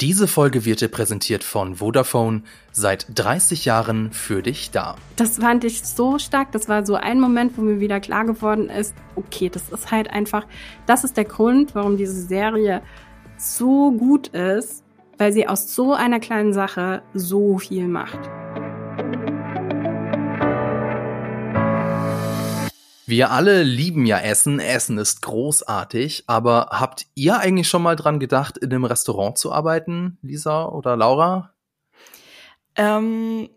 Diese Folge wird dir präsentiert von Vodafone, seit 30 Jahren für dich da. Das fand ich so stark. Das war so ein Moment, wo mir wieder klar geworden ist, okay, das ist halt einfach, das ist der Grund, warum diese Serie so gut ist, weil sie aus so einer kleinen Sache so viel macht. Wir alle lieben ja Essen. Essen ist großartig. Aber habt ihr eigentlich schon mal dran gedacht, in einem Restaurant zu arbeiten, Lisa oder Laura? Ähm,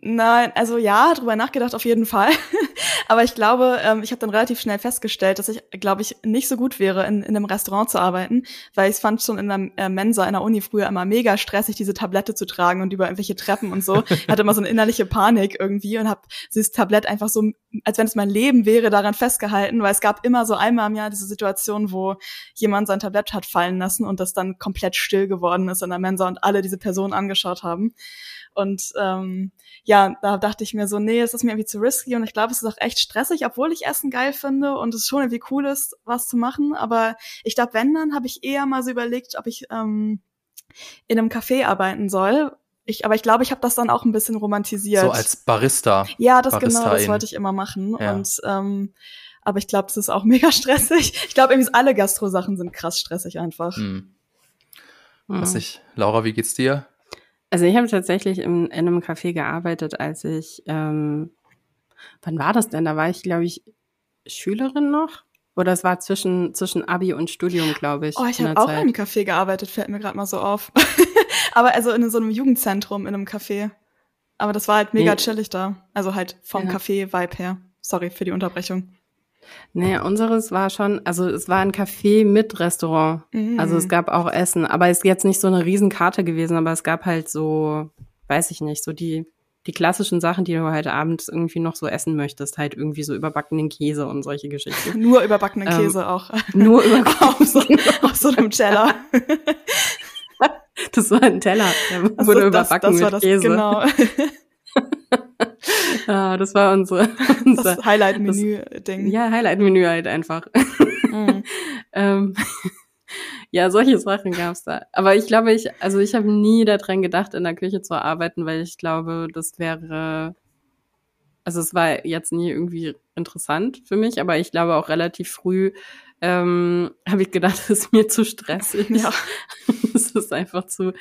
nein, also ja, drüber nachgedacht auf jeden Fall. Aber ich glaube, ähm, ich habe dann relativ schnell festgestellt, dass ich, glaube ich, nicht so gut wäre, in, in einem Restaurant zu arbeiten, weil ich fand schon in der äh, Mensa in der Uni früher immer mega stressig, diese Tablette zu tragen und über irgendwelche Treppen und so. Ich hatte immer so eine innerliche Panik irgendwie und habe dieses Tablett einfach so, als wenn es mein Leben wäre, daran festgehalten, weil es gab immer so einmal im Jahr diese Situation, wo jemand sein Tablett hat fallen lassen und das dann komplett still geworden ist in der Mensa und alle diese Person angeschaut haben. Und ähm, ja, da dachte ich mir so, nee, es ist mir irgendwie zu risky und ich glaube, es ist auch echt stressig, obwohl ich Essen geil finde und es schon irgendwie cool ist, was zu machen. Aber ich glaube, wenn, dann habe ich eher mal so überlegt, ob ich ähm, in einem Café arbeiten soll. Ich, aber ich glaube, ich habe das dann auch ein bisschen romantisiert. So als Barista. Ja, das Barista genau, das wollte ich immer machen. Ja. Und ähm, aber ich glaube, das ist auch mega stressig. Ich glaube, irgendwie alle Gastro-Sachen sind krass stressig einfach. Hm. Was ich, Laura, wie geht's dir? Also ich habe tatsächlich in, in einem Café gearbeitet, als ich, ähm, wann war das denn? Da war ich, glaube ich, Schülerin noch. Oder es war zwischen, zwischen Abi und Studium, glaube ich. Oh, ich habe auch Zeit. in einem Café gearbeitet, fällt mir gerade mal so auf. Aber also in so einem Jugendzentrum in einem Café. Aber das war halt mega nee. chillig da. Also halt vom ja. Café-Vibe her. Sorry für die Unterbrechung. Nee, unseres war schon, also es war ein Café mit Restaurant. Mhm. Also es gab auch Essen, aber es ist jetzt nicht so eine Riesenkarte gewesen, aber es gab halt so, weiß ich nicht, so die, die klassischen Sachen, die du halt abends irgendwie noch so essen möchtest, halt irgendwie so überbackenen Käse und solche Geschichten. nur überbackenen ähm, Käse auch. Nur überbackenen auf, so, auf so einem Teller. das war ein Teller, der wurde also, überbacken das, das mit Käse. Genau. ah, das war unsere, unser, das Highlight-Menü-Ding. Ja, Highlight-Menü halt einfach. Mhm. ähm, ja, solche Sachen gab's da. Aber ich glaube, ich, also ich habe nie daran gedacht, in der Küche zu arbeiten, weil ich glaube, das wäre, also es war jetzt nie irgendwie interessant für mich, aber ich glaube auch relativ früh ähm, habe ich gedacht, das ist mir zu stressig. Ja. Es ist einfach zu,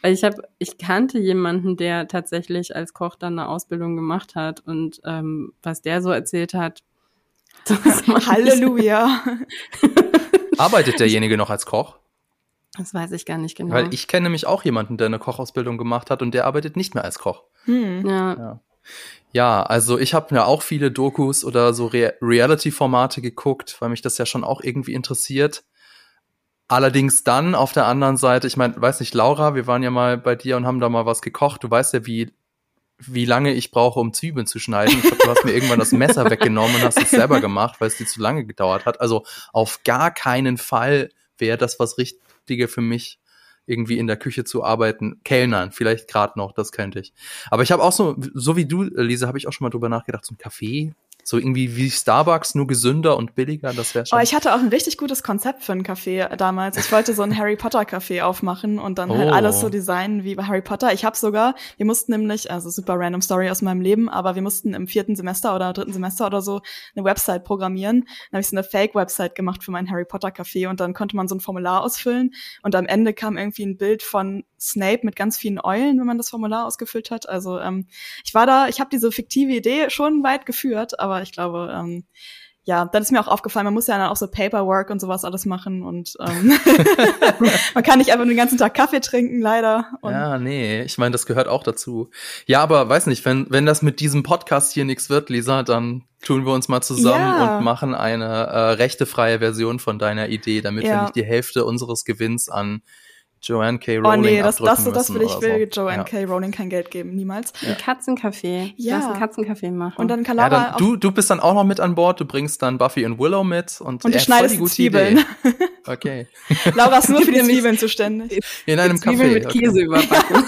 weil ich habe, ich kannte jemanden, der tatsächlich als Koch dann eine Ausbildung gemacht hat und ähm, was der so erzählt hat. Halleluja. Arbeitet derjenige noch als Koch? Das weiß ich gar nicht genau. Weil ich kenne nämlich auch jemanden, der eine Kochausbildung gemacht hat und der arbeitet nicht mehr als Koch. Hm. Ja. ja. Ja, also ich habe mir auch viele Dokus oder so Re Reality-Formate geguckt, weil mich das ja schon auch irgendwie interessiert. Allerdings dann auf der anderen Seite, ich meine, weiß nicht, Laura, wir waren ja mal bei dir und haben da mal was gekocht. Du weißt ja, wie wie lange ich brauche, um Zwiebeln zu schneiden. Ich glaub, du hast mir irgendwann das Messer weggenommen und hast es selber gemacht, weil es dir zu lange gedauert hat. Also auf gar keinen Fall wäre das was Richtige für mich irgendwie in der Küche zu arbeiten, Kellnern, vielleicht gerade noch, das könnte ich. Aber ich habe auch so, so wie du, Lisa, habe ich auch schon mal drüber nachgedacht, so ein Café, so irgendwie wie Starbucks, nur gesünder und billiger, das wäre schon. Oh, ich hatte auch ein richtig gutes Konzept für ein Café damals. Ich wollte so ein Harry Potter Café aufmachen und dann halt oh. halt alles so designen wie bei Harry Potter. Ich habe sogar, wir mussten nämlich, also super random Story aus meinem Leben, aber wir mussten im vierten Semester oder dritten Semester oder so eine Website programmieren. Dann habe ich so eine Fake-Website gemacht für mein Harry Potter Café und dann konnte man so ein Formular ausfüllen und am Ende kam irgendwie ein Bild von Snape mit ganz vielen Eulen, wenn man das Formular ausgefüllt hat. Also ähm, ich war da, ich habe diese fiktive Idee schon weit geführt, aber ich glaube, ähm, ja, dann ist mir auch aufgefallen, man muss ja dann auch so Paperwork und sowas alles machen und ähm, man kann nicht einfach den ganzen Tag Kaffee trinken, leider. Und ja, nee, ich meine, das gehört auch dazu. Ja, aber weiß nicht, wenn, wenn das mit diesem Podcast hier nichts wird, Lisa, dann tun wir uns mal zusammen ja. und machen eine äh, rechtefreie Version von deiner Idee, damit ja. wir nicht die Hälfte unseres Gewinns an Joanne K. Rowling. Oh nee, das, das, das will ich will so. Joanne ja. K. Rowling kein Geld geben, niemals. Ja. Ein Katzencafé. Ja. Lass ein Katzencafé machen. Und dann kann Laura ja, dann, du, du bist dann auch noch mit an Bord, du bringst dann Buffy und Willow mit und, und du schneidest die Zwiebeln. Idee. Okay. Laura ist nur für die Zwiebeln zuständig. In einem Zwiebeln Café. mit Käse okay. überbacken.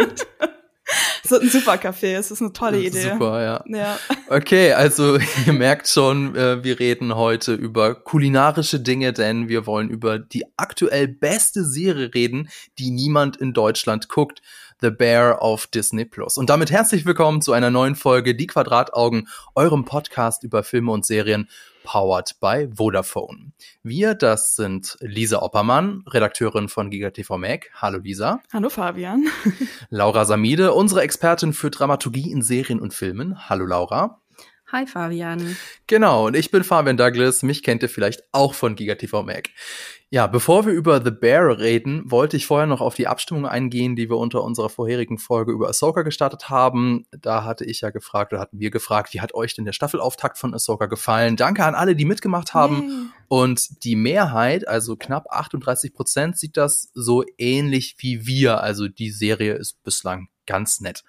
Wird ein super Café, es ist eine tolle Idee. Super, ja. ja. Okay, also ihr merkt schon, äh, wir reden heute über kulinarische Dinge, denn wir wollen über die aktuell beste Serie reden, die niemand in Deutschland guckt. The Bear auf Disney Plus. Und damit herzlich willkommen zu einer neuen Folge Die Quadrataugen, eurem Podcast über Filme und Serien powered by Vodafone. Wir, das sind Lisa Oppermann, Redakteurin von GigaTV Mac. Hallo Lisa. Hallo Fabian. Laura Samide, unsere Expertin für Dramaturgie in Serien und Filmen. Hallo Laura. Hi Fabian. Genau, und ich bin Fabian Douglas. Mich kennt ihr vielleicht auch von GigaTV Mac. Ja, bevor wir über The Bear reden, wollte ich vorher noch auf die Abstimmung eingehen, die wir unter unserer vorherigen Folge über Ahsoka gestartet haben. Da hatte ich ja gefragt, oder hatten wir gefragt, wie hat euch denn der Staffelauftakt von Ahsoka gefallen? Danke an alle, die mitgemacht haben. Yay. Und die Mehrheit, also knapp 38 Prozent, sieht das so ähnlich wie wir. Also die Serie ist bislang ganz nett.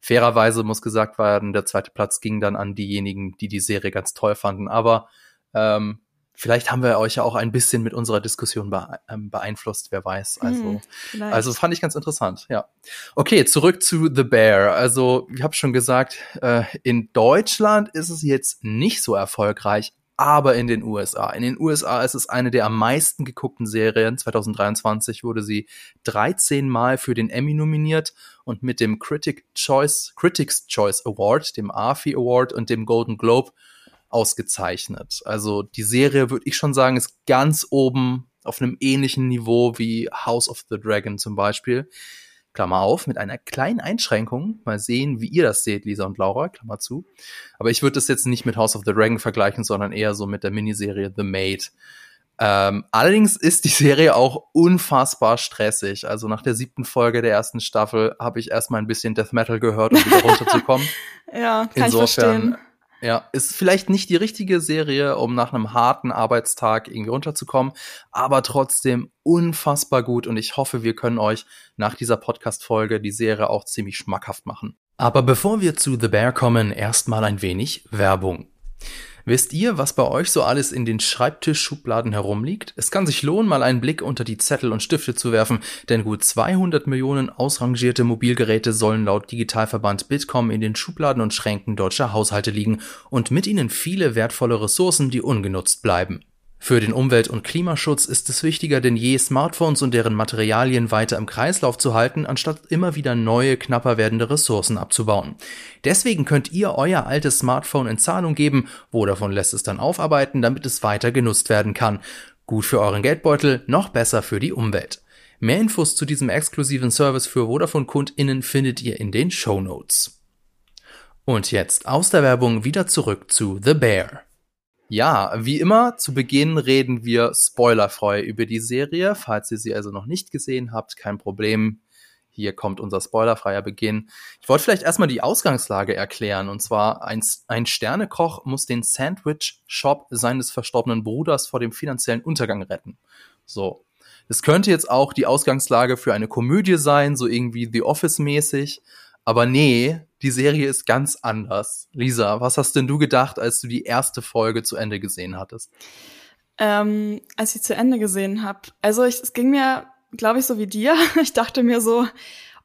Fairerweise muss gesagt werden, der zweite Platz ging dann an diejenigen, die die Serie ganz toll fanden. Aber ähm, vielleicht haben wir euch ja auch ein bisschen mit unserer Diskussion ähm, beeinflusst, wer weiß. Also, hm, also fand ich ganz interessant, ja. Okay, zurück zu The Bear. Also, ich habe schon gesagt, äh, in Deutschland ist es jetzt nicht so erfolgreich, aber in den USA. In den USA ist es eine der am meisten geguckten Serien. 2023 wurde sie 13 Mal für den Emmy nominiert und mit dem Critic Choice, Critics Choice Award, dem AFI Award und dem Golden Globe ausgezeichnet. Also die Serie, würde ich schon sagen, ist ganz oben auf einem ähnlichen Niveau wie House of the Dragon zum Beispiel. Klammer auf, mit einer kleinen Einschränkung. Mal sehen, wie ihr das seht, Lisa und Laura, Klammer zu. Aber ich würde das jetzt nicht mit House of the Dragon vergleichen, sondern eher so mit der Miniserie The Maid. Ähm, allerdings ist die Serie auch unfassbar stressig. Also nach der siebten Folge der ersten Staffel habe ich erstmal ein bisschen Death Metal gehört, um wieder runterzukommen. ja, kann Insofern, ich verstehen ja, ist vielleicht nicht die richtige Serie, um nach einem harten Arbeitstag irgendwie runterzukommen, aber trotzdem unfassbar gut und ich hoffe, wir können euch nach dieser Podcast-Folge die Serie auch ziemlich schmackhaft machen. Aber bevor wir zu The Bear kommen, erstmal ein wenig Werbung. Wisst ihr, was bei euch so alles in den Schreibtischschubladen herumliegt? Es kann sich lohnen, mal einen Blick unter die Zettel und Stifte zu werfen, denn gut 200 Millionen ausrangierte Mobilgeräte sollen laut Digitalverband Bitkom in den Schubladen und Schränken deutscher Haushalte liegen und mit ihnen viele wertvolle Ressourcen, die ungenutzt bleiben. Für den Umwelt- und Klimaschutz ist es wichtiger denn je, Smartphones und deren Materialien weiter im Kreislauf zu halten, anstatt immer wieder neue, knapper werdende Ressourcen abzubauen. Deswegen könnt ihr euer altes Smartphone in Zahlung geben, Vodafone lässt es dann aufarbeiten, damit es weiter genutzt werden kann. Gut für euren Geldbeutel, noch besser für die Umwelt. Mehr Infos zu diesem exklusiven Service für Vodafone-KundInnen findet ihr in den Show Notes. Und jetzt aus der Werbung wieder zurück zu The Bear. Ja, wie immer, zu Beginn reden wir spoilerfrei über die Serie. Falls ihr sie also noch nicht gesehen habt, kein Problem. Hier kommt unser spoilerfreier Beginn. Ich wollte vielleicht erstmal die Ausgangslage erklären. Und zwar, ein, ein Sternekoch muss den Sandwich-Shop seines verstorbenen Bruders vor dem finanziellen Untergang retten. So. Es könnte jetzt auch die Ausgangslage für eine Komödie sein, so irgendwie The Office-mäßig. Aber nee, die Serie ist ganz anders. Lisa, was hast denn du gedacht, als du die erste Folge zu Ende gesehen hattest? Ähm, als ich zu Ende gesehen habe, also ich, es ging mir, glaube ich, so wie dir. Ich dachte mir so,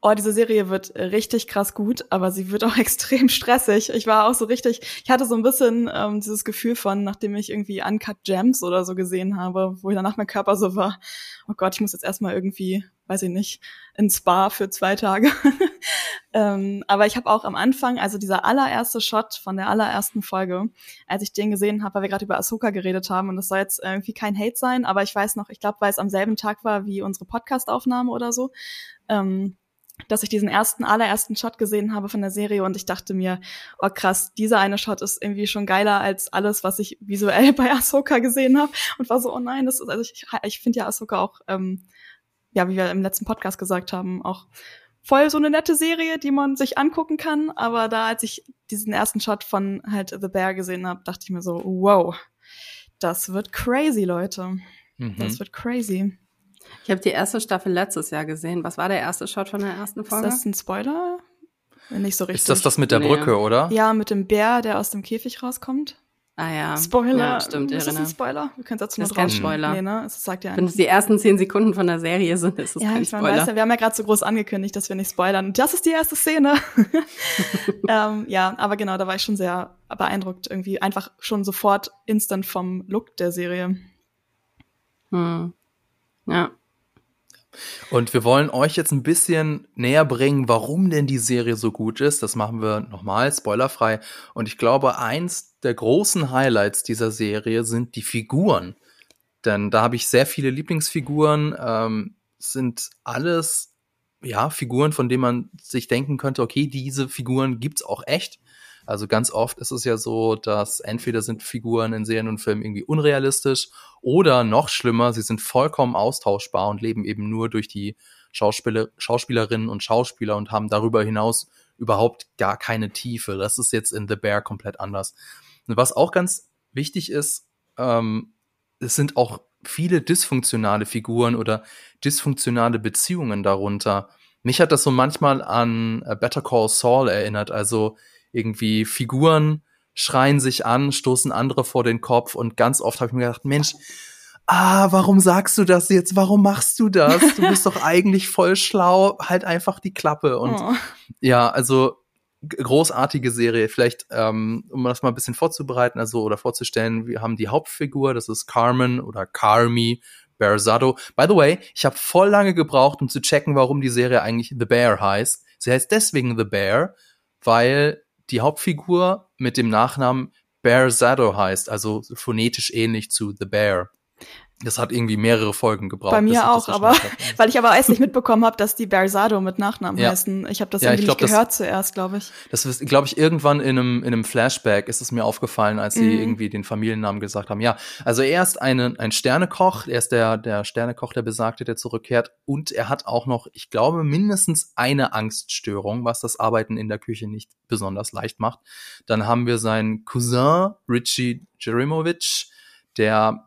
oh, diese Serie wird richtig krass gut, aber sie wird auch extrem stressig. Ich war auch so richtig, ich hatte so ein bisschen ähm, dieses Gefühl von, nachdem ich irgendwie Uncut Gems oder so gesehen habe, wo ich danach mein Körper so war, oh Gott, ich muss jetzt erstmal irgendwie, weiß ich nicht, ins Spa für zwei Tage. ähm, aber ich habe auch am Anfang, also dieser allererste Shot von der allerersten Folge, als ich den gesehen habe, weil wir gerade über Ahsoka geredet haben und das soll jetzt irgendwie kein Hate sein, aber ich weiß noch, ich glaube, weil es am selben Tag war wie unsere Podcast-Aufnahme oder so, ähm, dass ich diesen ersten, allerersten Shot gesehen habe von der Serie und ich dachte mir, oh krass, dieser eine Shot ist irgendwie schon geiler als alles, was ich visuell bei Ahsoka gesehen habe und war so, oh nein, das ist, also ich, ich finde ja Ahsoka auch, ähm, ja, wie wir im letzten Podcast gesagt haben, auch voll so eine nette Serie, die man sich angucken kann, aber da, als ich diesen ersten Shot von halt The Bear gesehen habe, dachte ich mir so, wow, das wird crazy, Leute. Mhm. Das wird crazy. Ich habe die erste Staffel letztes Jahr gesehen. Was war der erste Shot von der ersten Folge? Ist das ein Spoiler? Nicht so richtig. Ist das das mit der Brücke, nee. oder? Ja, mit dem Bär, der aus dem Käfig rauskommt. Ah ja. Spoiler. Ja, stimmt, ist das ein Spoiler? Wir können dazu das noch ist kein. Spoiler. Nee, ne? Es sagt ja Wenn es die ersten zehn Sekunden von der Serie sind, ist es ja, kein ich Spoiler. weißt ja, wir haben ja gerade so groß angekündigt, dass wir nicht spoilern. Und das ist die erste Szene. ähm, ja, aber genau, da war ich schon sehr beeindruckt. Irgendwie einfach schon sofort instant vom Look der Serie. hm. Ja. Und wir wollen euch jetzt ein bisschen näher bringen, warum denn die Serie so gut ist. Das machen wir nochmal spoilerfrei. Und ich glaube, eins der großen Highlights dieser Serie sind die Figuren. Denn da habe ich sehr viele Lieblingsfiguren. Ähm, sind alles ja Figuren, von denen man sich denken könnte, okay, diese Figuren gibt's auch echt. Also ganz oft ist es ja so, dass entweder sind Figuren in Serien und Filmen irgendwie unrealistisch oder noch schlimmer, sie sind vollkommen austauschbar und leben eben nur durch die Schauspieler, Schauspielerinnen und Schauspieler und haben darüber hinaus überhaupt gar keine Tiefe. Das ist jetzt in The Bear komplett anders. Und was auch ganz wichtig ist, ähm, es sind auch viele dysfunktionale Figuren oder dysfunktionale Beziehungen darunter. Mich hat das so manchmal an äh, Better Call Saul erinnert, also irgendwie Figuren schreien sich an, stoßen andere vor den Kopf und ganz oft habe ich mir gedacht, Mensch, ah, warum sagst du das jetzt? Warum machst du das? Du bist doch eigentlich voll schlau, halt einfach die Klappe und Oh. ja, also großartige Serie. Vielleicht, ähm, um das mal ein bisschen vorzubereiten, also oder vorzustellen, wir haben die Hauptfigur, das ist Carmen oder Carmi Berzado. By the way, ich habe voll lange gebraucht, um zu checken, warum die Serie eigentlich The Bear heißt. Sie heißt deswegen The Bear, weil die Hauptfigur mit dem Nachnamen Berzado heißt, also phonetisch ähnlich zu The Bear. Das hat irgendwie mehrere Folgen gebraucht. Bei mir das auch, aber weil ich aber erst nicht mitbekommen habe, dass die Bersado mit Nachnamen Ja. heißen. Ich habe das Ja, irgendwie glaub, nicht das- gehört zuerst, glaube ich. Das ist, glaube ich, irgendwann in einem, in einem Flashback ist es mir aufgefallen, als sie Mhm. irgendwie den Familiennamen gesagt haben. Ja, also er ist eine, ein Sternekoch, er ist der, der Sternekoch, der Besagte, der zurückkehrt. Und er hat auch noch, ich glaube, mindestens eine Angststörung, was das Arbeiten in der Küche nicht besonders leicht macht. Dann haben wir seinen Cousin, Richie Jerimovic, der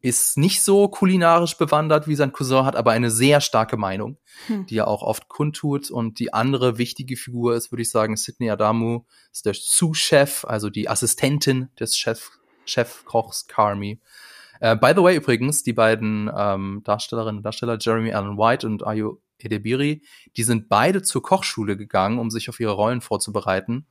ist nicht so kulinarisch bewandert wie sein Cousin, hat aber eine sehr starke Meinung, Hm. die er auch oft kundtut. Und die andere wichtige Figur ist, würde ich sagen, Sidney Adamu, ist der Sous-Chef, also die Assistentin des Chef, Chefkochs Carmi. Äh, by the way, übrigens, die beiden ähm, Darstellerinnen und Darsteller, Jeremy Allen White und Ayo Edebiri, die sind beide zur Kochschule gegangen, um sich auf ihre Rollen vorzubereiten.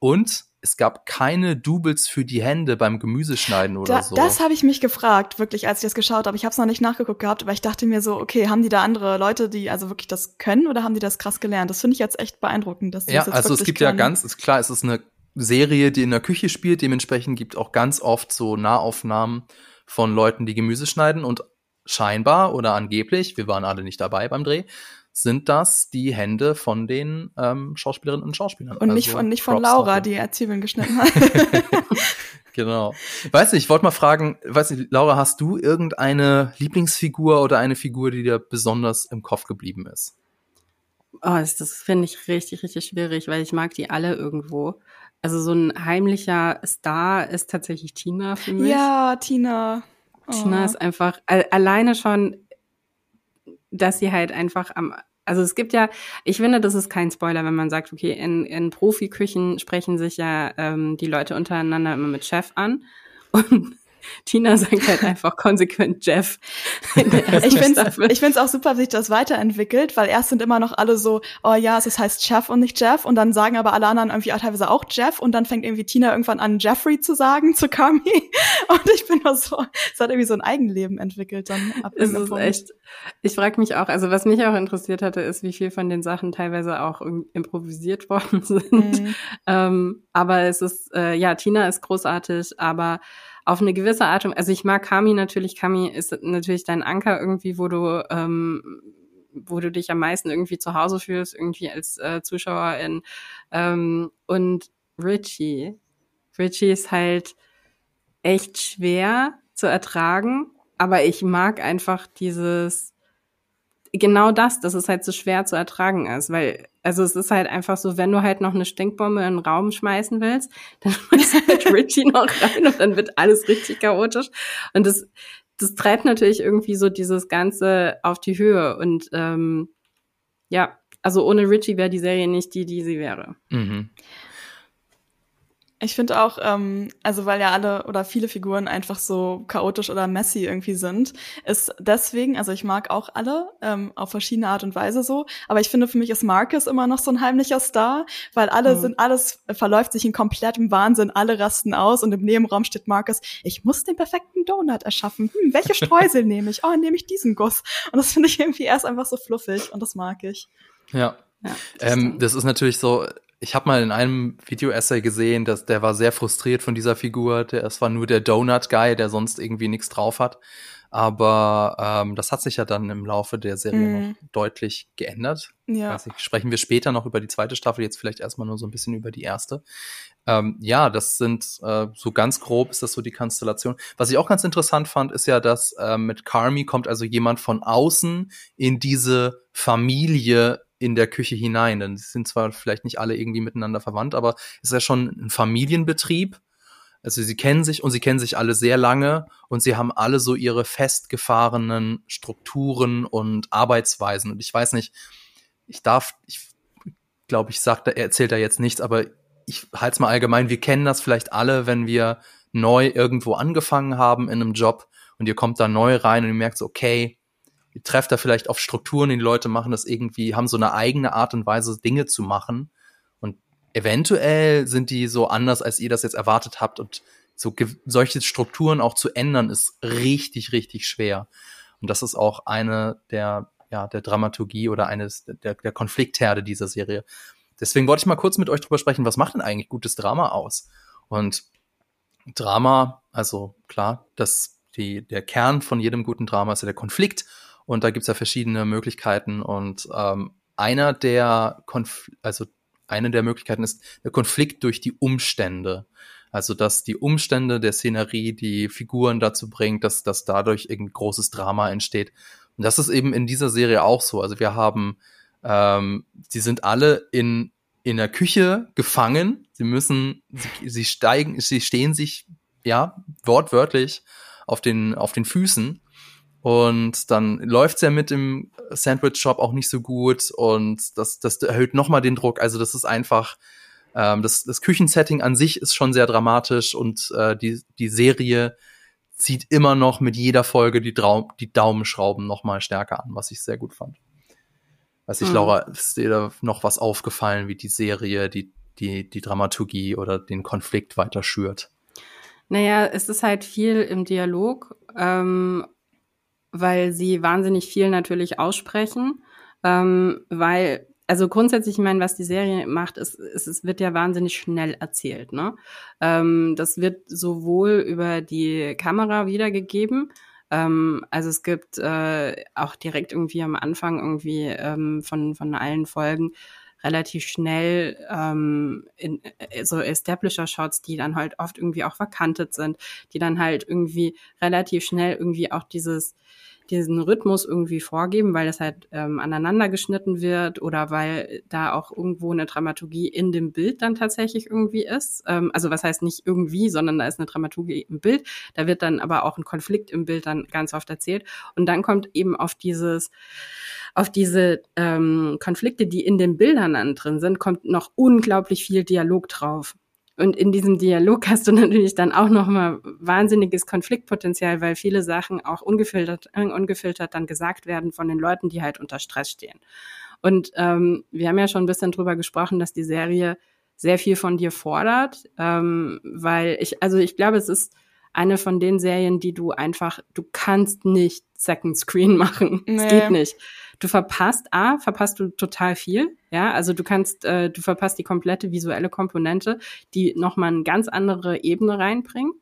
Und es gab keine Doubles für die Hände beim Gemüseschneiden oder Da, so. Das habe ich mich gefragt, wirklich, als ich das geschaut habe. Ich habe es noch nicht nachgeguckt gehabt, aber ich dachte mir so, okay, haben die da andere Leute, die also wirklich das können oder haben die das krass gelernt? Das finde ich jetzt echt beeindruckend, dass die Ja, das jetzt also es gibt ja können. ganz, ist klar, es ist eine Serie, die in der Küche spielt, dementsprechend gibt auch ganz oft so Nahaufnahmen von Leuten, die Gemüse schneiden und scheinbar oder angeblich, wir waren alle nicht dabei beim Dreh, sind das die Hände von den ähm, Schauspielerinnen und Schauspielern. Und nicht Also von, nicht von Props Laura, dafür. die er Zwiebeln geschnitten hat. Genau. Weiß nicht, ich wollte mal fragen, weiß nicht, Laura, hast du irgendeine Lieblingsfigur oder eine Figur, die dir besonders im Kopf geblieben ist? Oh, das, das finde ich richtig, richtig schwierig, weil ich mag die alle irgendwo. Also so ein heimlicher Star ist tatsächlich Tina für mich. ja, Tina. Oh. Tina ist einfach al- alleine schon, dass sie halt einfach am also es gibt ja, ich finde, das ist kein Spoiler, wenn man sagt, okay, in, in Profiküchen sprechen sich ja ähm, die Leute untereinander immer mit Chef an. Und Tina sagt halt einfach konsequent Jeff. Ich finde find's auch super, wie sich das weiterentwickelt, weil erst sind immer noch alle so, oh ja, es heißt Jeff und nicht Jeff und dann sagen aber alle anderen irgendwie auch teilweise auch Jeff und dann fängt irgendwie Tina irgendwann an, Jeffrey zu sagen zu Kami und ich bin nur so, es hat irgendwie so ein Eigenleben entwickelt dann ab Es ist Punkt. echt. Ich frage mich auch, also was mich auch interessiert hatte, ist, wie viel von den Sachen teilweise auch im- improvisiert worden sind. Mhm. Ähm, aber es ist, äh, ja, Tina ist großartig, aber auf eine gewisse Art und also ich mag Kami natürlich. Kami ist natürlich dein Anker irgendwie, wo du, ähm, wo du dich am meisten irgendwie zu Hause fühlst, irgendwie als äh, Zuschauerin. Ähm, und Richie. Richie ist halt echt schwer zu ertragen, aber ich mag einfach dieses genau das, dass es halt so schwer zu ertragen ist, weil also es ist halt einfach so, wenn du halt noch eine Stinkbombe in den Raum schmeißen willst, dann schmeißt du halt Richie noch rein und dann wird alles richtig chaotisch und das das treibt natürlich irgendwie so dieses Ganze auf die Höhe und ähm, ja, also ohne Richie wäre die Serie nicht die, die sie wäre. Mhm. Ich finde auch, ähm, also weil ja alle oder viele Figuren einfach so chaotisch oder messy irgendwie sind, ist deswegen, also ich mag auch alle ähm, auf verschiedene Art und Weise so, aber ich finde für mich ist Marcus immer noch so ein heimlicher Star, weil alle mhm. sind, alles verläuft sich in komplettem Wahnsinn, alle rasten aus und im Nebenraum steht Marcus, ich muss den perfekten Donut erschaffen. Hm, welche Streusel nehme ich? Oh, nehme ich diesen Guss. Und das finde ich irgendwie erst einfach so fluffig und das mag ich. Ja. Ja, das, ähm, das ist natürlich so, ich habe mal in einem Video-Essay gesehen, dass der war sehr frustriert von dieser Figur. Der, es war nur der Donut-Guy, der sonst irgendwie nichts drauf hat. Aber ähm, das hat sich ja dann im Laufe der Serie mm. noch deutlich geändert. Ja. Nicht, sprechen wir später noch über die zweite Staffel, jetzt vielleicht erstmal nur so ein bisschen über die erste. Ähm, ja, das sind äh, so ganz grob ist das so die Konstellation. Was ich auch ganz interessant fand, ist ja, dass äh, mit Carmi kommt also jemand von außen in diese Familie in der Küche hinein. Denn sie sind zwar vielleicht nicht alle irgendwie miteinander verwandt, aber es ist ja schon ein Familienbetrieb. Also sie kennen sich und sie kennen sich alle sehr lange und sie haben alle so ihre festgefahrenen Strukturen und Arbeitsweisen. Und ich weiß nicht, ich darf, ich glaube, ich sag, er erzählt da jetzt nichts, aber ich halte es mal allgemein, wir kennen das vielleicht alle, wenn wir neu irgendwo angefangen haben in einem Job und ihr kommt da neu rein und ihr merkt so, okay, trefft da vielleicht auf Strukturen, die Leute machen das irgendwie, haben so eine eigene Art und Weise, Dinge zu machen. Und eventuell sind die so anders, als ihr das jetzt erwartet habt. Und so solche Strukturen auch zu ändern, ist richtig, richtig schwer. Und das ist auch eine der, ja, der Dramaturgie oder eines der, der Konfliktherde dieser Serie. Deswegen wollte ich mal kurz mit euch drüber sprechen, was macht denn eigentlich gutes Drama aus? Und Drama, also klar, das, die, der Kern von jedem guten Drama ist ja der Konflikt. Und da gibt's ja verschiedene Möglichkeiten. Und ähm, einer der Konf also eine der Möglichkeiten ist der Konflikt durch die Umstände. Also dass die Umstände der Szenerie die Figuren dazu bringt, dass, dass dadurch irgendein großes Drama entsteht. Und das ist eben in dieser Serie auch so. Also wir haben, ähm, sie sind alle in in der Küche gefangen. Sie müssen, sie, sie steigen, sie stehen sich ja wortwörtlich auf den auf den Füßen und dann läuft's ja mit dem Sandwich-Shop auch nicht so gut und das, das erhöht nochmal den Druck. Also das ist einfach, ähm, das, das Küchensetting an sich ist schon sehr dramatisch und äh, die, die Serie zieht immer noch mit jeder Folge die, Traum, die Daumenschrauben nochmal stärker an, was ich sehr gut fand. Weiß ich, hm. Laura, ist dir da noch was aufgefallen, wie die Serie, die, die, die Dramaturgie oder den Konflikt weiter schürt? Naja, es ist halt viel im Dialog ähm, weil sie wahnsinnig viel natürlich aussprechen, ähm, weil also grundsätzlich, ich meine, was die Serie macht, ist, ist es wird ja wahnsinnig schnell erzählt. Ne? Ähm, das wird sowohl über die Kamera wiedergegeben, ähm, also es gibt äh, auch direkt irgendwie am Anfang irgendwie ähm, von von allen Folgen relativ schnell ähm, in, äh, so Establisher-Shots, die dann halt oft irgendwie auch verkantet sind, die dann halt irgendwie relativ schnell irgendwie auch dieses diesen Rhythmus irgendwie vorgeben, weil das halt ähm, aneinander geschnitten wird oder weil da auch irgendwo eine Dramaturgie in dem Bild dann tatsächlich irgendwie ist. Ähm, also was heißt nicht irgendwie, sondern da ist eine Dramaturgie im Bild. Da wird dann aber auch ein Konflikt im Bild dann ganz oft erzählt. Und dann kommt eben auf dieses auf diese ähm, Konflikte, die in den Bildern dann drin sind, kommt noch unglaublich viel Dialog drauf. Und in diesem Dialog hast du natürlich dann auch nochmal wahnsinniges Konfliktpotenzial, weil viele Sachen auch ungefiltert, äh, ungefiltert dann gesagt werden von den Leuten, die halt unter Stress stehen. Und ähm, wir haben ja schon ein bisschen drüber gesprochen, dass die Serie sehr viel von dir fordert, ähm, weil ich, also ich glaube, es ist eine von den Serien, die du einfach, du kannst nicht Second Screen machen. Es nee. geht nicht. Du verpasst, A, verpasst du total viel. Ja, also du kannst, äh, du verpasst die komplette visuelle Komponente, die nochmal eine ganz andere Ebene reinbringt.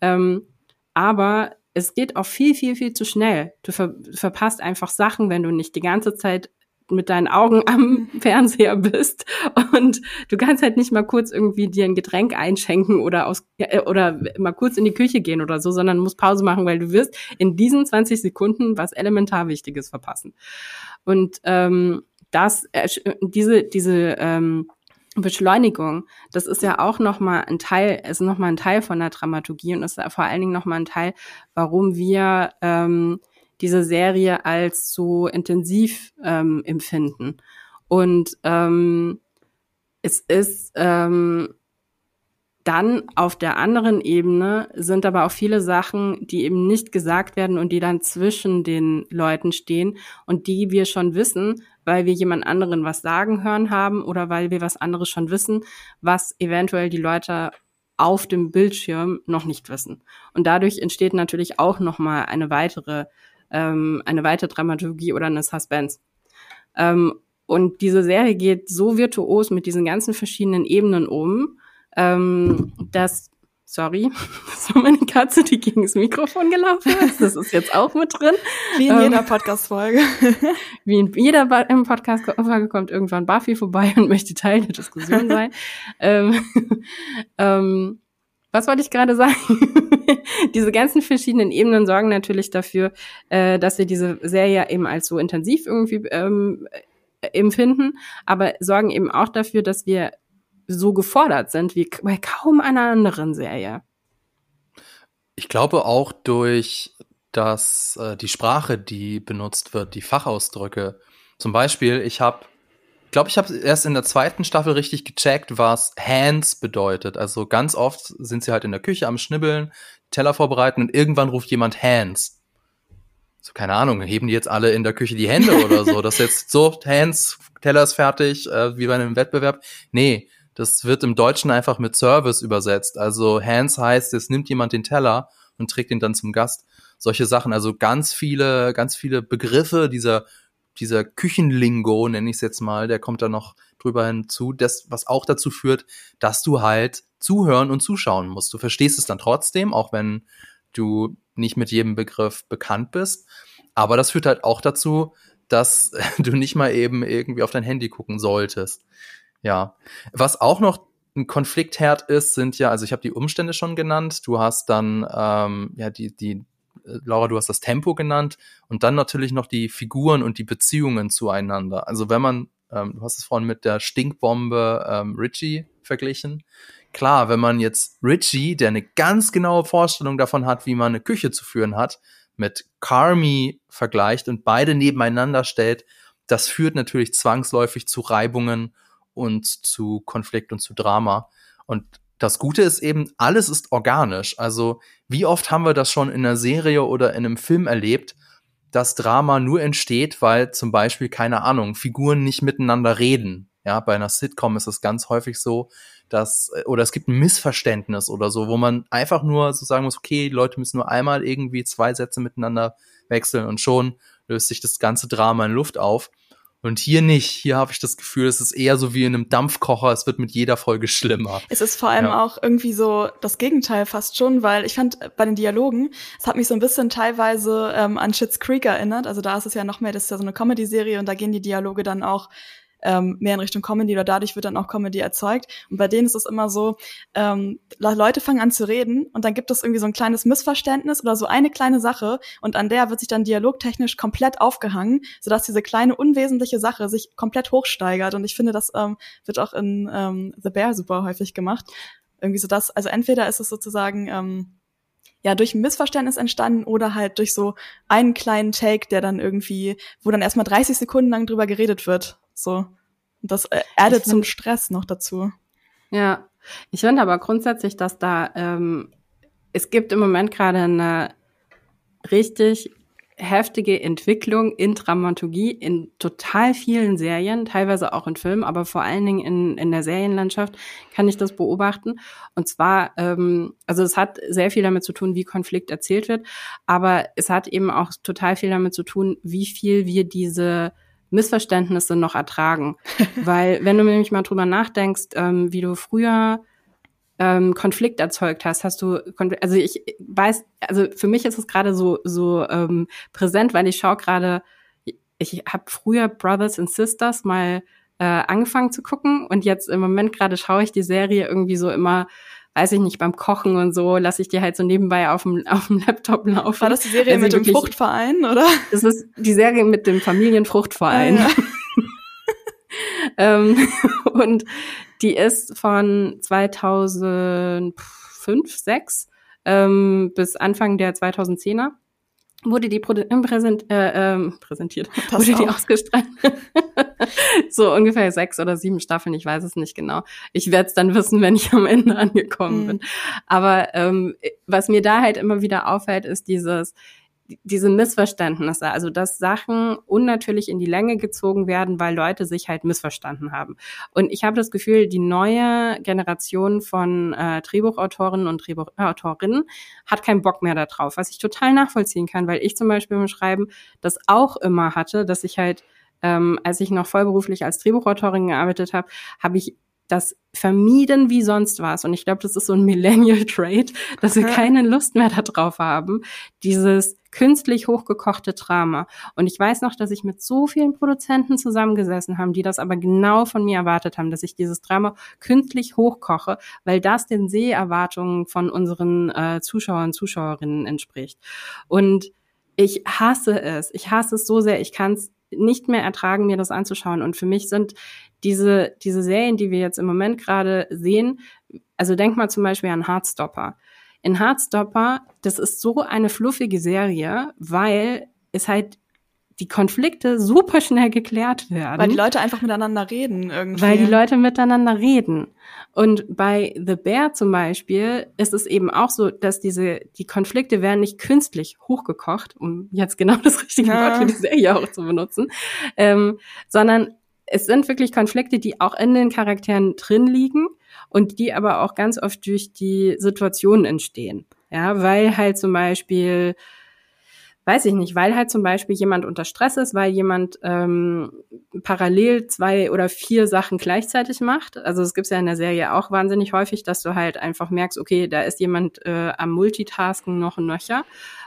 Ähm, aber es geht auch viel, viel, viel zu schnell. Du ver verpasst einfach Sachen, wenn du nicht die ganze Zeit mit deinen Augen am Fernseher bist und du kannst halt nicht mal kurz irgendwie dir ein Getränk einschenken oder aus äh, oder mal kurz in die Küche gehen oder so, sondern musst Pause machen, weil du wirst in diesen 20 Sekunden was elementar Wichtiges verpassen. Und ähm, das äh, diese diese ähm, Beschleunigung, das ist ja auch nochmal ein Teil, ist nochmal ein Teil von der Dramaturgie und ist vor allen Dingen nochmal ein Teil, warum wir ähm, diese Serie als so intensiv ähm, empfinden. Und ähm, es ist ähm, dann auf der anderen Ebene sind aber auch viele Sachen, die eben nicht gesagt werden und die dann zwischen den Leuten stehen und die wir schon wissen, weil wir jemand anderen was sagen hören haben oder weil wir was anderes schon wissen, was eventuell die Leute auf dem Bildschirm noch nicht wissen. Und dadurch entsteht natürlich auch noch mal eine weitere ähm, eine weitere Dramaturgie oder eine Suspense. Ähm, und diese Serie geht so virtuos mit diesen ganzen verschiedenen Ebenen um, ähm, dass Sorry, das war meine Katze, die gegen das Mikrofon gelaufen ist. Das ist jetzt auch mit drin. Wie in jeder ähm, Podcast-Folge. Wie in jeder Podcast-Folge kommt irgendwann Buffy vorbei und möchte Teil der Diskussion sein. ähm, ähm, was wollte ich gerade sagen? diese ganzen verschiedenen Ebenen sorgen natürlich dafür, äh, dass wir diese Serie eben als so intensiv irgendwie ähm, empfinden, aber sorgen eben auch dafür, dass wir so gefordert sind wie bei kaum einer anderen Serie. Ich glaube auch durch dass äh, die Sprache, die benutzt wird, die Fachausdrücke. Zum Beispiel, ich habe, glaube ich, habe erst in der zweiten Staffel richtig gecheckt, was Hands bedeutet. Also ganz oft sind sie halt in der Küche am Schnibbeln, Teller vorbereiten und irgendwann ruft jemand Hands. So, keine Ahnung, heben die jetzt alle in der Küche die Hände oder so. Das jetzt so, Hands, Teller ist fertig, äh, wie bei einem Wettbewerb. Nee, das wird im Deutschen einfach mit Service übersetzt. Also Hands heißt, es nimmt jemand den Teller und trägt ihn dann zum Gast. Solche Sachen, also ganz viele, ganz viele Begriffe dieser, dieser Küchenlingo, nenne ich es jetzt mal, der kommt da noch drüber hinzu, das, was auch dazu führt, dass du halt zuhören und zuschauen musst. Du verstehst es dann trotzdem, auch wenn du nicht mit jedem Begriff bekannt bist. Aber das führt halt auch dazu, dass du nicht mal eben irgendwie auf dein Handy gucken solltest. Ja. Was auch noch ein Konfliktherd ist, sind ja, also ich habe die Umstände schon genannt. Du hast dann, ähm, ja, die, die, Laura, du hast das Tempo genannt und dann natürlich noch die Figuren und die Beziehungen zueinander. Also wenn man, ähm, du hast es vorhin mit der Stinkbombe ähm, Richie verglichen. Klar, wenn man jetzt Richie, der eine ganz genaue Vorstellung davon hat, wie man eine Küche zu führen hat, mit Carmi vergleicht und beide nebeneinander stellt, das führt natürlich zwangsläufig zu Reibungen und zu Konflikt und zu Drama. Und das Gute ist eben, alles ist organisch. Also wie oft haben wir das schon in einer Serie oder in einem Film erlebt, dass Drama nur entsteht, weil zum Beispiel, keine Ahnung, Figuren nicht miteinander reden. Ja, bei einer Sitcom ist es ganz häufig so, dass, oder es gibt ein Missverständnis oder so, wo man einfach nur so sagen muss, okay, Leute müssen nur einmal irgendwie zwei Sätze miteinander wechseln und schon löst sich das ganze Drama in Luft auf. Und hier nicht. Hier habe ich das Gefühl, es ist eher so wie in einem Dampfkocher. Es wird mit jeder Folge schlimmer. Es ist vor allem ja. auch irgendwie so das Gegenteil fast schon, weil ich fand bei den Dialogen, es hat mich so ein bisschen teilweise ähm, an Schitt's Creek erinnert. Also da ist es ja noch mehr, das ist ja so eine Comedy-Serie und da gehen die Dialoge dann auch ähm, mehr in Richtung Comedy oder dadurch wird dann auch Comedy erzeugt. Und bei denen ist es immer so, ähm, Leute fangen an zu reden und dann gibt es irgendwie so ein kleines Missverständnis oder so eine kleine Sache und an der wird sich dann dialogtechnisch komplett aufgehangen, sodass diese kleine unwesentliche Sache sich komplett hochsteigert. Und ich finde, das ähm, wird auch in ähm, The Bear super häufig gemacht. Irgendwie so das, also entweder ist es sozusagen ähm, ja durch ein Missverständnis entstanden oder halt durch so einen kleinen Take, der dann irgendwie, wo dann erstmal 30 Sekunden lang drüber geredet wird. So. Das äh, addet zum Stress noch dazu. Ja, ich finde aber grundsätzlich, dass da ähm, es gibt im Moment gerade eine richtig heftige Entwicklung in Dramaturgie in total vielen Serien, teilweise auch in Filmen, aber vor allen Dingen in, in der Serienlandschaft kann ich das beobachten. Und zwar, ähm, also es hat sehr viel damit zu tun, wie Konflikt erzählt wird, aber es hat eben auch total viel damit zu tun, wie viel wir diese Missverständnisse noch ertragen. Weil wenn du nämlich mal drüber nachdenkst, ähm, wie du früher ähm, Konflikt erzeugt hast, hast du, also ich weiß, also für mich ist es gerade so so ähm, präsent, weil ich schaue gerade, ich habe früher Brothers and Sisters mal äh, angefangen zu gucken und jetzt im Moment gerade schaue ich die Serie irgendwie so immer weiß ich nicht, beim Kochen und so, lasse ich die halt so nebenbei auf dem, auf dem Laptop laufen. War das die Serie also mit wirklich, dem Fruchtverein, oder? Das ist die Serie mit dem Familienfruchtverein. Ah, ja. ähm, und die ist von 2005, 6 ähm, bis Anfang der 2010er wurde die Pro präsent, äh, ähm, präsentiert, das wurde auch. die ausgestrahlt, so ungefähr sechs oder sieben Staffeln, ich weiß es nicht genau. Ich werde es dann wissen, wenn ich am Ende angekommen mhm. bin. Aber ähm, was mir da halt immer wieder auffällt, ist dieses, diese Missverständnisse, also dass Sachen unnatürlich in die Länge gezogen werden, weil Leute sich halt missverstanden haben. Und ich habe das Gefühl, die neue Generation von äh, Drehbuchautorinnen und Drehbuchautorinnen hat keinen Bock mehr darauf, was ich total nachvollziehen kann, weil ich zum Beispiel beim Schreiben das auch immer hatte, dass ich halt ähm, als ich noch vollberuflich als Drehbuchautorin gearbeitet habe, habe ich das vermieden wie sonst was. Und ich glaube, das ist so ein Millennial Trait, dass wir keine Lust mehr darauf haben, dieses künstlich hochgekochte Drama. Und ich weiß noch, dass ich mit so vielen Produzenten zusammengesessen haben, die das aber genau von mir erwartet haben, dass ich dieses Drama künstlich hochkoche, weil das den Seherwartungen von unseren äh, Zuschauern und Zuschauerinnen entspricht. Und ich hasse es. Ich hasse es so sehr. Ich kann es nicht mehr ertragen, mir das anzuschauen. Und für mich sind diese, diese Serien, die wir jetzt im Moment gerade sehen, also denk mal zum Beispiel an Heartstopper. In Heartstopper, das ist so eine fluffige Serie, weil es halt die Konflikte super schnell geklärt werden. Weil die Leute einfach miteinander reden irgendwie. Weil die Leute miteinander reden. Und bei The Bear zum Beispiel ist es eben auch so, dass diese, die Konflikte werden nicht künstlich hochgekocht, um jetzt genau das richtige ja. Wort für die Serie auch zu benutzen, ähm, sondern es sind wirklich Konflikte, die auch in den Charakteren drin liegen und die aber auch ganz oft durch die Situationen entstehen. Ja, weil halt zum Beispiel weiß ich nicht, weil halt zum Beispiel jemand unter Stress ist, weil jemand ähm, parallel zwei oder vier Sachen gleichzeitig macht. Also es gibt ja in der Serie auch wahnsinnig häufig, dass du halt einfach merkst, okay, da ist jemand äh, am Multitasken noch ein nöcher.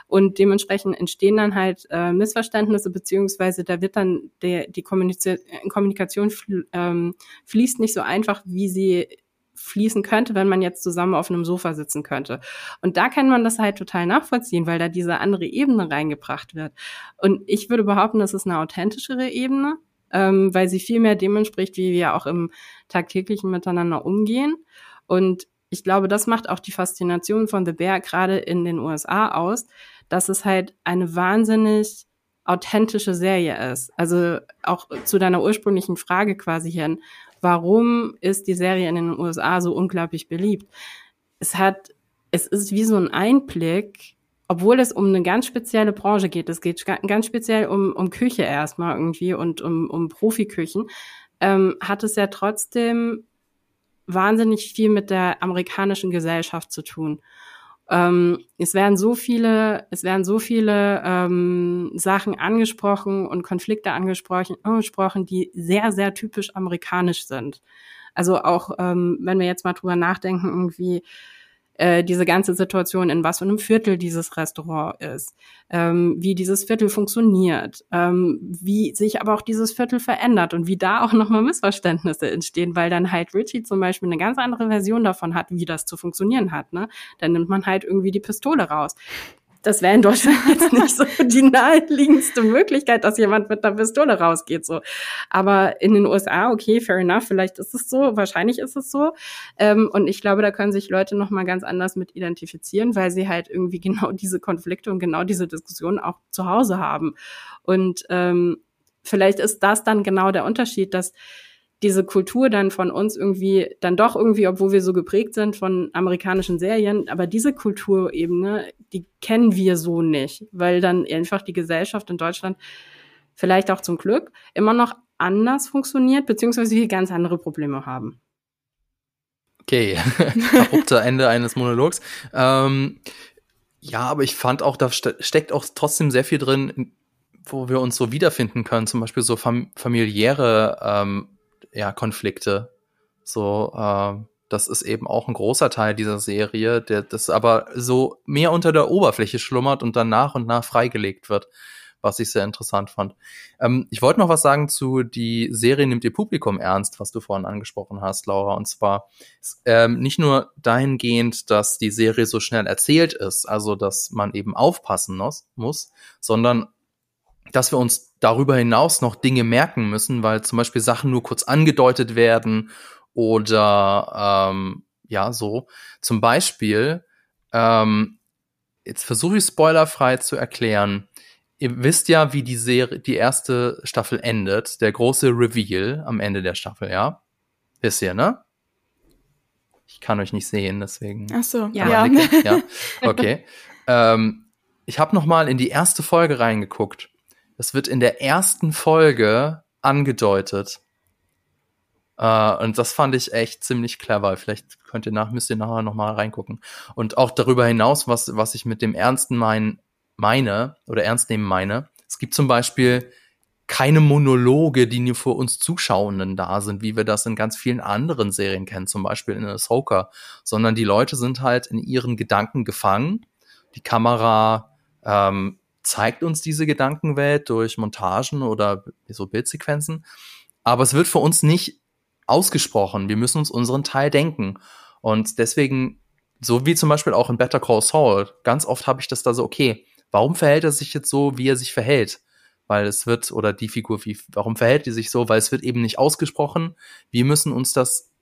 Und dementsprechend entstehen dann halt äh, Missverständnisse, beziehungsweise da wird dann der, die Kommunikation ähm, fließt nicht so einfach, wie sie fließen könnte, wenn man jetzt zusammen auf einem Sofa sitzen könnte. Und da kann man das halt total nachvollziehen, weil da diese andere Ebene reingebracht wird. Und ich würde behaupten, das ist eine authentischere Ebene, ähm, weil sie viel mehr dem entspricht, wie wir auch im tagtäglichen Miteinander umgehen. Und ich glaube, das macht auch die Faszination von The Bear gerade in den USA aus, dass es halt eine wahnsinnig authentische Serie ist. Also auch zu deiner ursprünglichen Frage quasi hin warum ist die Serie in den USA so unglaublich beliebt? Es hat, es ist wie so ein Einblick, obwohl es um eine ganz spezielle Branche geht. Es geht ganz speziell um, um Küche erstmal irgendwie und um, um Profiküchen, ähm, hat es ja trotzdem wahnsinnig viel mit der amerikanischen Gesellschaft zu tun. Ähm, es werden so viele, es werden so viele ähm, Sachen angesprochen und Konflikte angesprochen, angesprochen, die sehr, sehr typisch amerikanisch sind. Also auch, ähm, wenn wir jetzt mal drüber nachdenken, irgendwie, äh, diese ganze Situation, in was für einem Viertel dieses Restaurant ist, ähm, wie dieses Viertel funktioniert, ähm, wie sich aber auch dieses Viertel verändert und wie da auch nochmal Missverständnisse entstehen, weil dann halt Richie zum Beispiel eine ganz andere Version davon hat, wie das zu funktionieren hat. Ne? Dann nimmt man halt irgendwie die Pistole raus das wäre in Deutschland jetzt nicht so die naheliegendste Möglichkeit, dass jemand mit einer Pistole rausgeht. So, aber in den USA, okay, fair enough, vielleicht ist es so, wahrscheinlich ist es so. Ähm, und ich glaube, da können sich Leute noch mal ganz anders mit identifizieren, weil sie halt irgendwie genau diese Konflikte und genau diese Diskussionen auch zu Hause haben. Und ähm, vielleicht ist das dann genau der Unterschied, dass diese Kultur dann von uns irgendwie, dann doch irgendwie, obwohl wir so geprägt sind von amerikanischen Serien, aber diese Kulturebene, die kennen wir so nicht, weil dann einfach die Gesellschaft in Deutschland vielleicht auch zum Glück immer noch anders funktioniert, beziehungsweise wir ganz andere Probleme haben. Okay, abrupter Ende eines Monologs. Ähm, ja, aber ich fand auch, da steckt auch trotzdem sehr viel drin, wo wir uns so wiederfinden können, zum Beispiel so fam familiäre ähm, ja, Konflikte. So, äh, das ist eben auch ein großer Teil dieser Serie, der das aber so mehr unter der Oberfläche schlummert und dann nach und nach freigelegt wird, was ich sehr interessant fand. Ähm, ich wollte noch was sagen zu die Serie nimmt ihr Publikum ernst, was du vorhin angesprochen hast, Laura. Und zwar ähm, nicht nur dahingehend, dass die Serie so schnell erzählt ist, also dass man eben aufpassen muss, muss sondern dass wir uns darüber hinaus noch Dinge merken müssen, weil zum Beispiel Sachen nur kurz angedeutet werden oder ähm, ja, so. Zum Beispiel, ähm, jetzt versuche ich spoilerfrei zu erklären, ihr wisst ja, wie die Serie, die erste Staffel endet, der große Reveal am Ende der Staffel, ja? Wisst ihr, ne? Ich kann euch nicht sehen, deswegen. Ach so, ja. Ja, ja. okay. ähm, ich habe noch mal in die erste Folge reingeguckt. Es wird in der ersten Folge angedeutet. Uh, und das fand ich echt ziemlich clever. Vielleicht könnt ihr nach, müsst ihr nachher noch mal reingucken. Und auch darüber hinaus, was, was ich mit dem Ernsten mein, meine oder ernst nehmen meine. Es gibt zum Beispiel keine Monologe, die nur für uns Zuschauenden da sind, wie wir das in ganz vielen anderen Serien kennen, zum Beispiel in Ahsoka, sondern die Leute sind halt in ihren Gedanken gefangen. Die Kamera ähm, zeigt uns diese Gedankenwelt durch Montagen oder so Bildsequenzen, aber es wird für uns nicht ausgesprochen. Wir müssen uns unseren Teil denken. Und deswegen, so wie zum Beispiel auch in Better Call Saul, ganz oft habe ich das da so, okay, warum verhält er sich jetzt so, wie er sich verhält? Weil es wird, oder die Figur, wie, warum verhält die sich so? Weil es wird eben nicht ausgesprochen. Wir müssen uns das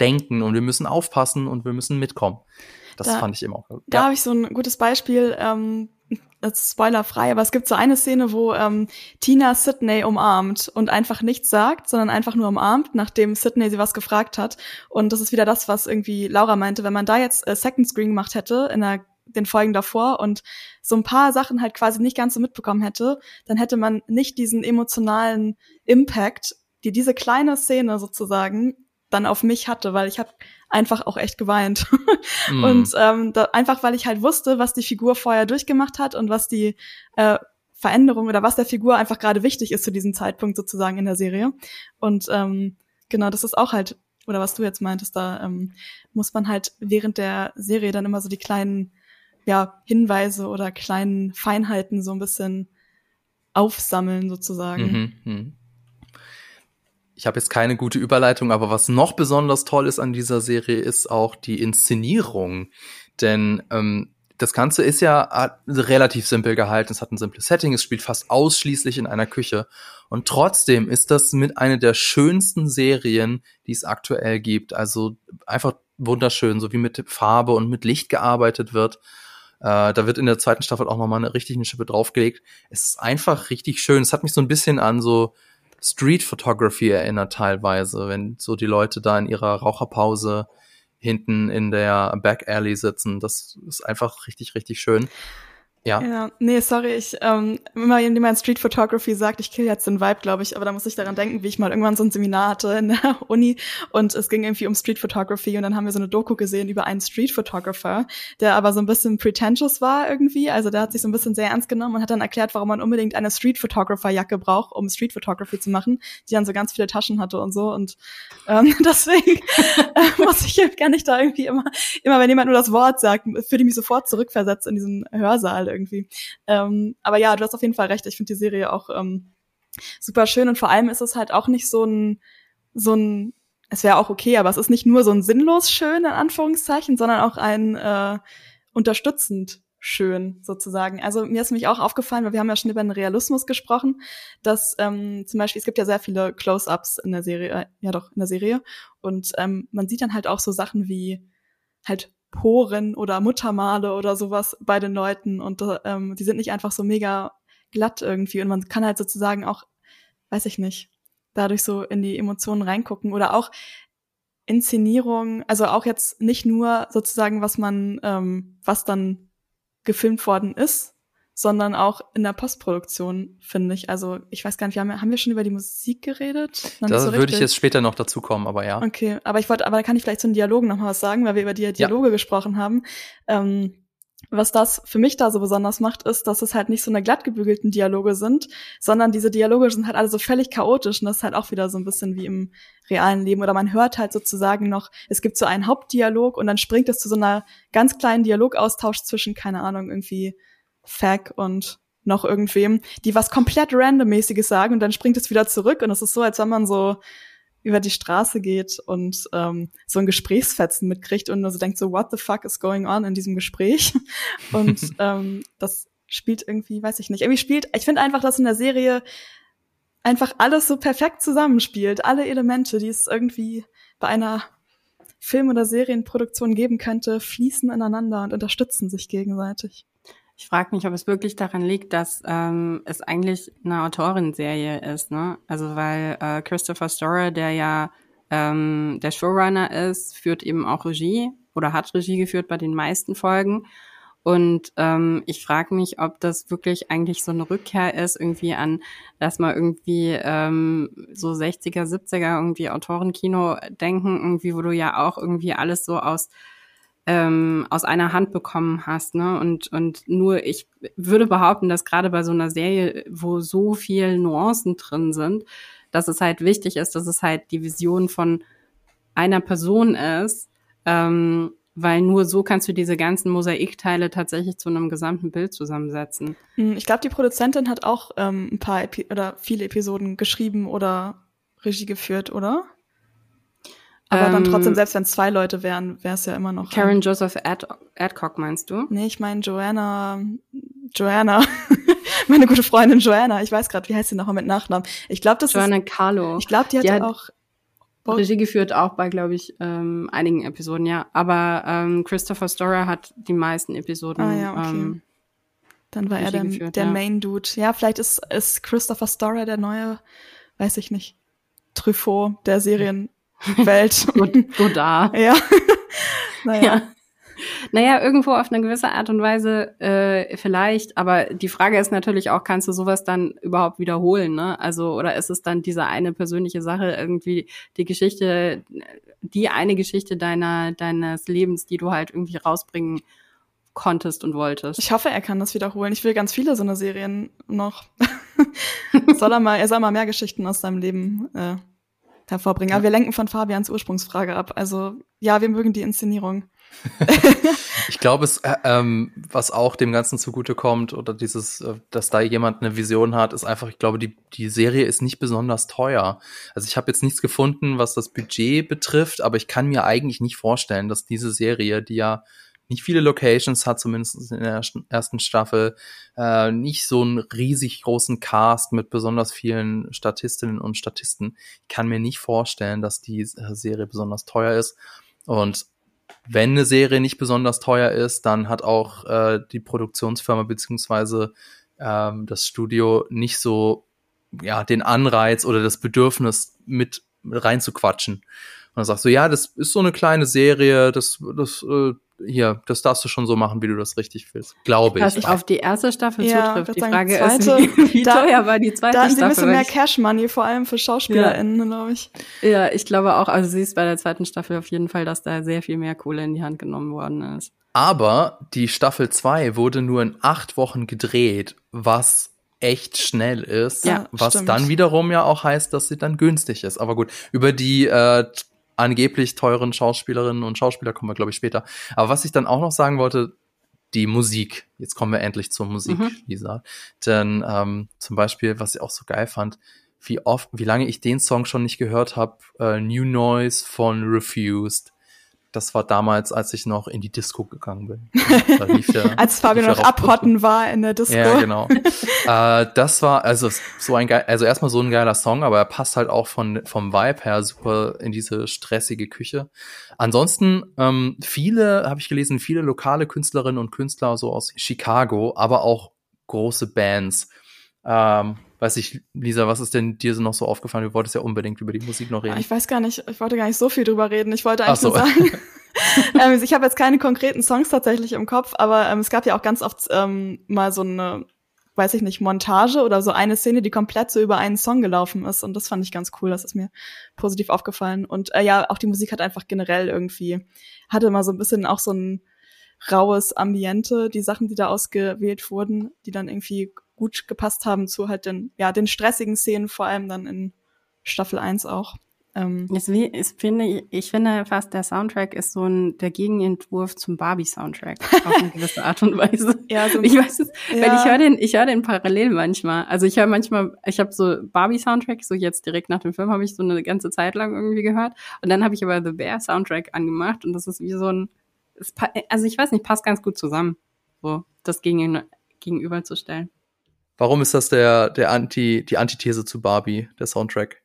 denken und wir müssen aufpassen und wir müssen mitkommen. Das da, fand ich immer auch. Ja. Da habe ich so ein gutes Beispiel, ähm, das ist spoilerfrei, aber es gibt so eine Szene, wo ähm, Tina Sydney umarmt und einfach nichts sagt, sondern einfach nur umarmt, nachdem Sydney sie was gefragt hat. Und das ist wieder das, was irgendwie Laura meinte, wenn man da jetzt äh, Second Screen gemacht hätte in der den Folgen davor und so ein paar Sachen halt quasi nicht ganz so mitbekommen hätte, dann hätte man nicht diesen emotionalen Impact, die diese kleine Szene sozusagen dann auf mich hatte, weil ich habe einfach auch echt geweint. mm. Und ähm, da, einfach, weil ich halt wusste, was die Figur vorher durchgemacht hat und was die äh, Veränderung oder was der Figur einfach gerade wichtig ist zu diesem Zeitpunkt sozusagen in der Serie. Und ähm, genau, das ist auch halt, oder was du jetzt meintest, da ähm, muss man halt während der Serie dann immer so die kleinen ja, Hinweise oder kleinen Feinheiten so ein bisschen aufsammeln sozusagen. Mhm, mh. Ich habe jetzt keine gute Überleitung, aber was noch besonders toll ist an dieser Serie, ist auch die Inszenierung. Denn ähm, das Ganze ist ja relativ simpel gehalten. Es hat ein simples Setting. Es spielt fast ausschließlich in einer Küche. Und trotzdem ist das mit einer der schönsten Serien, die es aktuell gibt. Also einfach wunderschön, so wie mit Farbe und mit Licht gearbeitet wird. Äh, da wird in der zweiten Staffel auch nochmal eine richtige Schippe draufgelegt. Es ist einfach richtig schön. Es hat mich so ein bisschen an so Street Photography erinnert teilweise, wenn so die Leute da in ihrer Raucherpause hinten in der Back Alley sitzen. Das ist einfach richtig, richtig schön. Ja. ja. Nee, sorry, ich, ähm, immer wenn jemand Street Photography sagt, ich kill jetzt den Vibe, glaube ich, aber da muss ich daran denken, wie ich mal irgendwann so ein Seminar hatte in der Uni und es ging irgendwie um Street Photography und dann haben wir so eine Doku gesehen über einen Street Photographer, der aber so ein bisschen pretentious war irgendwie, also der hat sich so ein bisschen sehr ernst genommen und hat dann erklärt, warum man unbedingt eine Street Photographer Jacke braucht, um Street Photography zu machen, die dann so ganz viele Taschen hatte und so und ähm, deswegen äh, muss ich gar nicht da irgendwie immer, immer wenn jemand nur das Wort sagt, fühle ich mich sofort zurückversetzt in diesen Hörsaal irgendwie. Ähm, aber ja, du hast auf jeden Fall recht. Ich finde die Serie auch ähm, super schön und vor allem ist es halt auch nicht so ein, so ein, es wäre auch okay, aber es ist nicht nur so ein sinnlos schön, in Anführungszeichen, sondern auch ein äh, unterstützend schön sozusagen. Also mir ist nämlich auch aufgefallen, weil wir haben ja schon über den Realismus gesprochen, dass ähm, zum Beispiel es gibt ja sehr viele Close-ups in der Serie, äh, ja doch in der Serie und ähm, man sieht dann halt auch so Sachen wie halt Poren oder Muttermale oder sowas bei den Leuten. Und ähm, die sind nicht einfach so mega glatt irgendwie. Und man kann halt sozusagen auch, weiß ich nicht, dadurch so in die Emotionen reingucken. Oder auch Inszenierung, also auch jetzt nicht nur sozusagen, was man, ähm, was dann gefilmt worden ist, sondern auch in der Postproduktion, finde ich. Also ich weiß gar nicht, wir haben, haben wir schon über die Musik geredet? da so würde ich jetzt später noch dazu kommen, aber ja. Okay, aber ich wollte, aber da kann ich vielleicht zu den Dialogen noch mal was sagen, weil wir über die Dialoge ja. gesprochen haben. Ähm, was das für mich da so besonders macht, ist, dass es halt nicht so eine glatt gebügelten Dialoge sind, sondern diese Dialoge sind halt alle so völlig chaotisch und das ist halt auch wieder so ein bisschen wie im realen Leben oder man hört halt sozusagen noch, es gibt so einen Hauptdialog und dann springt es zu so einer ganz kleinen Dialogaustausch zwischen, keine Ahnung, irgendwie Fack und noch irgendwem, die was komplett randommäßiges sagen und dann springt es wieder zurück und es ist so, als wenn man so über die Straße geht und ähm, so ein Gesprächsfetzen mitkriegt und also denkt so, what the fuck is going on in diesem Gespräch? Und ähm, das spielt irgendwie, weiß ich nicht, irgendwie spielt, ich finde einfach, dass in der Serie einfach alles so perfekt zusammenspielt. Alle Elemente, die es irgendwie bei einer Film- oder Serienproduktion geben könnte, fließen ineinander und unterstützen sich gegenseitig. Ich frage mich, ob es wirklich daran liegt, dass ähm, es eigentlich eine Autorenserie ist, ne? Also weil äh, Christopher Storer, der ja ähm, der Showrunner ist, führt eben auch Regie oder hat Regie geführt bei den meisten Folgen. Und ähm, ich frage mich, ob das wirklich eigentlich so eine Rückkehr ist, irgendwie an, dass mal irgendwie ähm, so 60er, 70er irgendwie Autorenkino denken, irgendwie, wo du ja auch irgendwie alles so aus ähm, aus einer Hand bekommen hast, ne? Und und nur ich würde behaupten, dass gerade bei so einer Serie, wo so viel Nuancen drin sind, dass es halt wichtig ist, dass es halt die Vision von einer Person ist, ähm, weil nur so kannst du diese ganzen Mosaikteile tatsächlich zu einem gesamten Bild zusammensetzen. Hm, ich glaube, die Produzentin hat auch ähm, ein paar Epi oder viele Episoden geschrieben oder Regie geführt, oder? Aber ähm, dann trotzdem, selbst wenn es zwei Leute wären, wäre es ja immer noch. Karen ähm, Joseph Ad Adcock meinst du? Nee, ich meine Joanna, Joanna, meine gute Freundin Joanna. Ich weiß gerade, wie heißt sie nochmal mit Nachnamen? Ich glaube, das Joanna ist. Carlo. Ich glaube, die, die hat auch Regie geführt, auch bei, glaube ich, ähm, einigen Episoden, ja. Aber ähm, Christopher Storer hat die meisten Episoden. Ah, ja, okay. Ähm, Dann war Regie er der, geführt, der ja. Main Dude. Ja, vielleicht ist, ist Christopher Storer der neue, weiß ich nicht, Truffaut der Serien. Welt. Godard. ja. naja. Ja. Naja, irgendwo auf eine gewisse Art und Weise äh, vielleicht, aber die Frage ist natürlich auch, kannst du sowas dann überhaupt wiederholen, ne? Also, oder ist es dann diese eine persönliche Sache, irgendwie die Geschichte, die eine Geschichte deiner, deines Lebens, die du halt irgendwie rausbringen konntest und wolltest. Ich hoffe, er kann das wiederholen. Ich will ganz viele so eine Serien noch. soll er mal, er soll mal mehr Geschichten aus seinem Leben äh, hervorbringen. Aber wir lenken von Fabians Ursprungsfrage ab. Also ja, wir mögen die Inszenierung. ich glaube, es, äh, ähm, was auch dem Ganzen zugute kommt oder dieses, äh, dass da jemand eine Vision hat, ist einfach, ich glaube, die, die Serie ist nicht besonders teuer. Also ich habe jetzt nichts gefunden, was das Budget betrifft, aber ich kann mir eigentlich nicht vorstellen, dass diese Serie, die ja nicht viele Locations hat, zumindest in der ersten Staffel, äh, nicht so einen riesig großen Cast mit besonders vielen Statistinnen und Statisten. Ich kann mir nicht vorstellen, dass die äh, Serie besonders teuer ist. Und wenn eine Serie nicht besonders teuer ist, dann hat auch äh, die Produktionsfirma beziehungsweise ähm, das Studio nicht so ja den Anreiz oder das Bedürfnis mit reinzuquatschen. Und dann sagst du, ja, das ist so eine kleine Serie, das, das äh, hier, das darfst du schon so machen, wie du das richtig willst. Glaube ich. Was auf die erste Staffel ja, zutrifft. Die Frage zweite, ist, wie, wie da, teuer war die zweite da Staffel? Da ein bisschen mehr Cash Money, vor allem für SchauspielerInnen, ja. glaube ich. Ja, ich glaube auch. Also siehst bei der zweiten Staffel auf jeden Fall, dass da sehr viel mehr Kohle in die Hand genommen worden ist. Aber die Staffel 2 wurde nur in acht Wochen gedreht, was echt schnell ist, ja, was stimmt. dann wiederum ja auch heißt, dass sie dann günstig ist. Aber gut, über die äh, angeblich teuren Schauspielerinnen und Schauspieler kommen wir, glaube ich, später. Aber was ich dann auch noch sagen wollte, die Musik. Jetzt kommen wir endlich zur Musik, mhm. Lisa. Denn ähm, zum Beispiel, was ich auch so geil fand, wie oft, wie lange ich den Song schon nicht gehört habe, äh, New Noise von Refused. Das war damals, als ich noch in die Disco gegangen bin. Der, als Fabian noch abhotten war in der Disco. Ja, genau. äh, das war also so ein geil, also erstmal so ein geiler Song, aber er passt halt auch von vom Vibe her super in diese stressige Küche. Ansonsten ähm, viele, habe ich gelesen, viele lokale Künstlerinnen und Künstler so aus Chicago, aber auch große Bands. Ähm, weiß ich, Lisa, was ist denn dir so noch so aufgefallen? Du wolltest ja unbedingt über die Musik noch reden. Ich weiß gar nicht, ich wollte gar nicht so viel drüber reden. Ich wollte eigentlich so. nur sagen, ähm, ich habe jetzt keine konkreten Songs tatsächlich im Kopf, aber ähm, es gab ja auch ganz oft ähm, mal so eine, weiß ich nicht, Montage oder so eine Szene, die komplett so über einen Song gelaufen ist. Und das fand ich ganz cool. Das ist mir positiv aufgefallen. Und äh, ja, auch die Musik hat einfach generell irgendwie, hatte immer so ein bisschen auch so ein raues Ambiente, die Sachen, die da ausgewählt wurden, die dann irgendwie gut gepasst haben zu halt den, ja, den stressigen Szenen, vor allem dann in Staffel 1 auch. Ähm, ich, ich, finde, ich finde fast, der Soundtrack ist so ein der Gegenentwurf zum Barbie-Soundtrack auf eine gewisse Art und Weise. ja, so, ich weiß es, ja. weil ich höre den, ich höre den parallel manchmal. Also ich höre manchmal, ich habe so Barbie-Soundtrack, so jetzt direkt nach dem Film habe ich so eine ganze Zeit lang irgendwie gehört. Und dann habe ich aber The Bear Soundtrack angemacht und das ist wie so ein, also ich weiß nicht, passt ganz gut zusammen, so das gegen, gegenüberzustellen. Warum ist das der, der Anti, die Antithese zu Barbie, der Soundtrack?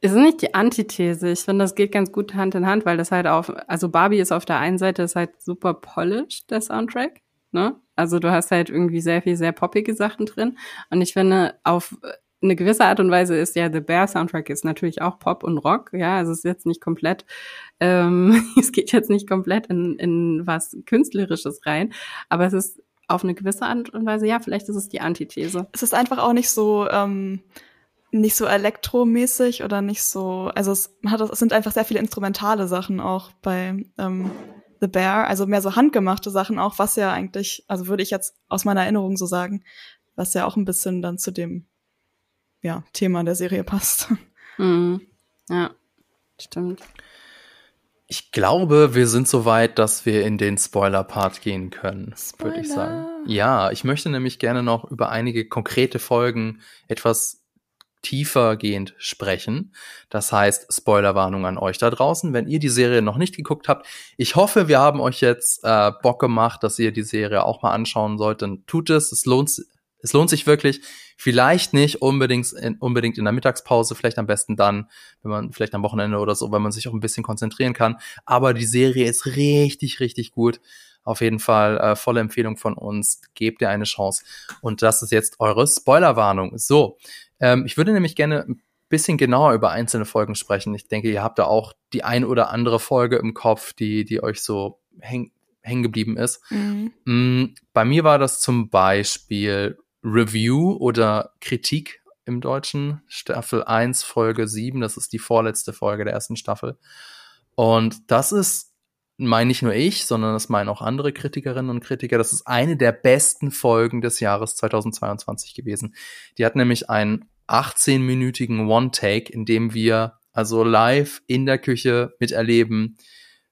Ist nicht die Antithese. Ich finde, das geht ganz gut Hand in Hand, weil das halt auf, also Barbie ist auf der einen Seite ist halt super polished, der Soundtrack. Ne? Also du hast halt irgendwie sehr viel sehr poppige Sachen drin. Und ich finde, auf eine gewisse Art und Weise ist ja The Bear Soundtrack ist natürlich auch Pop und Rock, ja, also es ist jetzt nicht komplett, ähm, es geht jetzt nicht komplett in, in was Künstlerisches rein, aber es ist auf eine gewisse Art und Weise, ja, vielleicht ist es die Antithese. Es ist einfach auch nicht so, ähm, nicht so elektromäßig oder nicht so, also es, hat, es sind einfach sehr viele instrumentale Sachen auch bei ähm, The Bear, also mehr so handgemachte Sachen auch, was ja eigentlich, also würde ich jetzt aus meiner Erinnerung so sagen, was ja auch ein bisschen dann zu dem ja, Thema der Serie passt. Mhm. Ja, stimmt. Ich glaube, wir sind so weit, dass wir in den Spoiler-Part gehen können, würde ich sagen. Ja, ich möchte nämlich gerne noch über einige konkrete Folgen etwas tiefergehend sprechen. Das heißt, Spoilerwarnung an euch da draußen, wenn ihr die Serie noch nicht geguckt habt. Ich hoffe, wir haben euch jetzt äh, Bock gemacht, dass ihr die Serie auch mal anschauen sollt. Dann tut es. Es lohnt, es lohnt sich wirklich. Vielleicht nicht unbedingt in, unbedingt in der Mittagspause, vielleicht am besten dann, wenn man vielleicht am Wochenende oder so, wenn man sich auch ein bisschen konzentrieren kann. Aber die Serie ist richtig, richtig gut. Auf jeden Fall äh, volle Empfehlung von uns. Gebt ihr eine Chance. Und das ist jetzt eure Spoilerwarnung. So, ähm, ich würde nämlich gerne ein bisschen genauer über einzelne Folgen sprechen. Ich denke, ihr habt da auch die ein oder andere Folge im Kopf, die, die euch so hängen hängen geblieben ist. Mhm. Mm, bei mir war das zum Beispiel Review oder Kritik im Deutschen, Staffel 1, Folge 7, das ist die vorletzte Folge der ersten Staffel. Und das ist, meine nicht nur ich, sondern das meinen auch andere Kritikerinnen und Kritiker, das ist eine der besten Folgen des Jahres 2022 gewesen. Die hat nämlich einen 18-minütigen One-Take, in dem wir also live in der Küche miterleben,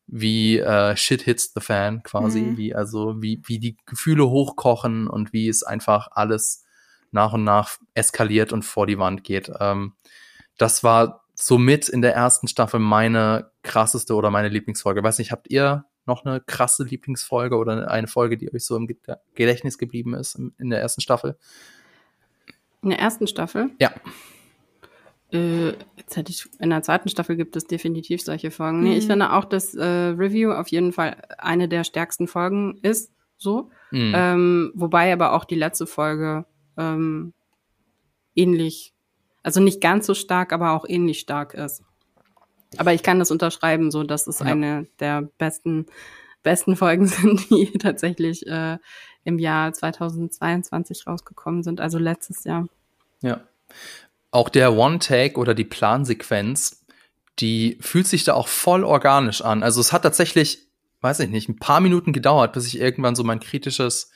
wie äh, Shit hits the fan quasi, mhm. wie also wie wie die Gefühle hochkochen und wie es einfach alles nach und nach eskaliert und vor die Wand geht. Ähm, das war somit in der ersten Staffel meine krasseste oder meine Lieblingsfolge. Weiß nicht, habt ihr noch eine krasse Lieblingsfolge oder eine Folge, die euch so im Gedächtnis geblieben ist in der ersten Staffel? In der ersten Staffel? Ja. Äh, jetzt hätte ich, in der zweiten Staffel gibt es definitiv solche Folgen. Nee, ich mhm. finde auch, dass äh, Review auf jeden Fall eine der stärksten Folgen ist, so. Mhm. Ähm, wobei aber auch die letzte Folge ähm, ähnlich, also nicht ganz so stark, aber auch ähnlich stark ist. Aber ich kann das unterschreiben, so dass es ja. eine der besten besten Folgen sind, die tatsächlich äh, im Jahr 2022 rausgekommen sind, also letztes Jahr. Ja. Auch der One-Take oder die Plansequenz, die fühlt sich da auch voll organisch an. Also es hat tatsächlich, weiß ich nicht, ein paar Minuten gedauert, bis ich irgendwann so mein kritisches,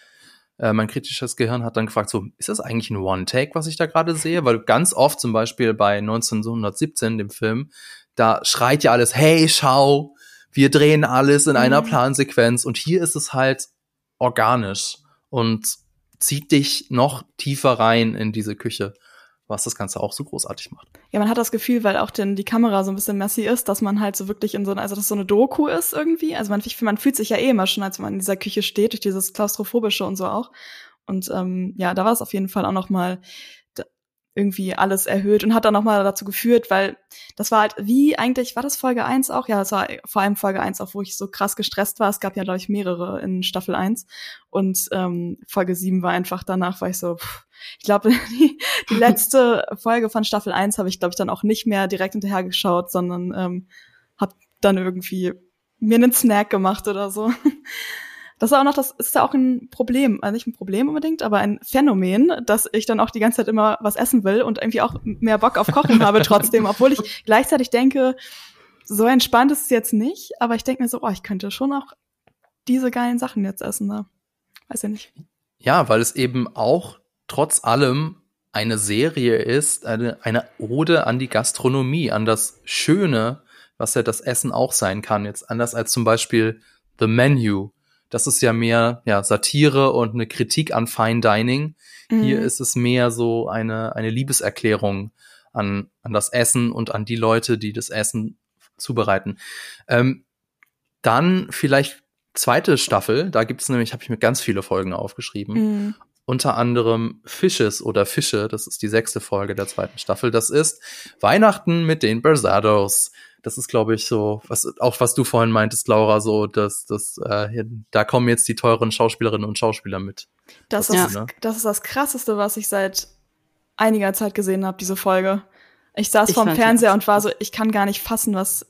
äh, mein kritisches Gehirn hat dann gefragt, so, ist das eigentlich ein One-Take, was ich da gerade sehe? Weil ganz oft zum Beispiel bei 1917, dem Film, da schreit ja alles, hey, schau, wir drehen alles in einer mhm. Plansequenz und hier ist es halt organisch und zieht dich noch tiefer rein in diese Küche was das Ganze auch so großartig macht. Ja, man hat das Gefühl, weil auch denn die Kamera so ein bisschen messy ist, dass man halt so wirklich in so einer, also dass so eine Doku ist irgendwie. Also man, man fühlt sich ja eh immer schon, als man in dieser Küche steht, durch dieses Klaustrophobische und so auch. Und ähm, ja, da war es auf jeden Fall auch noch mal irgendwie alles erhöht und hat dann nochmal dazu geführt, weil das war halt wie eigentlich, war das Folge 1 auch? Ja, das war vor allem Folge 1 auch, wo ich so krass gestresst war. Es gab ja, glaube ich, mehrere in Staffel 1 und ähm, Folge 7 war einfach danach, war ich so, pff, ich glaube, die, die letzte Folge von Staffel 1 habe ich, glaube ich, dann auch nicht mehr direkt hinterher geschaut, sondern ähm, habe dann irgendwie mir einen Snack gemacht oder so. Das ist auch noch, das ist ja auch ein Problem, also nicht ein Problem unbedingt, aber ein Phänomen, dass ich dann auch die ganze Zeit immer was essen will und irgendwie auch mehr Bock auf Kochen habe trotzdem, obwohl ich gleichzeitig denke, so entspannt ist es jetzt nicht, aber ich denke mir so, oh, ich könnte schon auch diese geilen Sachen jetzt essen, da. Weiß ja nicht. Ja, weil es eben auch trotz allem eine Serie ist, eine, eine Ode an die Gastronomie, an das Schöne, was ja das Essen auch sein kann. Jetzt anders als zum Beispiel The Menu, das ist ja mehr ja, Satire und eine Kritik an Fine Dining. Mhm. Hier ist es mehr so eine, eine Liebeserklärung an, an das Essen und an die Leute, die das Essen zubereiten. Ähm, dann vielleicht zweite Staffel, da gibt es nämlich, habe ich mir ganz viele Folgen aufgeschrieben. Mhm. Unter anderem Fishes oder Fische, das ist die sechste Folge der zweiten Staffel. Das ist Weihnachten mit den Bersados. Das ist, glaube ich, so, was auch was du vorhin meintest, Laura, so, dass das, äh, hier, da kommen jetzt die teuren Schauspielerinnen und Schauspieler mit. Das, das ist, ne? das ist das krasseste, was ich seit einiger Zeit gesehen habe, diese Folge. Ich saß ich vorm Fernseher und war so, ich kann gar nicht fassen, was,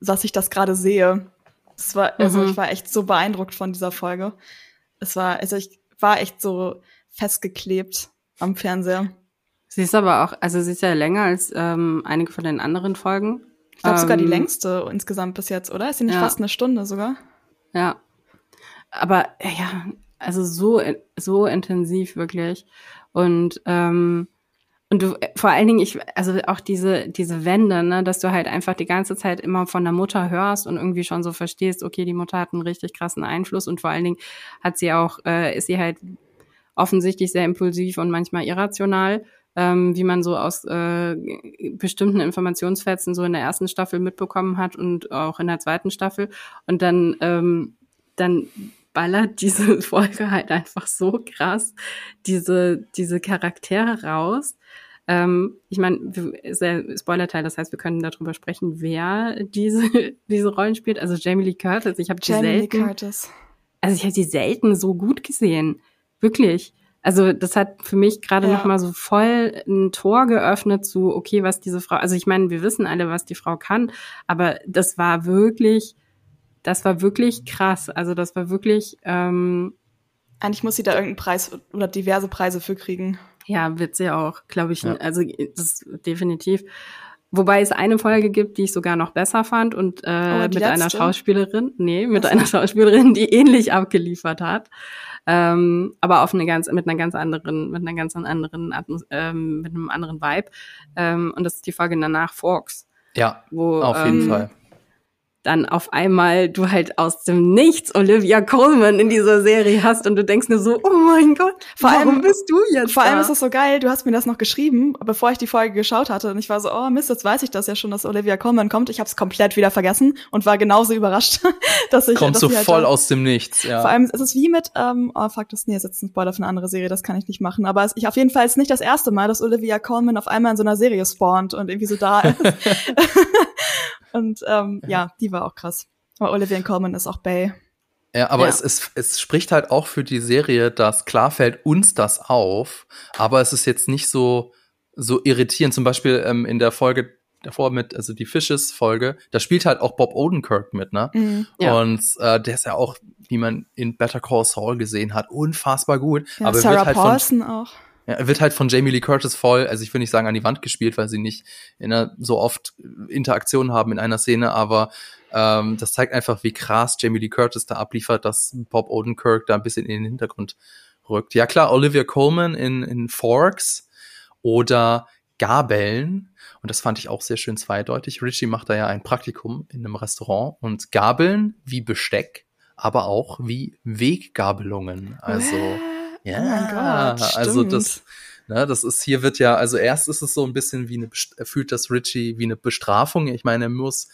was ich das gerade sehe. Es war, also mhm. ich war echt so beeindruckt von dieser Folge. Es war, also ich war echt so festgeklebt am Fernseher. Sie ist aber auch, also sie ist ja länger als ähm, einige von den anderen Folgen. Ich glaube ähm, sogar die ähm, längste insgesamt bis jetzt, oder? Ist sie nicht ja. fast eine Stunde sogar? Ja. Aber ja, also so, so intensiv wirklich. Und ähm, und du, vor allen Dingen, ich, also auch diese, diese Wende, ne, dass du halt einfach die ganze Zeit immer von der Mutter hörst und irgendwie schon so verstehst, okay, die Mutter hat einen richtig krassen Einfluss und vor allen Dingen hat sie auch, äh, ist sie halt offensichtlich sehr impulsiv und manchmal irrational, ähm, wie man so aus äh, bestimmten Informationsfetzen so in der ersten Staffel mitbekommen hat und auch in der zweiten Staffel. Und dann, ähm, dann ballert diese Folge halt einfach so krass diese, diese Charaktere raus. Ähm, ich meine, Spoiler-Teil, das heißt, wir können darüber sprechen, wer diese, diese Rollen spielt. Also Jamie Lee Curtis. Ich habe die Jamie selten, Lee Curtis. Also ich habe die selten so gut gesehen. Wirklich. Also das hat für mich gerade ja. noch mal so voll ein Tor geöffnet zu, okay, was diese Frau, also ich meine, wir wissen alle, was die Frau kann, aber das war wirklich das war wirklich krass. Also das war wirklich. Ähm, Eigentlich muss sie da irgendeinen Preis oder diverse Preise für kriegen. Ja, wird sie auch, glaube ich. Ja. Also das ist definitiv. Wobei es eine Folge gibt, die ich sogar noch besser fand und äh, oh, mit letzte? einer Schauspielerin, nee, mit einer Schauspielerin, die ähnlich abgeliefert hat, ähm, aber auf eine ganz, mit einer ganz anderen, mit einer ganz anderen, ähm, mit einem anderen Vibe. Ähm, und das ist die Folge danach Forks. Ja, wo, auf jeden ähm, Fall dann auf einmal du halt aus dem Nichts Olivia Colman in dieser Serie hast und du denkst nur so, oh mein Gott, vor warum allem bist du jetzt Vor da? allem ist das so geil, du hast mir das noch geschrieben, bevor ich die Folge geschaut hatte und ich war so, oh Mist, jetzt weiß ich das ja schon, dass Olivia Colman kommt. Ich habe es komplett wieder vergessen und war genauso überrascht, dass ich kommt dass so halt voll aus dem Nichts, ja. Vor allem ist es wie mit ähm, oh fuck, das nee, ist jetzt ein Spoiler für eine andere Serie, das kann ich nicht machen, aber es, ich auf jeden Fall ist nicht das erste Mal, dass Olivia Colman auf einmal in so einer Serie spawnt und irgendwie so da ist. Und ähm, ja, die war auch krass. Aber Olivia Colman ist auch Bay. Ja, aber ja. Es, es, es spricht halt auch für die Serie, dass klar fällt uns das auf, aber es ist jetzt nicht so, so irritierend. Zum Beispiel ähm, in der Folge davor mit, also die Fishes-Folge, da spielt halt auch Bob Odenkirk mit, ne? Mhm, ja. Und äh, der ist ja auch, wie man in Better Call Saul gesehen hat, unfassbar gut. Ja, aber Sarah wird halt Paulson auch. Ja, er wird halt von Jamie Lee Curtis voll, also ich will nicht sagen an die Wand gespielt, weil sie nicht in einer, so oft Interaktion haben in einer Szene, aber ähm, das zeigt einfach, wie krass Jamie Lee Curtis da abliefert, dass Bob Odenkirk da ein bisschen in den Hintergrund rückt. Ja klar, Olivia Coleman in, in Forks oder Gabeln. Und das fand ich auch sehr schön zweideutig. Richie macht da ja ein Praktikum in einem Restaurant und Gabeln wie Besteck, aber auch wie Weggabelungen. Also ja, oh mein Gott, also das, ne, das ist hier wird ja, also erst ist es so ein bisschen wie eine, fühlt das Richie wie eine Bestrafung. Ich meine, er muss,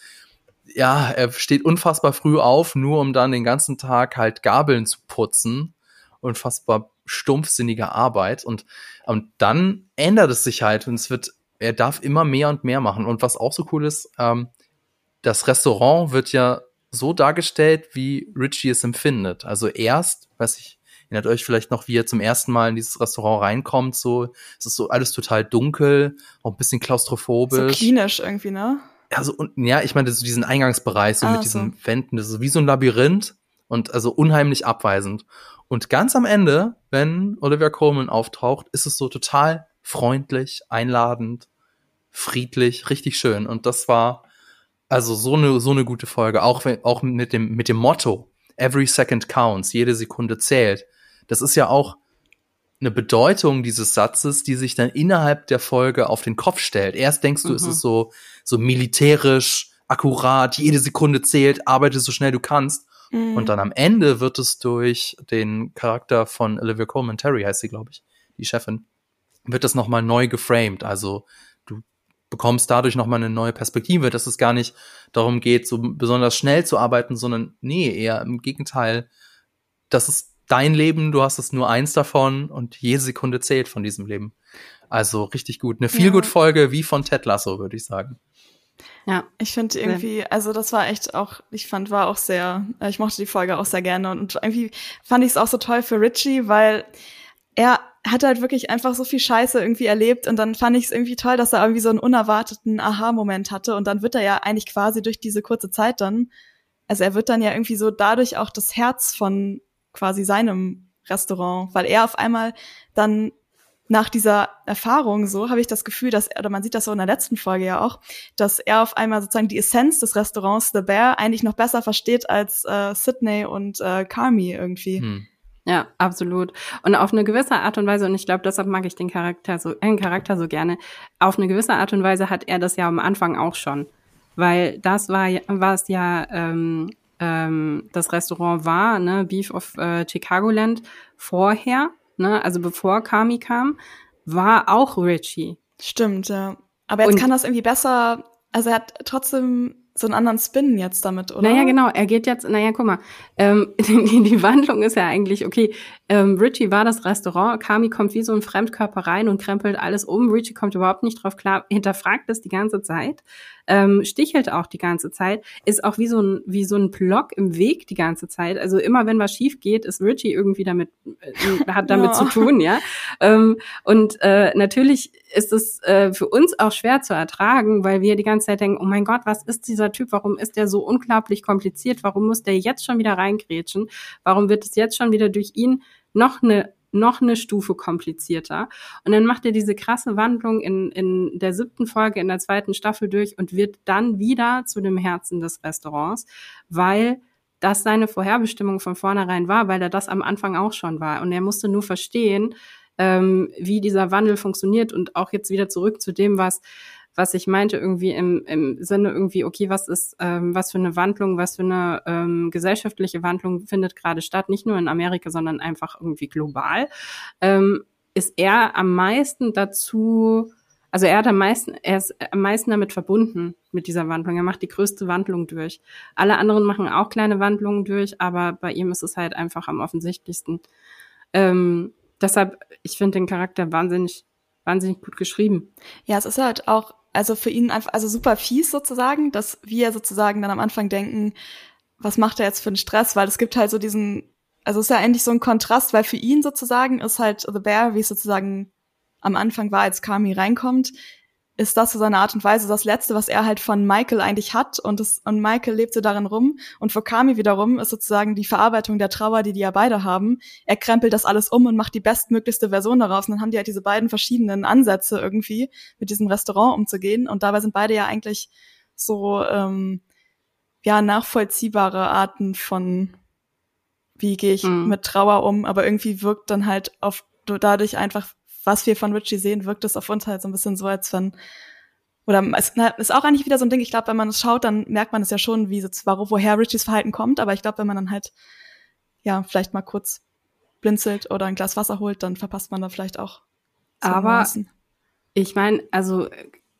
ja, er steht unfassbar früh auf, nur um dann den ganzen Tag halt Gabeln zu putzen. Unfassbar stumpfsinnige Arbeit und, und dann ändert es sich halt und es wird, er darf immer mehr und mehr machen. Und was auch so cool ist, ähm, das Restaurant wird ja so dargestellt, wie Richie es empfindet. Also erst, weiß ich, Erinnert euch vielleicht noch, wie ihr zum ersten Mal in dieses Restaurant reinkommt, so, es ist so alles total dunkel, auch ein bisschen klaustrophobisch. So klinisch irgendwie, ne? Ja, so, und, ja, ich meine, so diesen Eingangsbereich, so ah, mit diesen so. Wänden, das ist wie so ein Labyrinth und also unheimlich abweisend. Und ganz am Ende, wenn Olivia Coleman auftaucht, ist es so total freundlich, einladend, friedlich, richtig schön. Und das war also so eine so eine gute Folge, auch wenn, auch mit dem mit dem Motto Every second counts, jede Sekunde zählt das ist ja auch eine Bedeutung dieses Satzes, die sich dann innerhalb der Folge auf den Kopf stellt. Erst denkst du, mhm. es ist so, so militärisch, akkurat, jede Sekunde zählt, arbeite so schnell du kannst. Mhm. Und dann am Ende wird es durch den Charakter von Olivia Coleman, Terry heißt sie, glaube ich, die Chefin, wird das nochmal neu geframed. Also du bekommst dadurch nochmal eine neue Perspektive, dass es gar nicht darum geht, so besonders schnell zu arbeiten, sondern nee, eher im Gegenteil, dass es dein Leben, du hast es nur eins davon und jede Sekunde zählt von diesem Leben. Also richtig gut. Eine Feelgood-Folge wie von Ted Lasso, würde ich sagen. Ja. Ich finde irgendwie, also das war echt auch, ich fand, war auch sehr, äh, ich mochte die Folge auch sehr gerne und irgendwie fand ich es auch so toll für Richie, weil er hat halt wirklich einfach so viel Scheiße irgendwie erlebt und dann fand ich es irgendwie toll, dass er irgendwie so einen unerwarteten Aha-Moment hatte und dann wird er ja eigentlich quasi durch diese kurze Zeit dann, also er wird dann ja irgendwie so dadurch auch das Herz von quasi seinem Restaurant, weil er auf einmal dann nach dieser Erfahrung so habe ich das Gefühl, dass, oder man sieht das so in der letzten Folge ja auch, dass er auf einmal sozusagen die Essenz des Restaurants The Bear eigentlich noch besser versteht als äh, Sydney und äh, Carmi irgendwie. Hm. Ja, absolut. Und auf eine gewisse Art und Weise, und ich glaube, deshalb mag ich den Charakter so, den Charakter so gerne, auf eine gewisse Art und Weise hat er das ja am Anfang auch schon. Weil das war, war es ja, ähm, ähm, das Restaurant war, ne, Beef of äh, Chicagoland vorher ne, also bevor Kami kam, war auch Richie. Stimmt, ja. Aber jetzt Und kann das irgendwie besser, also er hat trotzdem so einen anderen Spin jetzt damit, oder? Naja, genau. Er geht jetzt, naja, guck mal, ähm, die, die Wandlung ist ja eigentlich, okay, ähm, Richie war das Restaurant, Kami kommt wie so ein Fremdkörper rein und krempelt alles um. Richie kommt überhaupt nicht drauf klar, hinterfragt das die ganze Zeit ähm, stichelt auch die ganze Zeit, ist auch wie so ein wie so ein Block im Weg die ganze Zeit. Also immer wenn was schief geht, ist Richie irgendwie damit äh, hat damit ja. zu tun, ja. Ähm, und äh, natürlich ist es äh, für uns auch schwer zu ertragen, weil wir die ganze Zeit denken, oh mein Gott, was ist dieser Typ? Warum ist der so unglaublich kompliziert? Warum muss der jetzt schon wieder reingrätschen? Warum wird es jetzt schon wieder durch ihn noch eine noch eine Stufe komplizierter. Und dann macht er diese krasse Wandlung in, in der siebten Folge in der zweiten Staffel durch und wird dann wieder zu dem Herzen des Restaurants, weil das seine Vorherbestimmung von vornherein war, weil er das am Anfang auch schon war. Und er musste nur verstehen, ähm, wie dieser Wandel funktioniert und auch jetzt wieder zurück zu dem, was was ich meinte, irgendwie im, im Sinne irgendwie, okay, was ist, ähm, was für eine Wandlung, was für eine ähm, gesellschaftliche Wandlung findet gerade statt, nicht nur in Amerika, sondern einfach irgendwie global, ähm, ist er am meisten dazu, also er hat am meisten, er ist am meisten damit verbunden mit dieser Wandlung. Er macht die größte Wandlung durch. Alle anderen machen auch kleine Wandlungen durch, aber bei ihm ist es halt einfach am offensichtlichsten. Ähm, deshalb, ich finde den Charakter wahnsinnig, wahnsinnig gut geschrieben. Ja, es ist halt auch also für ihn einfach, also super fies sozusagen, dass wir sozusagen dann am Anfang denken, was macht er jetzt für einen Stress? Weil es gibt halt so diesen, also es ist ja eigentlich so ein Kontrast, weil für ihn sozusagen ist halt The Bear, wie es sozusagen am Anfang war, als Kami reinkommt, ist das so seine Art und Weise das Letzte, was er halt von Michael eigentlich hat und, das, und Michael lebt so darin rum und für Kami wiederum ist sozusagen die Verarbeitung der Trauer, die die ja beide haben. Er krempelt das alles um und macht die bestmöglichste Version daraus und dann haben die halt diese beiden verschiedenen Ansätze irgendwie mit diesem Restaurant umzugehen und dabei sind beide ja eigentlich so ähm, ja nachvollziehbare Arten von wie gehe ich mhm. mit Trauer um, aber irgendwie wirkt dann halt auf dadurch einfach was wir von Richie sehen, wirkt es auf uns halt so ein bisschen so, als wenn oder es ist auch eigentlich wieder so ein Ding, ich glaube, wenn man es schaut, dann merkt man es ja schon, wie so, woher Richies Verhalten kommt, aber ich glaube, wenn man dann halt ja, vielleicht mal kurz blinzelt oder ein Glas Wasser holt, dann verpasst man da vielleicht auch. Aber Nuancen. ich meine, also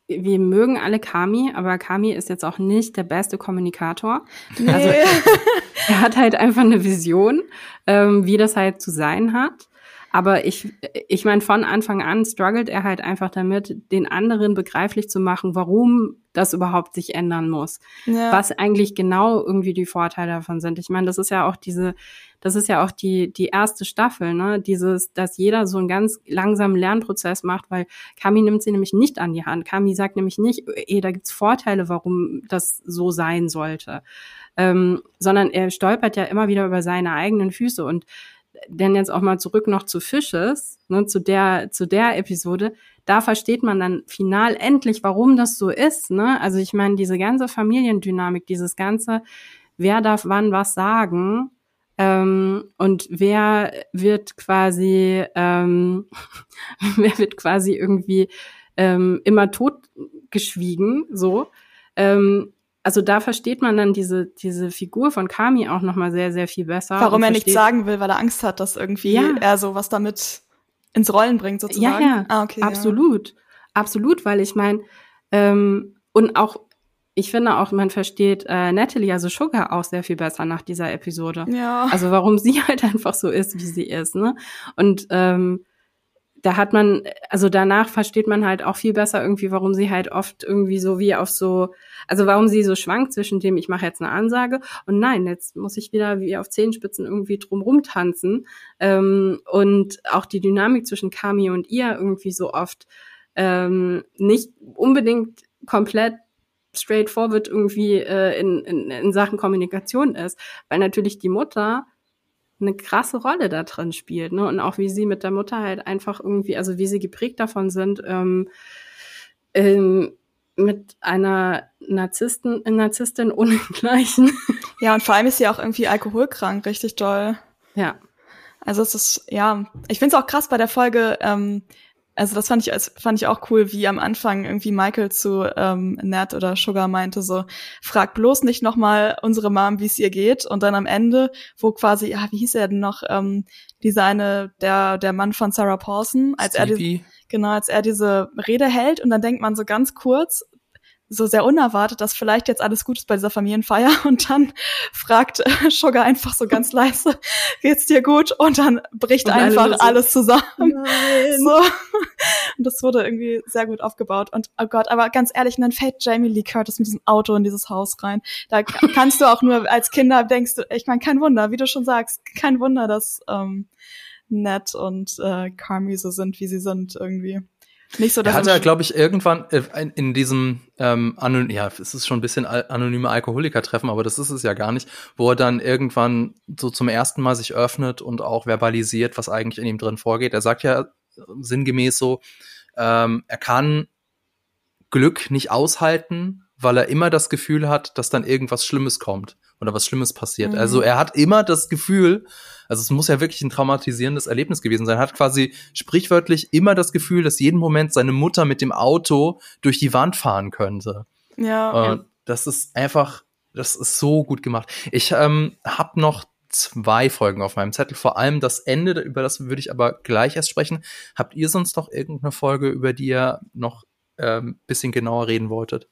wir mögen alle Kami, aber Kami ist jetzt auch nicht der beste Kommunikator. Nee. Also er, er hat halt einfach eine Vision, ähm, wie das halt zu sein hat. Aber ich, ich meine, von Anfang an struggelt er halt einfach damit, den anderen begreiflich zu machen, warum das überhaupt sich ändern muss. Ja. Was eigentlich genau irgendwie die Vorteile davon sind. Ich meine, das ist ja auch diese, das ist ja auch die, die erste Staffel, ne? Dieses, dass jeder so einen ganz langsamen Lernprozess macht, weil Kami nimmt sie nämlich nicht an die Hand. Kami sagt nämlich nicht, ey, da gibt's Vorteile, warum das so sein sollte. Ähm, sondern er stolpert ja immer wieder über seine eigenen Füße und denn jetzt auch mal zurück noch zu Fishes, ne, zu der, zu der Episode, da versteht man dann final endlich, warum das so ist. Ne? Also ich meine, diese ganze Familiendynamik, dieses ganze, wer darf wann was sagen ähm, und wer wird quasi, ähm, wer wird quasi irgendwie ähm, immer totgeschwiegen, so. Ähm, also da versteht man dann diese, diese Figur von Kami auch nochmal sehr, sehr viel besser. Warum er nichts sagen will, weil er Angst hat, dass irgendwie ja. er so was damit ins Rollen bringt, sozusagen. Ja, ja. Ah, okay, absolut. Ja. Absolut, weil ich meine, ähm, und auch, ich finde auch, man versteht äh, Natalie, also Sugar, auch sehr viel besser nach dieser Episode. Ja. Also warum sie halt einfach so ist, wie sie ist, ne? Und ähm, da hat man, also danach versteht man halt auch viel besser irgendwie, warum sie halt oft irgendwie so wie auf so, also warum sie so schwankt zwischen dem, ich mache jetzt eine Ansage und nein, jetzt muss ich wieder wie auf Zehenspitzen irgendwie drumrum tanzen. Ähm, und auch die Dynamik zwischen Kami und ihr irgendwie so oft ähm, nicht unbedingt komplett straightforward irgendwie äh, in, in, in Sachen Kommunikation ist, weil natürlich die Mutter eine krasse Rolle da drin spielt, ne? Und auch wie sie mit der Mutter halt einfach irgendwie, also wie sie geprägt davon sind, ähm, ähm, mit einer Narzissten, Narzisstin ohnegleichen. Ja, und vor allem ist sie auch irgendwie alkoholkrank, richtig doll. Ja. Also es ist, ja, ich finde es auch krass bei der Folge, ähm, also das fand ich, fand ich auch cool, wie am Anfang irgendwie Michael zu ähm, Nat oder Sugar meinte so, frag bloß nicht nochmal unsere Mom, wie es ihr geht. Und dann am Ende, wo quasi, ja, wie hieß er denn noch, ähm, diese eine, der, der Mann von Sarah Paulson, als Stevie. er die, genau, als er diese Rede hält und dann denkt man so ganz kurz, so sehr unerwartet, dass vielleicht jetzt alles gut ist bei dieser Familienfeier und dann fragt äh, Sugar einfach so ganz leise, geht's dir gut? Und dann bricht und einfach so, alles zusammen. Nein. So. Und das wurde irgendwie sehr gut aufgebaut. Und oh Gott, aber ganz ehrlich, und dann fällt Jamie Lee Curtis mit diesem Auto in dieses Haus rein. Da kannst du auch nur als Kinder denkst du, ich meine, kein Wunder, wie du schon sagst, kein Wunder, dass ähm, Ned und äh, Carmi so sind, wie sie sind irgendwie. Nicht so, dass er hat ja, glaube ich, irgendwann äh, in diesem ähm, anonym, ja, es ist schon ein bisschen anonyme Alkoholiker-Treffen, aber das ist es ja gar nicht, wo er dann irgendwann so zum ersten Mal sich öffnet und auch verbalisiert, was eigentlich in ihm drin vorgeht. Er sagt ja sinngemäß so, ähm, er kann Glück nicht aushalten, weil er immer das Gefühl hat, dass dann irgendwas Schlimmes kommt oder was Schlimmes passiert. Mhm. Also er hat immer das Gefühl, also es muss ja wirklich ein traumatisierendes Erlebnis gewesen sein. Er hat quasi sprichwörtlich immer das Gefühl, dass jeden Moment seine Mutter mit dem Auto durch die Wand fahren könnte. Ja. Und das ist einfach, das ist so gut gemacht. Ich ähm, habe noch zwei Folgen auf meinem Zettel, vor allem das Ende, über das würde ich aber gleich erst sprechen. Habt ihr sonst noch irgendeine Folge, über die ihr noch ähm, bisschen genauer reden wolltet?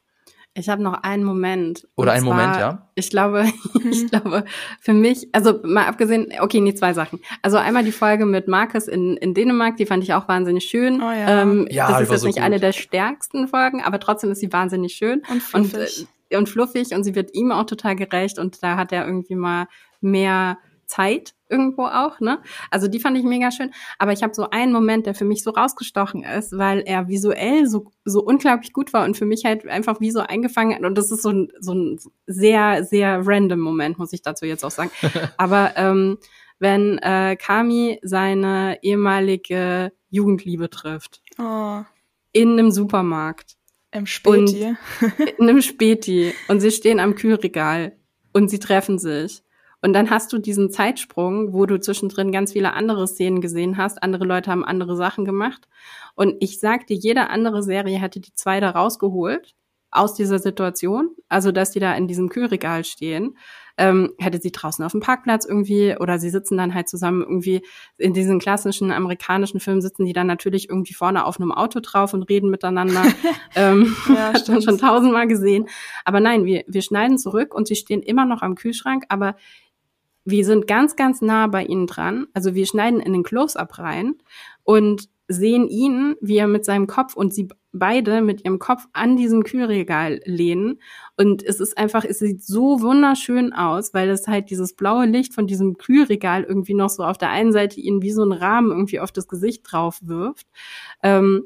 Ich habe noch einen Moment. Oder einen zwar, Moment, ja? Ich glaube, ich mhm. glaube, für mich, also mal abgesehen, okay, nee, zwei Sachen. Also einmal die Folge mit Marcus in, in Dänemark, die fand ich auch wahnsinnig schön. Oh, ja. Ähm, ja, das ist jetzt so nicht gut. eine der stärksten Folgen, aber trotzdem ist sie wahnsinnig schön. Und fluffig. Und, äh, und fluffig und sie wird ihm auch total gerecht und da hat er irgendwie mal mehr Zeit irgendwo auch, ne? Also die fand ich mega schön. Aber ich habe so einen Moment, der für mich so rausgestochen ist, weil er visuell so, so unglaublich gut war und für mich halt einfach wie so eingefangen hat. Und das ist so ein, so ein sehr, sehr random Moment, muss ich dazu jetzt auch sagen. Aber ähm, wenn äh, Kami seine ehemalige Jugendliebe trifft. Oh. In einem Supermarkt. Im Späti. in einem Späti. Und sie stehen am Kühlregal und sie treffen sich. Und dann hast du diesen Zeitsprung, wo du zwischendrin ganz viele andere Szenen gesehen hast. Andere Leute haben andere Sachen gemacht. Und ich sag dir, jede andere Serie hätte die zwei da rausgeholt aus dieser Situation. Also, dass die da in diesem Kühlregal stehen. Ähm, hätte sie draußen auf dem Parkplatz irgendwie oder sie sitzen dann halt zusammen irgendwie in diesen klassischen amerikanischen Filmen sitzen die dann natürlich irgendwie vorne auf einem Auto drauf und reden miteinander. ähm, ja, hat man schon tausendmal gesehen. Aber nein, wir, wir schneiden zurück und sie stehen immer noch am Kühlschrank, aber wir sind ganz, ganz nah bei ihnen dran. Also wir schneiden in den Close-up rein und sehen ihn, wie er mit seinem Kopf und sie beide mit ihrem Kopf an diesem Kühlregal lehnen. Und es ist einfach, es sieht so wunderschön aus, weil es halt dieses blaue Licht von diesem Kühlregal irgendwie noch so auf der einen Seite ihnen wie so ein Rahmen irgendwie auf das Gesicht drauf wirft. Ähm,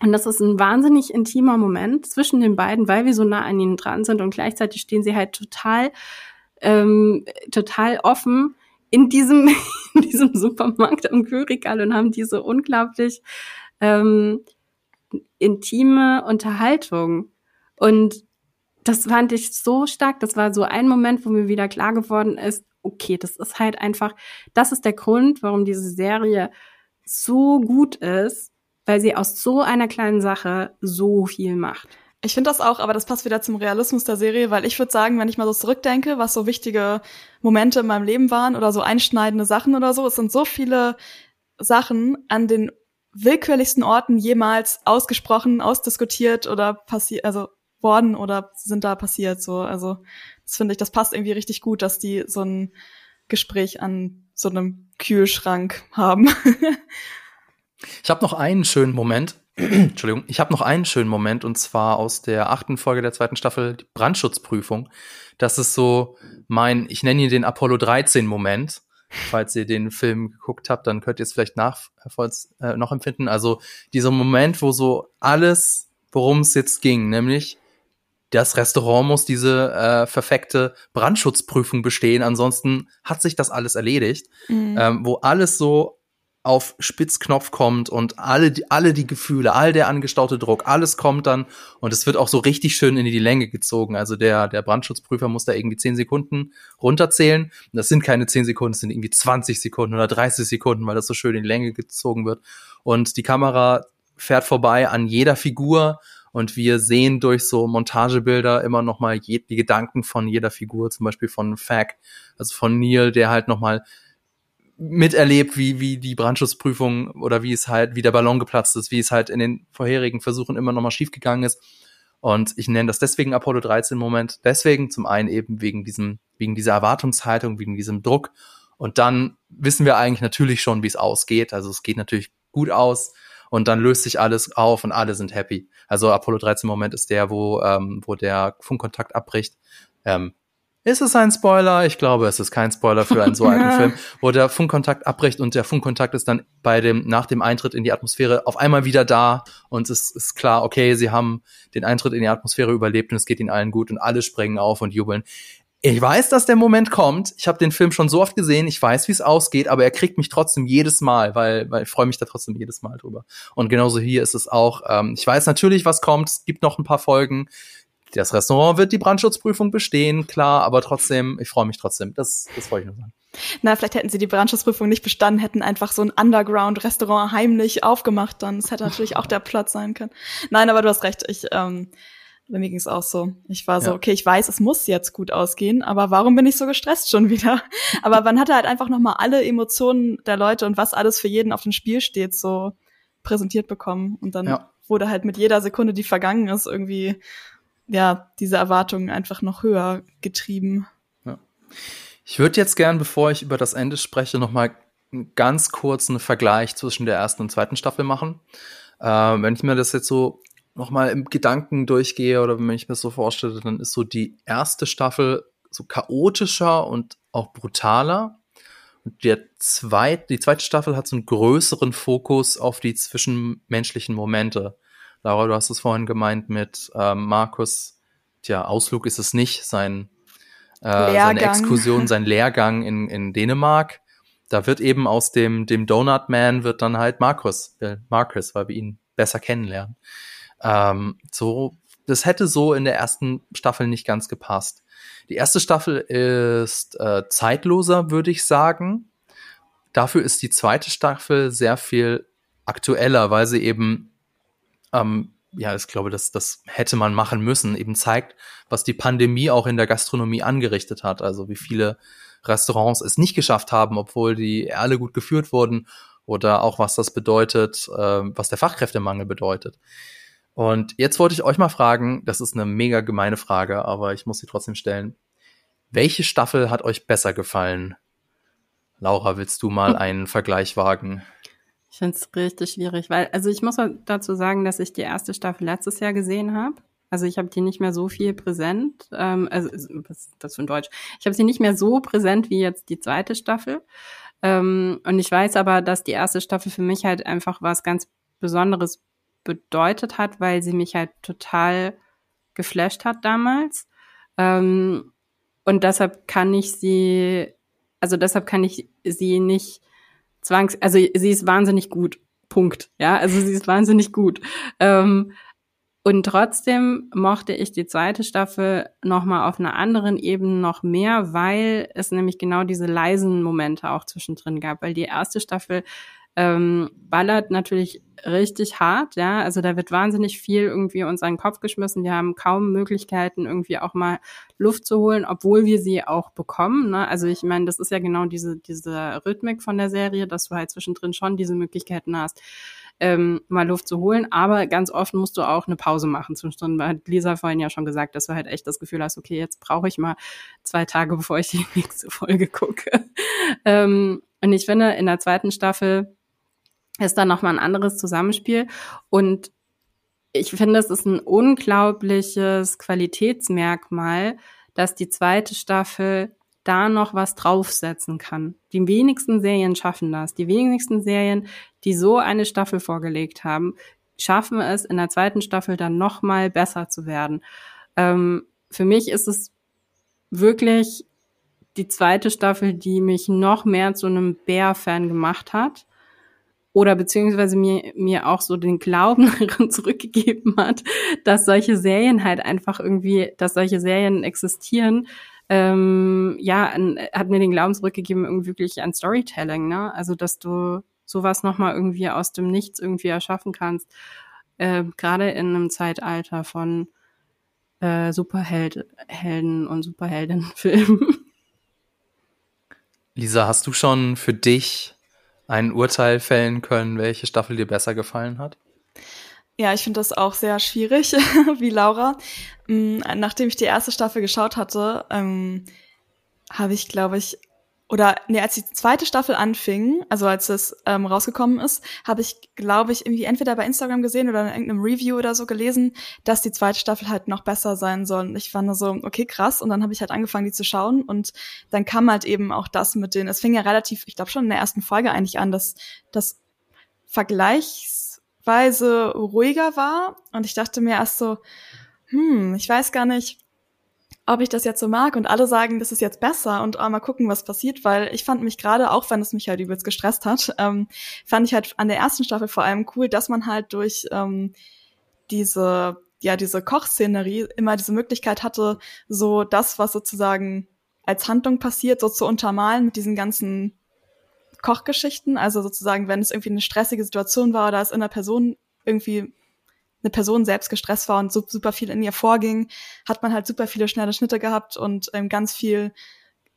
und das ist ein wahnsinnig intimer Moment zwischen den beiden, weil wir so nah an ihnen dran sind und gleichzeitig stehen sie halt total ähm, total offen in diesem, in diesem Supermarkt am Kühlregal und haben diese unglaublich ähm, intime Unterhaltung. Und das fand ich so stark. Das war so ein Moment, wo mir wieder klar geworden ist, okay, das ist halt einfach, das ist der Grund, warum diese Serie so gut ist, weil sie aus so einer kleinen Sache so viel macht. Ich finde das auch, aber das passt wieder zum Realismus der Serie, weil ich würde sagen, wenn ich mal so zurückdenke, was so wichtige Momente in meinem Leben waren oder so einschneidende Sachen oder so, es sind so viele Sachen an den willkürlichsten Orten jemals ausgesprochen, ausdiskutiert oder passiert, also worden oder sind da passiert so. Also das finde ich, das passt irgendwie richtig gut, dass die so ein Gespräch an so einem Kühlschrank haben. Ich habe noch einen schönen Moment. Entschuldigung, ich habe noch einen schönen Moment und zwar aus der achten Folge der zweiten Staffel, die Brandschutzprüfung. Das ist so mein, ich nenne ihn den Apollo 13 Moment. Falls ihr den Film geguckt habt, dann könnt ihr es vielleicht nach, äh, noch empfinden. Also dieser Moment, wo so alles, worum es jetzt ging, nämlich das Restaurant muss diese äh, perfekte Brandschutzprüfung bestehen, ansonsten hat sich das alles erledigt, mhm. ähm, wo alles so auf Spitzknopf kommt und alle, alle die Gefühle, all der angestaute Druck, alles kommt dann und es wird auch so richtig schön in die Länge gezogen. Also der, der Brandschutzprüfer muss da irgendwie zehn Sekunden runterzählen. Das sind keine zehn Sekunden, das sind irgendwie 20 Sekunden oder 30 Sekunden, weil das so schön in die Länge gezogen wird. Und die Kamera fährt vorbei an jeder Figur und wir sehen durch so Montagebilder immer noch mal die Gedanken von jeder Figur, zum Beispiel von Fack, also von Neil, der halt noch mal miterlebt, wie, wie die Brandschutzprüfung oder wie es halt, wie der Ballon geplatzt ist, wie es halt in den vorherigen Versuchen immer noch mal schiefgegangen ist. Und ich nenne das deswegen Apollo 13 Moment. Deswegen zum einen eben wegen diesem, wegen dieser Erwartungshaltung, wegen diesem Druck. Und dann wissen wir eigentlich natürlich schon, wie es ausgeht. Also es geht natürlich gut aus und dann löst sich alles auf und alle sind happy. Also Apollo 13 Moment ist der, wo, ähm, wo der Funkkontakt abbricht. Ähm, ist es ein Spoiler? Ich glaube, es ist kein Spoiler für einen so alten Film, wo der Funkkontakt abbricht und der Funkkontakt ist dann bei dem, nach dem Eintritt in die Atmosphäre auf einmal wieder da und es ist klar, okay, sie haben den Eintritt in die Atmosphäre überlebt und es geht ihnen allen gut und alle springen auf und jubeln. Ich weiß, dass der Moment kommt. Ich habe den Film schon so oft gesehen. Ich weiß, wie es ausgeht, aber er kriegt mich trotzdem jedes Mal, weil, weil ich freue mich da trotzdem jedes Mal drüber. Und genauso hier ist es auch. Ähm, ich weiß natürlich, was kommt. Es gibt noch ein paar Folgen das Restaurant wird die Brandschutzprüfung bestehen, klar, aber trotzdem, ich freue mich trotzdem. Das, das wollte ich nur sagen. Na, vielleicht hätten sie die Brandschutzprüfung nicht bestanden, hätten einfach so ein Underground-Restaurant heimlich aufgemacht, dann das hätte natürlich auch der Platz sein können. Nein, aber du hast recht, ich, ähm, bei mir ging es auch so. Ich war so, ja. okay, ich weiß, es muss jetzt gut ausgehen, aber warum bin ich so gestresst schon wieder? Aber man hatte halt einfach nochmal alle Emotionen der Leute und was alles für jeden auf dem Spiel steht, so präsentiert bekommen. Und dann ja. wurde halt mit jeder Sekunde, die vergangen ist, irgendwie ja, diese Erwartungen einfach noch höher getrieben. Ja. Ich würde jetzt gern, bevor ich über das Ende spreche, noch mal einen ganz kurzen Vergleich zwischen der ersten und zweiten Staffel machen. Äh, wenn ich mir das jetzt so noch mal im Gedanken durchgehe oder wenn ich mir das so vorstelle, dann ist so die erste Staffel so chaotischer und auch brutaler. Und der zweit, die zweite Staffel hat so einen größeren Fokus auf die zwischenmenschlichen Momente. Laura, du hast es vorhin gemeint mit ähm, Markus. Tja, Ausflug ist es nicht, sein äh, seine Exkursion, sein Lehrgang in, in Dänemark. Da wird eben aus dem, dem Donut Man wird dann halt Markus, äh, Marcus, weil wir ihn besser kennenlernen. Ähm, so, das hätte so in der ersten Staffel nicht ganz gepasst. Die erste Staffel ist äh, zeitloser, würde ich sagen. Dafür ist die zweite Staffel sehr viel aktueller, weil sie eben ähm, ja, ich glaube, das, das hätte man machen müssen, eben zeigt, was die Pandemie auch in der Gastronomie angerichtet hat. Also wie viele Restaurants es nicht geschafft haben, obwohl die alle gut geführt wurden oder auch was das bedeutet, äh, was der Fachkräftemangel bedeutet. Und jetzt wollte ich euch mal fragen, das ist eine mega gemeine Frage, aber ich muss sie trotzdem stellen. Welche Staffel hat euch besser gefallen? Laura, willst du mal einen Vergleich wagen? Ich finde es richtig schwierig, weil, also ich muss dazu sagen, dass ich die erste Staffel letztes Jahr gesehen habe. Also ich habe die nicht mehr so viel präsent. Ähm, also, was ist das für ein Deutsch? Ich habe sie nicht mehr so präsent wie jetzt die zweite Staffel. Ähm, und ich weiß aber, dass die erste Staffel für mich halt einfach was ganz Besonderes bedeutet hat, weil sie mich halt total geflasht hat damals. Ähm, und deshalb kann ich sie, also deshalb kann ich sie nicht zwangs, also sie ist wahnsinnig gut. Punkt. Ja, also sie ist wahnsinnig gut. Ähm, und trotzdem mochte ich die zweite Staffel nochmal auf einer anderen Ebene noch mehr, weil es nämlich genau diese leisen Momente auch zwischendrin gab. Weil die erste Staffel ähm, ballert natürlich richtig hart, ja. Also da wird wahnsinnig viel irgendwie uns an den Kopf geschmissen. Wir haben kaum Möglichkeiten, irgendwie auch mal Luft zu holen, obwohl wir sie auch bekommen. Ne? Also ich meine, das ist ja genau diese, diese Rhythmik von der Serie, dass du halt zwischendrin schon diese Möglichkeiten hast, ähm, mal Luft zu holen. Aber ganz oft musst du auch eine Pause machen. Zwischendrin hat Lisa vorhin ja schon gesagt, dass du halt echt das Gefühl hast, okay, jetzt brauche ich mal zwei Tage, bevor ich die nächste Folge gucke. ähm, und ich finde, in der zweiten Staffel ist dann nochmal ein anderes Zusammenspiel. Und ich finde, es ist ein unglaubliches Qualitätsmerkmal, dass die zweite Staffel da noch was draufsetzen kann. Die wenigsten Serien schaffen das. Die wenigsten Serien, die so eine Staffel vorgelegt haben, schaffen es in der zweiten Staffel dann noch mal besser zu werden. Ähm, für mich ist es wirklich die zweite Staffel, die mich noch mehr zu einem Bär-Fan gemacht hat oder beziehungsweise mir, mir auch so den Glauben daran zurückgegeben hat, dass solche Serien halt einfach irgendwie, dass solche Serien existieren, ähm, ja, an, hat mir den Glauben zurückgegeben, irgendwie wirklich an Storytelling, ne? Also, dass du sowas nochmal irgendwie aus dem Nichts irgendwie erschaffen kannst, äh, gerade in einem Zeitalter von äh, Superhelden und Superheldenfilmen. Lisa, hast du schon für dich ein Urteil fällen können, welche Staffel dir besser gefallen hat? Ja, ich finde das auch sehr schwierig, wie Laura. Mm, nachdem ich die erste Staffel geschaut hatte, ähm, habe ich, glaube ich, oder nee, als die zweite Staffel anfing, also als es ähm, rausgekommen ist, habe ich, glaube ich, irgendwie entweder bei Instagram gesehen oder in irgendeinem Review oder so gelesen, dass die zweite Staffel halt noch besser sein soll. Und ich fand nur so, okay, krass. Und dann habe ich halt angefangen, die zu schauen. Und dann kam halt eben auch das mit den, es fing ja relativ, ich glaube schon in der ersten Folge eigentlich an, dass das vergleichsweise ruhiger war. Und ich dachte mir erst so, hm, ich weiß gar nicht, ob ich das jetzt so mag und alle sagen, das ist jetzt besser und oh, mal gucken, was passiert, weil ich fand mich gerade, auch wenn es mich halt übelst gestresst hat, ähm, fand ich halt an der ersten Staffel vor allem cool, dass man halt durch ähm, diese, ja, diese Kochszenerie immer diese Möglichkeit hatte, so das, was sozusagen als Handlung passiert, so zu untermalen mit diesen ganzen Kochgeschichten. Also sozusagen, wenn es irgendwie eine stressige Situation war oder es in der Person irgendwie eine Person selbst gestresst war und so, super viel in ihr vorging, hat man halt super viele schnelle Schnitte gehabt und ähm, ganz viel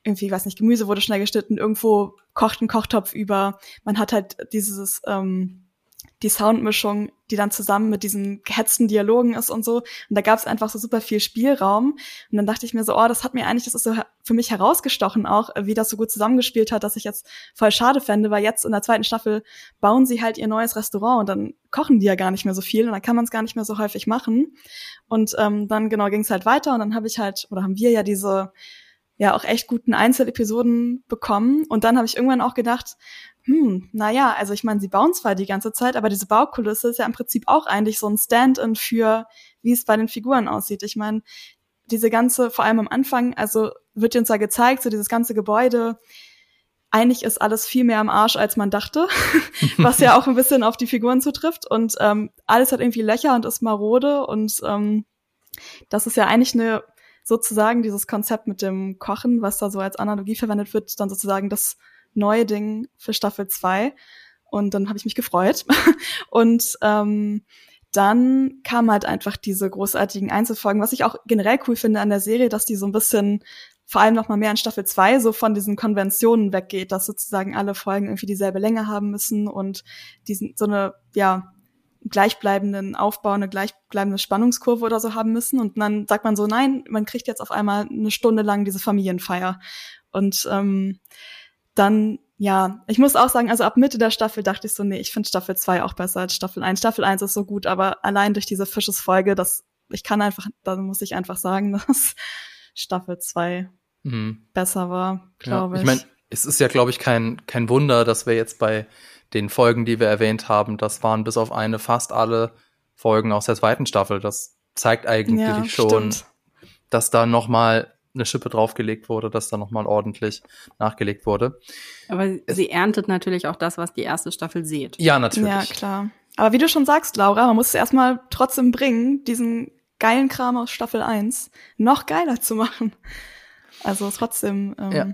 irgendwie, weiß nicht, Gemüse wurde schnell geschnitten, irgendwo kocht ein Kochtopf über. Man hat halt dieses ähm, die Soundmischung, die dann zusammen mit diesen gehetzten Dialogen ist und so. Und da gab es einfach so super viel Spielraum. Und dann dachte ich mir so, oh, das hat mir eigentlich, das ist so für mich herausgestochen auch, wie das so gut zusammengespielt hat, dass ich jetzt voll schade fände, weil jetzt in der zweiten Staffel bauen sie halt ihr neues Restaurant und dann kochen die ja gar nicht mehr so viel und dann kann man es gar nicht mehr so häufig machen. Und ähm, dann genau ging es halt weiter und dann habe ich halt, oder haben wir ja diese ja auch echt guten Einzelepisoden bekommen. Und dann habe ich irgendwann auch gedacht, hm, naja, also ich meine, sie bauen zwar die ganze Zeit, aber diese Baukulisse ist ja im Prinzip auch eigentlich so ein Stand-in für, wie es bei den Figuren aussieht. Ich meine, diese ganze, vor allem am Anfang, also wird uns da gezeigt, so dieses ganze Gebäude, eigentlich ist alles viel mehr am Arsch, als man dachte, was ja auch ein bisschen auf die Figuren zutrifft. Und ähm, alles hat irgendwie Löcher und ist marode. Und ähm, das ist ja eigentlich eine, sozusagen dieses Konzept mit dem Kochen, was da so als Analogie verwendet wird, dann sozusagen das neue Ding für Staffel 2. Und dann habe ich mich gefreut. und ähm, dann kam halt einfach diese großartigen Einzelfolgen, was ich auch generell cool finde an der Serie, dass die so ein bisschen vor allem noch mal mehr in Staffel 2 so von diesen Konventionen weggeht, dass sozusagen alle Folgen irgendwie dieselbe Länge haben müssen und diesen so eine ja gleichbleibenden Aufbau, eine gleichbleibende Spannungskurve oder so haben müssen und dann sagt man so nein, man kriegt jetzt auf einmal eine Stunde lang diese Familienfeier und ähm, dann, ja, ich muss auch sagen, also ab Mitte der Staffel dachte ich so, nee, ich finde Staffel 2 auch besser als Staffel 1. Staffel 1 ist so gut, aber allein durch diese Fisches-Folge, das, ich kann einfach, da muss ich einfach sagen, dass Staffel 2 mhm. besser war, glaube ja, ich. Ich meine, es ist ja, glaube ich, kein, kein Wunder, dass wir jetzt bei den Folgen, die wir erwähnt haben, das waren bis auf eine fast alle Folgen aus der zweiten Staffel. Das zeigt eigentlich ja, schon, stimmt. dass da noch mal eine Schippe draufgelegt wurde, dass da nochmal ordentlich nachgelegt wurde. Aber es sie erntet natürlich auch das, was die erste Staffel sieht. Ja, natürlich. Ja, klar. Aber wie du schon sagst, Laura, man muss es erstmal trotzdem bringen, diesen geilen Kram aus Staffel 1 noch geiler zu machen. Also trotzdem. Ähm, ja.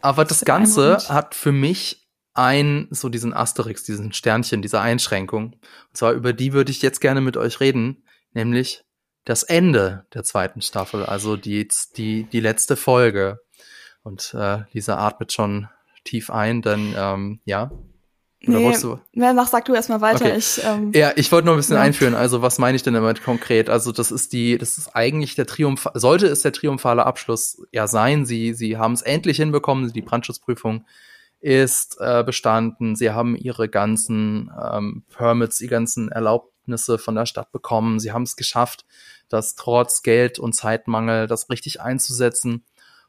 Aber das Ganze hat für mich ein, so diesen Asterix, diesen Sternchen, diese Einschränkung. Und zwar über die würde ich jetzt gerne mit euch reden, nämlich das Ende der zweiten Staffel, also die, die, die letzte Folge. Und äh, Lisa atmet schon tief ein, denn ähm, ja. Oder nee, du? Mach, sag du erstmal weiter. Okay. Ich, ähm, ja, ich wollte nur ein bisschen ja. einführen. Also was meine ich denn damit konkret? Also das ist die, das ist eigentlich der Triumph, sollte es der triumphale Abschluss ja sein. Sie, sie haben es endlich hinbekommen. Die Brandschutzprüfung ist äh, bestanden. Sie haben ihre ganzen ähm, Permits, die ganzen Erlaubnisse von der Stadt bekommen. Sie haben es geschafft, das trotz Geld und Zeitmangel das richtig einzusetzen.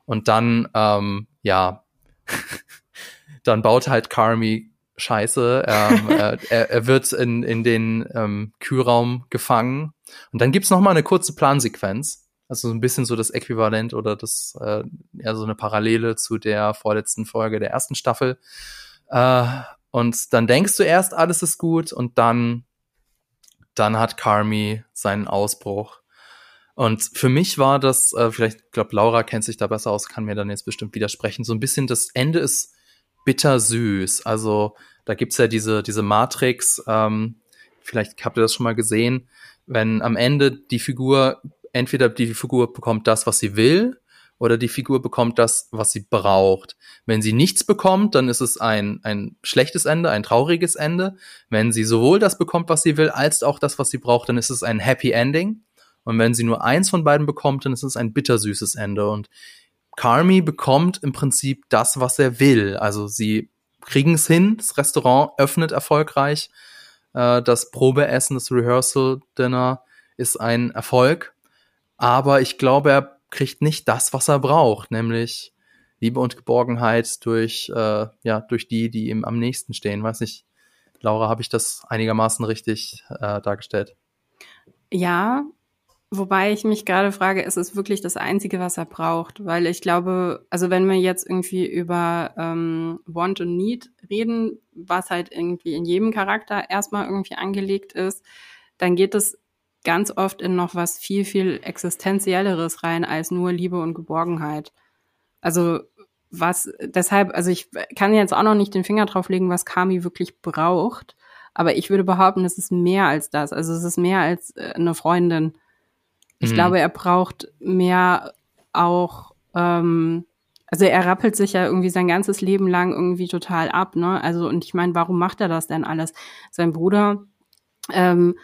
Und dann, ähm, ja, dann baut halt Carmi Scheiße. Ähm, er, er wird in, in den ähm, Kühlraum gefangen. Und dann gibt's noch mal eine kurze Plansequenz. Also so ein bisschen so das Äquivalent oder das äh, ja so eine Parallele zu der vorletzten Folge der ersten Staffel. Äh, und dann denkst du erst, alles ist gut und dann dann hat Carmi seinen Ausbruch. Und für mich war das, äh, vielleicht, glaube Laura kennt sich da besser aus, kann mir dann jetzt bestimmt widersprechen, so ein bisschen das Ende ist bittersüß. Also da gibt's ja diese, diese Matrix, ähm, vielleicht habt ihr das schon mal gesehen, wenn am Ende die Figur, entweder die Figur bekommt das, was sie will, oder die Figur bekommt das, was sie braucht. Wenn sie nichts bekommt, dann ist es ein, ein schlechtes Ende, ein trauriges Ende. Wenn sie sowohl das bekommt, was sie will, als auch das, was sie braucht, dann ist es ein Happy Ending. Und wenn sie nur eins von beiden bekommt, dann ist es ein bittersüßes Ende. Und Carmi bekommt im Prinzip das, was er will. Also sie kriegen es hin, das Restaurant öffnet erfolgreich, äh, das Probeessen, das Rehearsal Dinner ist ein Erfolg, aber ich glaube, er kriegt nicht das, was er braucht, nämlich Liebe und Geborgenheit durch äh, ja durch die, die ihm am nächsten stehen. Weiß nicht, Laura, habe ich das einigermaßen richtig äh, dargestellt? Ja, Wobei ich mich gerade frage, ist es wirklich das Einzige, was er braucht? Weil ich glaube, also wenn wir jetzt irgendwie über ähm, Want und Need reden, was halt irgendwie in jedem Charakter erstmal irgendwie angelegt ist, dann geht es ganz oft in noch was viel, viel Existenzielleres rein als nur Liebe und Geborgenheit. Also was, deshalb, also ich kann jetzt auch noch nicht den Finger drauf legen, was Kami wirklich braucht, aber ich würde behaupten, es ist mehr als das. Also es ist mehr als äh, eine Freundin ich mhm. glaube, er braucht mehr auch, ähm, also er rappelt sich ja irgendwie sein ganzes Leben lang irgendwie total ab, ne? Also, und ich meine, warum macht er das denn alles? Sein Bruder ähm,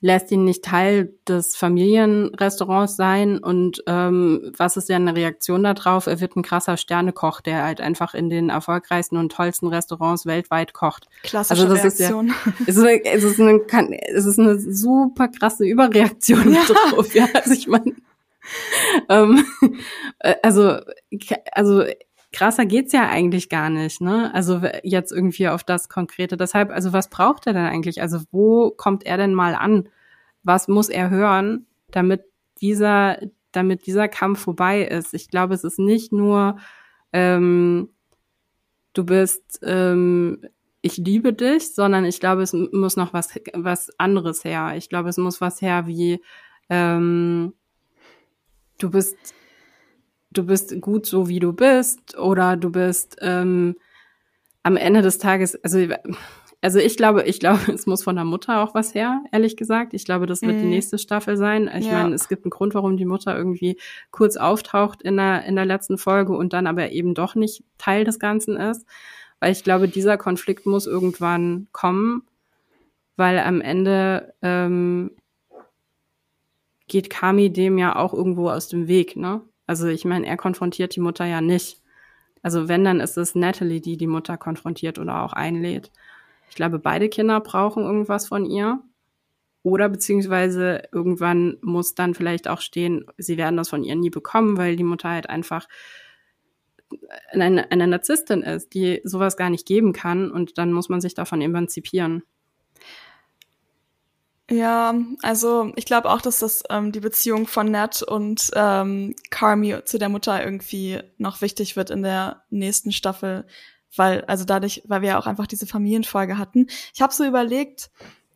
lässt ihn nicht Teil des Familienrestaurants sein und ähm, was ist ja eine Reaktion darauf? Er wird ein krasser Sternekoch, der halt einfach in den erfolgreichsten und tollsten Restaurants weltweit kocht. Klassische also das Reaktion. Ist ja, es, ist eine, es, ist eine, es ist eine super krasse Überreaktion ja. drauf. Ja, also ich meine, ähm, äh, also also krasser geht's ja eigentlich gar nicht, ne? Also jetzt irgendwie auf das Konkrete. Deshalb, also was braucht er denn eigentlich? Also wo kommt er denn mal an? Was muss er hören, damit dieser, damit dieser Kampf vorbei ist? Ich glaube, es ist nicht nur, ähm, du bist, ähm, ich liebe dich, sondern ich glaube, es muss noch was, was anderes her. Ich glaube, es muss was her wie, ähm, du bist du bist gut so, wie du bist, oder du bist ähm, am Ende des Tages, also also ich glaube, ich glaube, es muss von der Mutter auch was her, ehrlich gesagt. Ich glaube, das wird mm. die mhm. nächste Staffel sein. Ich ja. meine, es gibt einen Grund, warum die Mutter irgendwie kurz auftaucht in der, in der letzten Folge und dann aber eben doch nicht Teil des Ganzen ist. Weil ich glaube, dieser Konflikt muss irgendwann kommen, weil am Ende ähm, geht Kami dem ja auch irgendwo aus dem Weg, ne? Also ich meine, er konfrontiert die Mutter ja nicht. Also wenn, dann ist es Natalie, die die Mutter konfrontiert oder auch einlädt. Ich glaube, beide Kinder brauchen irgendwas von ihr. Oder beziehungsweise irgendwann muss dann vielleicht auch stehen, sie werden das von ihr nie bekommen, weil die Mutter halt einfach eine, eine Narzisstin ist, die sowas gar nicht geben kann und dann muss man sich davon emanzipieren. Ja, also ich glaube auch, dass das ähm, die Beziehung von Nat und ähm, Carmi zu der Mutter irgendwie noch wichtig wird in der nächsten Staffel, weil also dadurch, weil wir ja auch einfach diese Familienfolge hatten. Ich habe so überlegt,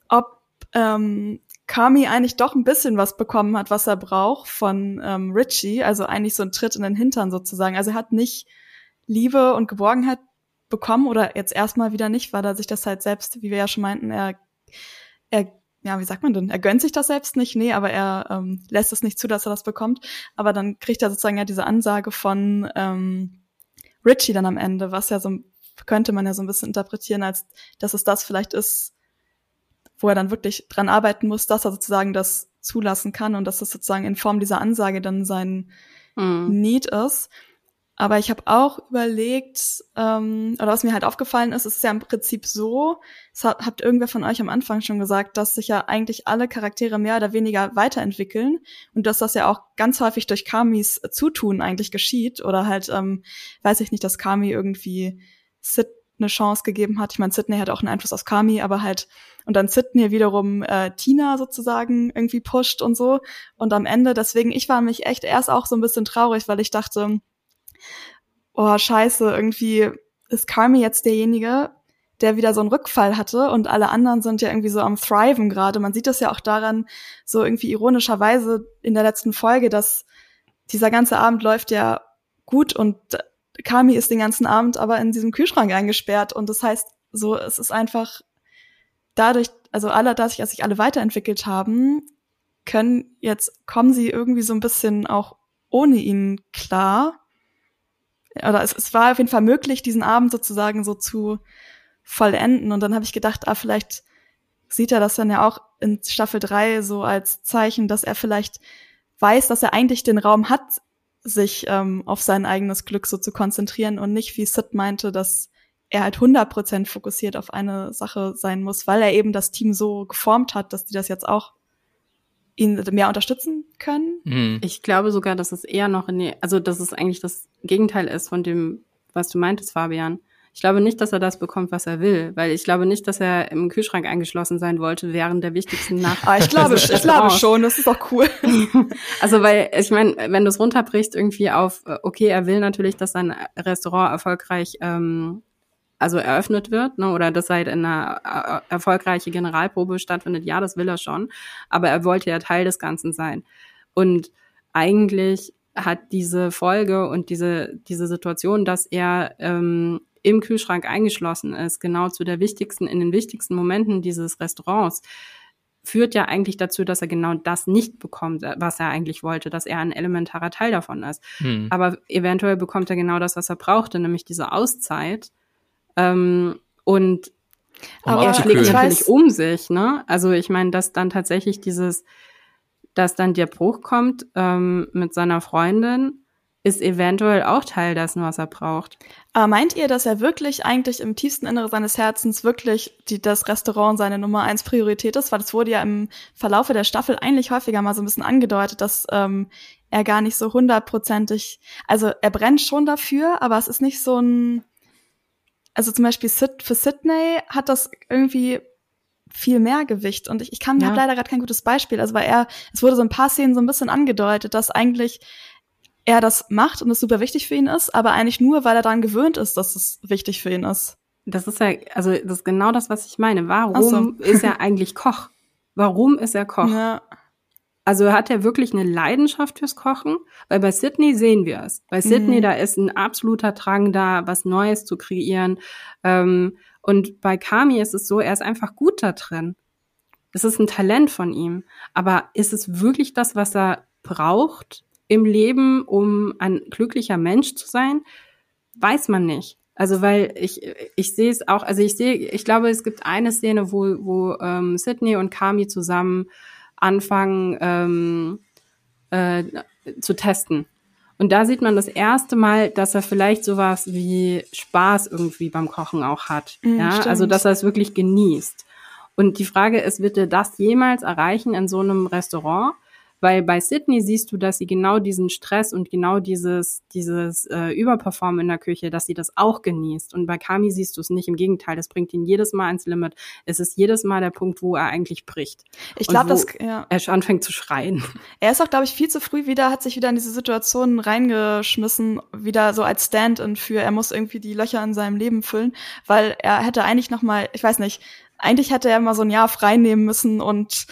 ob ähm, Carmi eigentlich doch ein bisschen was bekommen hat, was er braucht von ähm, Richie, also eigentlich so ein Tritt in den Hintern sozusagen. Also er hat nicht Liebe und Geborgenheit bekommen oder jetzt erstmal wieder nicht, weil er sich das halt selbst, wie wir ja schon meinten, er er ja, wie sagt man denn? Er gönnt sich das selbst nicht, nee, aber er ähm, lässt es nicht zu, dass er das bekommt. Aber dann kriegt er sozusagen ja diese Ansage von ähm, Richie dann am Ende, was ja so könnte man ja so ein bisschen interpretieren, als dass es das vielleicht ist, wo er dann wirklich dran arbeiten muss, dass er sozusagen das zulassen kann und dass das sozusagen in Form dieser Ansage dann sein mhm. Need ist. Aber ich habe auch überlegt, ähm, oder was mir halt aufgefallen ist, ist ja im Prinzip so, es hat, habt irgendwer von euch am Anfang schon gesagt, dass sich ja eigentlich alle Charaktere mehr oder weniger weiterentwickeln und dass das ja auch ganz häufig durch Kamis Zutun eigentlich geschieht oder halt, ähm, weiß ich nicht, dass Kami irgendwie Sid eine Chance gegeben hat. Ich meine, Sydney hat auch einen Einfluss auf Kami, aber halt und dann Sydney wiederum äh, Tina sozusagen irgendwie pusht und so. Und am Ende, deswegen, ich war mich echt erst auch so ein bisschen traurig, weil ich dachte, oh scheiße, irgendwie ist Carmi jetzt derjenige, der wieder so einen Rückfall hatte und alle anderen sind ja irgendwie so am Thriven gerade. Man sieht das ja auch daran, so irgendwie ironischerweise in der letzten Folge, dass dieser ganze Abend läuft ja gut und Kami ist den ganzen Abend aber in diesem Kühlschrank eingesperrt und das heißt so, es ist einfach dadurch, also alle, dass sich alle weiterentwickelt haben, können jetzt kommen sie irgendwie so ein bisschen auch ohne ihn klar oder es, es war auf jeden Fall möglich, diesen Abend sozusagen so zu vollenden. Und dann habe ich gedacht, ah, vielleicht sieht er das dann ja auch in Staffel 3 so als Zeichen, dass er vielleicht weiß, dass er eigentlich den Raum hat, sich ähm, auf sein eigenes Glück so zu konzentrieren und nicht, wie Sid meinte, dass er halt 100% fokussiert auf eine Sache sein muss, weil er eben das Team so geformt hat, dass die das jetzt auch ihn mehr unterstützen können. Mhm. Ich glaube sogar, dass es eher noch in die, also dass es eigentlich das Gegenteil ist von dem, was du meintest, Fabian. Ich glaube nicht, dass er das bekommt, was er will, weil ich glaube nicht, dass er im Kühlschrank eingeschlossen sein wollte während der wichtigsten Nacht. Ah, ich glaube, ich glaube schon, das ist auch cool. also weil ich meine, wenn du es runterbrichst irgendwie auf, äh, okay, er will natürlich, dass sein Restaurant erfolgreich ähm, also eröffnet wird, ne, oder dass halt eine äh, erfolgreiche Generalprobe stattfindet, ja, das will er schon, aber er wollte ja Teil des Ganzen sein. Und eigentlich hat diese Folge und diese, diese Situation, dass er ähm, im Kühlschrank eingeschlossen ist, genau zu der wichtigsten, in den wichtigsten Momenten dieses Restaurants, führt ja eigentlich dazu, dass er genau das nicht bekommt, was er eigentlich wollte, dass er ein elementarer Teil davon ist. Hm. Aber eventuell bekommt er genau das, was er brauchte, nämlich diese Auszeit, ähm, und aber er schlägt natürlich um sich, ne? Also ich meine, dass dann tatsächlich dieses, dass dann der Bruch kommt ähm, mit seiner Freundin, ist eventuell auch Teil dessen, was er braucht. Aber meint ihr, dass er wirklich eigentlich im tiefsten Innere seines Herzens wirklich die, das Restaurant seine Nummer eins Priorität ist? Weil es wurde ja im Verlaufe der Staffel eigentlich häufiger mal so ein bisschen angedeutet, dass ähm, er gar nicht so hundertprozentig, also er brennt schon dafür, aber es ist nicht so ein also zum Beispiel Sid, für Sydney hat das irgendwie viel mehr Gewicht und ich, ich kann, ja. habe leider gerade kein gutes Beispiel. Also weil er, es wurde so ein paar Szenen so ein bisschen angedeutet, dass eigentlich er das macht und es super wichtig für ihn ist, aber eigentlich nur, weil er daran gewöhnt ist, dass es wichtig für ihn ist. Das ist ja, also das ist genau das, was ich meine. Warum so. ist er eigentlich Koch? Warum ist er Koch? Ja. Also hat er wirklich eine Leidenschaft fürs Kochen? Weil bei Sydney sehen wir es. Bei Sydney, mhm. da ist ein absoluter Drang da, was Neues zu kreieren. Ähm, und bei Kami ist es so, er ist einfach gut da drin. Es ist ein Talent von ihm. Aber ist es wirklich das, was er braucht im Leben, um ein glücklicher Mensch zu sein? Weiß man nicht. Also weil ich ich sehe es auch, also ich sehe, ich glaube, es gibt eine Szene, wo wo ähm, Sydney und Kami zusammen anfangen ähm, äh, zu testen. Und da sieht man das erste Mal, dass er vielleicht sowas wie Spaß irgendwie beim Kochen auch hat. Mm, ja, stimmt. also dass er es wirklich genießt. Und die Frage ist, wird er das jemals erreichen in so einem Restaurant? Weil bei Sydney siehst du, dass sie genau diesen Stress und genau dieses, dieses äh, Überperformen in der Küche, dass sie das auch genießt. Und bei Kami siehst du es nicht. Im Gegenteil, das bringt ihn jedes Mal ans Limit. Es ist jedes Mal der Punkt, wo er eigentlich bricht. Ich glaube, dass ja. er anfängt zu schreien. Er ist auch, glaube ich, viel zu früh wieder, hat sich wieder in diese Situation reingeschmissen, wieder so als Stand-in für, er muss irgendwie die Löcher in seinem Leben füllen, weil er hätte eigentlich noch mal, ich weiß nicht, eigentlich hätte er mal so ein Jahr frei nehmen müssen und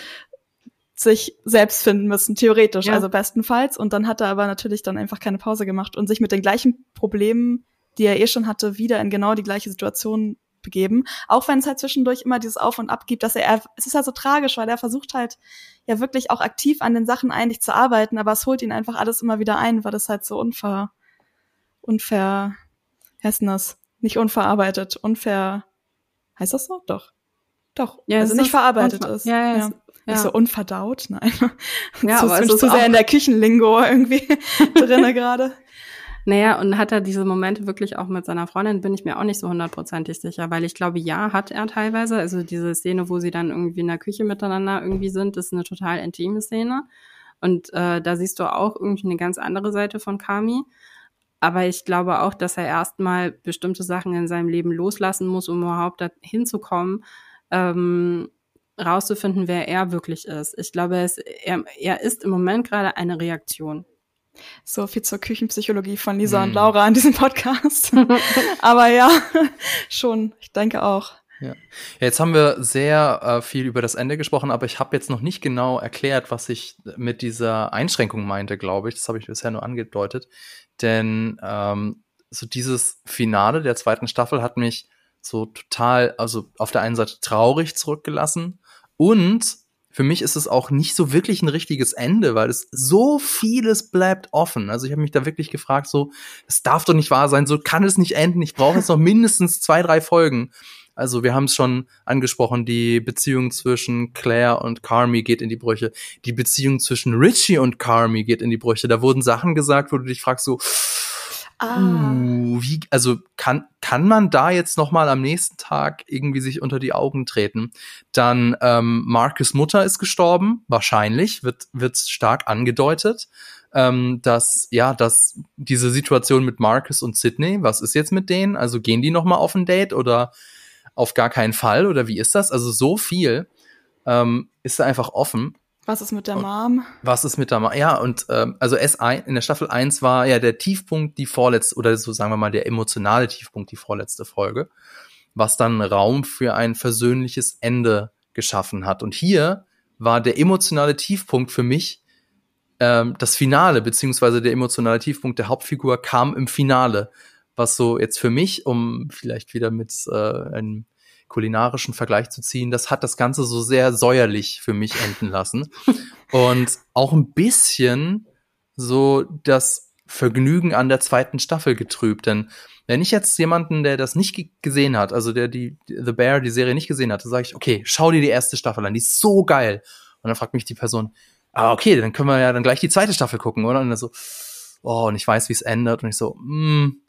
sich selbst finden müssen, theoretisch, ja. also bestenfalls. Und dann hat er aber natürlich dann einfach keine Pause gemacht und sich mit den gleichen Problemen, die er eh schon hatte, wieder in genau die gleiche Situation begeben. Auch wenn es halt zwischendurch immer dieses Auf und Ab gibt, dass er, es ist halt so tragisch, weil er versucht halt ja wirklich auch aktiv an den Sachen eigentlich zu arbeiten, aber es holt ihn einfach alles immer wieder ein, weil das halt so unver, unfair, heißt das? Nicht unverarbeitet, unfair, heißt das so? Doch. Doch. Ja, also nicht verarbeitet ist. Ja, ja, ja. Ja. Ist so unverdaut, nein. Ja, zu, aber zu, zu sehr in der Küchenlingo irgendwie drinne gerade. Naja, und hat er diese Momente wirklich auch mit seiner Freundin, bin ich mir auch nicht so hundertprozentig sicher, weil ich glaube, ja, hat er teilweise. Also diese Szene, wo sie dann irgendwie in der Küche miteinander irgendwie sind, ist eine total intime Szene. Und äh, da siehst du auch irgendwie eine ganz andere Seite von Kami. Aber ich glaube auch, dass er erstmal bestimmte Sachen in seinem Leben loslassen muss, um überhaupt dahin zu kommen, ähm, rauszufinden, wer er wirklich ist. Ich glaube, er ist, er, er ist im Moment gerade eine Reaktion. So viel zur Küchenpsychologie von Lisa mm. und Laura an diesem Podcast. Aber ja, schon, ich denke auch. Ja. ja jetzt haben wir sehr äh, viel über das Ende gesprochen, aber ich habe jetzt noch nicht genau erklärt, was ich mit dieser Einschränkung meinte, glaube ich. Das habe ich bisher nur angedeutet. Denn ähm, so dieses Finale der zweiten Staffel hat mich so total, also auf der einen Seite traurig zurückgelassen und für mich ist es auch nicht so wirklich ein richtiges Ende, weil es so vieles bleibt offen. Also ich habe mich da wirklich gefragt, so, es darf doch nicht wahr sein, so kann es nicht enden. Ich brauche jetzt noch mindestens zwei, drei Folgen. Also wir haben es schon angesprochen, die Beziehung zwischen Claire und Carmi geht in die Brüche. Die Beziehung zwischen Richie und Carmi geht in die Brüche. Da wurden Sachen gesagt, wo du dich fragst, so, Ah. Uh, wie, also kann, kann man da jetzt noch mal am nächsten Tag irgendwie sich unter die Augen treten? Dann ähm, Marcus Mutter ist gestorben, wahrscheinlich, wird, wird stark angedeutet. Ähm, dass, ja, dass diese Situation mit Marcus und Sydney, was ist jetzt mit denen? Also gehen die noch mal auf ein Date oder auf gar keinen Fall? Oder wie ist das? Also so viel ähm, ist da einfach offen. Was ist mit der Mom? Was ist mit der Mom? Ja, und ähm, also S1, in der Staffel 1 war ja der Tiefpunkt die vorletzte, oder so sagen wir mal, der emotionale Tiefpunkt die vorletzte Folge, was dann Raum für ein versöhnliches Ende geschaffen hat. Und hier war der emotionale Tiefpunkt für mich ähm, das Finale, beziehungsweise der emotionale Tiefpunkt der Hauptfigur kam im Finale. Was so jetzt für mich, um vielleicht wieder mit äh, einem kulinarischen Vergleich zu ziehen, das hat das Ganze so sehr säuerlich für mich enden lassen. Und auch ein bisschen so das Vergnügen an der zweiten Staffel getrübt. Denn wenn ich jetzt jemanden, der das nicht gesehen hat, also der die The Bear, die Serie nicht gesehen hat, sage ich, okay, schau dir die erste Staffel an, die ist so geil. Und dann fragt mich die Person, ah, okay, dann können wir ja dann gleich die zweite Staffel gucken, oder? Und dann so, oh, und ich weiß, wie es endet. Und ich so, hm,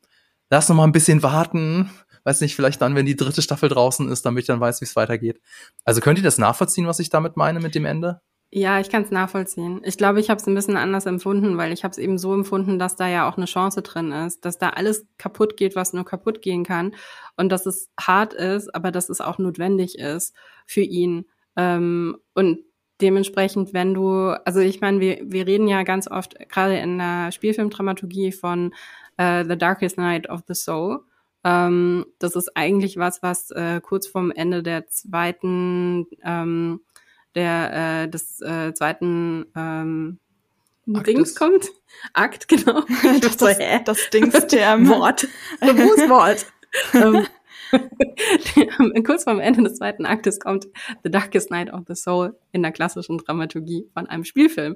lass noch mal ein bisschen warten weiß nicht, vielleicht dann, wenn die dritte Staffel draußen ist, damit ich dann weiß, wie es weitergeht. Also könnt ihr das nachvollziehen, was ich damit meine mit dem Ende? Ja, ich kann es nachvollziehen. Ich glaube, ich habe es ein bisschen anders empfunden, weil ich habe es eben so empfunden, dass da ja auch eine Chance drin ist, dass da alles kaputt geht, was nur kaputt gehen kann und dass es hart ist, aber dass es auch notwendig ist für ihn. Ähm, und dementsprechend, wenn du, also ich meine, wir, wir reden ja ganz oft gerade in der Spielfilmdramaturgie von uh, The Darkest Night of the Soul. Ähm, das ist eigentlich was, was äh, kurz vorm Ende der zweiten, ähm, der äh, des äh, zweiten ähm, Dings kommt. Akt, genau. das, das, das Dings der Wort. Wort. ähm, Kurz vorm Ende des zweiten Aktes kommt The Darkest Night of the Soul in der klassischen Dramaturgie von einem Spielfilm.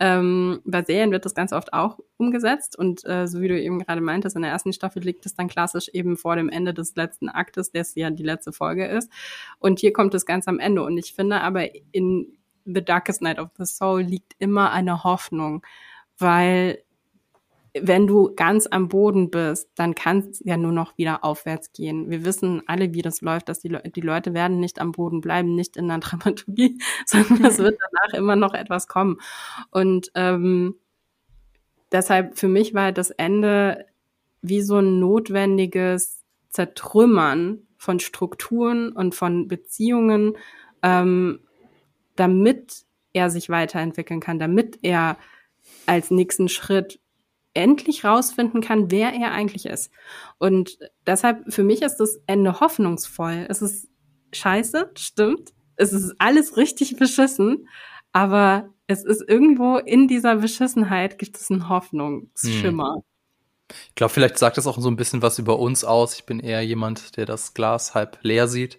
Ähm, bei Serien wird das ganz oft auch umgesetzt und äh, so wie du eben gerade meintest, in der ersten Staffel liegt es dann klassisch eben vor dem Ende des letzten Aktes, der ja die letzte Folge ist. Und hier kommt es ganz am Ende. Und ich finde aber in The Darkest Night of the Soul liegt immer eine Hoffnung, weil wenn du ganz am Boden bist, dann kann es ja nur noch wieder aufwärts gehen. Wir wissen alle, wie das läuft, dass die, Le die Leute werden nicht am Boden bleiben, nicht in der Dramaturgie, sondern es wird danach immer noch etwas kommen. Und ähm, deshalb für mich war das Ende wie so ein notwendiges Zertrümmern von Strukturen und von Beziehungen, ähm, damit er sich weiterentwickeln kann, damit er als nächsten Schritt endlich rausfinden kann, wer er eigentlich ist. Und deshalb, für mich ist das Ende hoffnungsvoll. Es ist scheiße, stimmt. Es ist alles richtig beschissen, aber es ist irgendwo in dieser Beschissenheit gibt es einen Hoffnungsschimmer. Hm. Ich glaube, vielleicht sagt das auch so ein bisschen was über uns aus. Ich bin eher jemand, der das Glas halb leer sieht.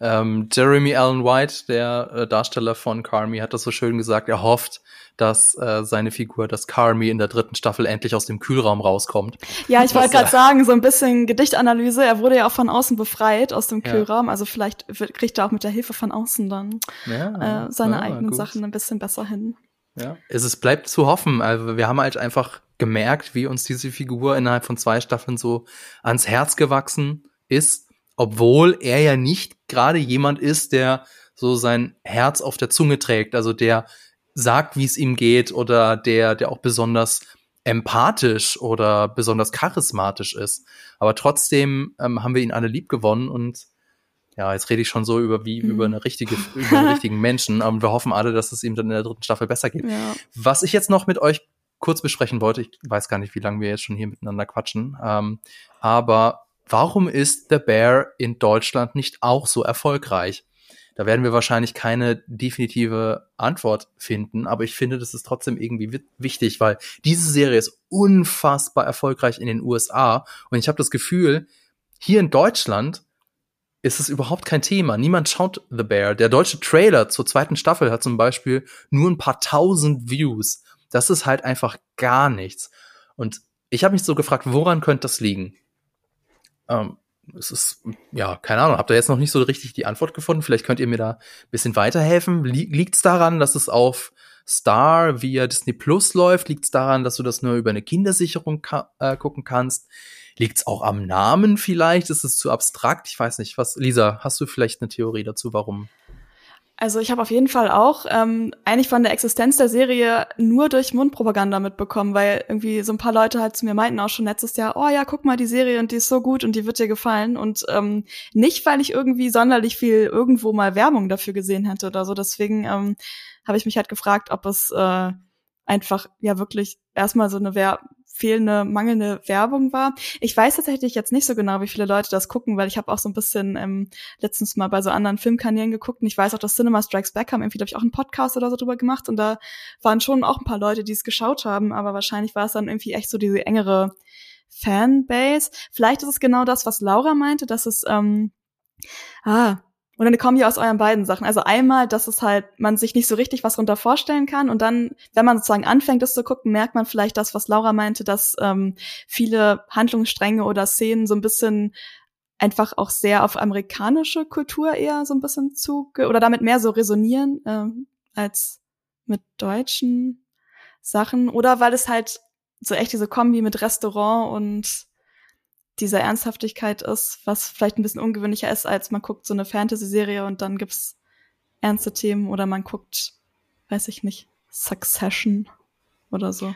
Ähm, Jeremy Allen White, der äh, Darsteller von Carmi, hat das so schön gesagt. Er hofft, dass äh, seine Figur, das Carmi in der dritten Staffel endlich aus dem Kühlraum rauskommt. Ja, ich wollte gerade sagen, so ein bisschen Gedichtanalyse. Er wurde ja auch von außen befreit aus dem Kühlraum. Ja. Also vielleicht kriegt er auch mit der Hilfe von außen dann ja, äh, seine ja, eigenen gut. Sachen ein bisschen besser hin. Ja, es bleibt zu hoffen. Also wir haben halt einfach gemerkt, wie uns diese Figur innerhalb von zwei Staffeln so ans Herz gewachsen ist, obwohl er ja nicht gerade jemand ist, der so sein Herz auf der Zunge trägt, also der sagt, wie es ihm geht oder der, der auch besonders empathisch oder besonders charismatisch ist. Aber trotzdem ähm, haben wir ihn alle lieb gewonnen und ja, jetzt rede ich schon so über wie mhm. über eine richtige, über einen richtigen Menschen, aber wir hoffen alle, dass es ihm dann in der dritten Staffel besser geht. Ja. Was ich jetzt noch mit euch kurz besprechen wollte, ich weiß gar nicht, wie lange wir jetzt schon hier miteinander quatschen, ähm, aber warum ist The Bear in Deutschland nicht auch so erfolgreich? Da werden wir wahrscheinlich keine definitive Antwort finden, aber ich finde, das ist trotzdem irgendwie wichtig, weil diese Serie ist unfassbar erfolgreich in den USA und ich habe das Gefühl, hier in Deutschland ist es überhaupt kein Thema. Niemand schaut The Bear. Der deutsche Trailer zur zweiten Staffel hat zum Beispiel nur ein paar tausend Views. Das ist halt einfach gar nichts. Und ich habe mich so gefragt, woran könnte das liegen? Ähm, es ist, ja, keine Ahnung, habt ihr jetzt noch nicht so richtig die Antwort gefunden? Vielleicht könnt ihr mir da ein bisschen weiterhelfen. Liegt es daran, dass es auf Star via Disney Plus läuft? Liegt es daran, dass du das nur über eine Kindersicherung ka äh, gucken kannst? Liegt es auch am Namen vielleicht? Ist es zu abstrakt? Ich weiß nicht. Was, Lisa, hast du vielleicht eine Theorie dazu, warum? Also ich habe auf jeden Fall auch ähm, eigentlich von der Existenz der Serie nur durch Mundpropaganda mitbekommen, weil irgendwie so ein paar Leute halt zu mir meinten auch schon letztes Jahr, oh ja, guck mal die Serie und die ist so gut und die wird dir gefallen und ähm, nicht, weil ich irgendwie sonderlich viel irgendwo mal Werbung dafür gesehen hätte oder so. Deswegen ähm, habe ich mich halt gefragt, ob es äh, einfach ja wirklich erstmal so eine Wer fehlende, mangelnde Werbung war. Ich weiß tatsächlich jetzt nicht so genau, wie viele Leute das gucken, weil ich habe auch so ein bisschen ähm, letztens mal bei so anderen Filmkanälen geguckt und ich weiß auch, dass Cinema Strikes Back haben irgendwie, glaube ich, auch einen Podcast oder so drüber gemacht und da waren schon auch ein paar Leute, die es geschaut haben, aber wahrscheinlich war es dann irgendwie echt so diese engere Fanbase. Vielleicht ist es genau das, was Laura meinte, dass es ähm, ah, und dann kommen ja aus euren beiden Sachen. Also einmal, dass es halt, man sich nicht so richtig was runter vorstellen kann. Und dann, wenn man sozusagen anfängt, das zu gucken, merkt man vielleicht das, was Laura meinte, dass ähm, viele Handlungsstränge oder Szenen so ein bisschen einfach auch sehr auf amerikanische Kultur eher so ein bisschen zu oder damit mehr so resonieren äh, als mit deutschen Sachen. Oder weil es halt so echt diese Kombi mit Restaurant und dieser Ernsthaftigkeit ist, was vielleicht ein bisschen ungewöhnlicher ist, als man guckt so eine Fantasy-Serie und dann gibt's ernste Themen oder man guckt, weiß ich nicht, Succession oder so.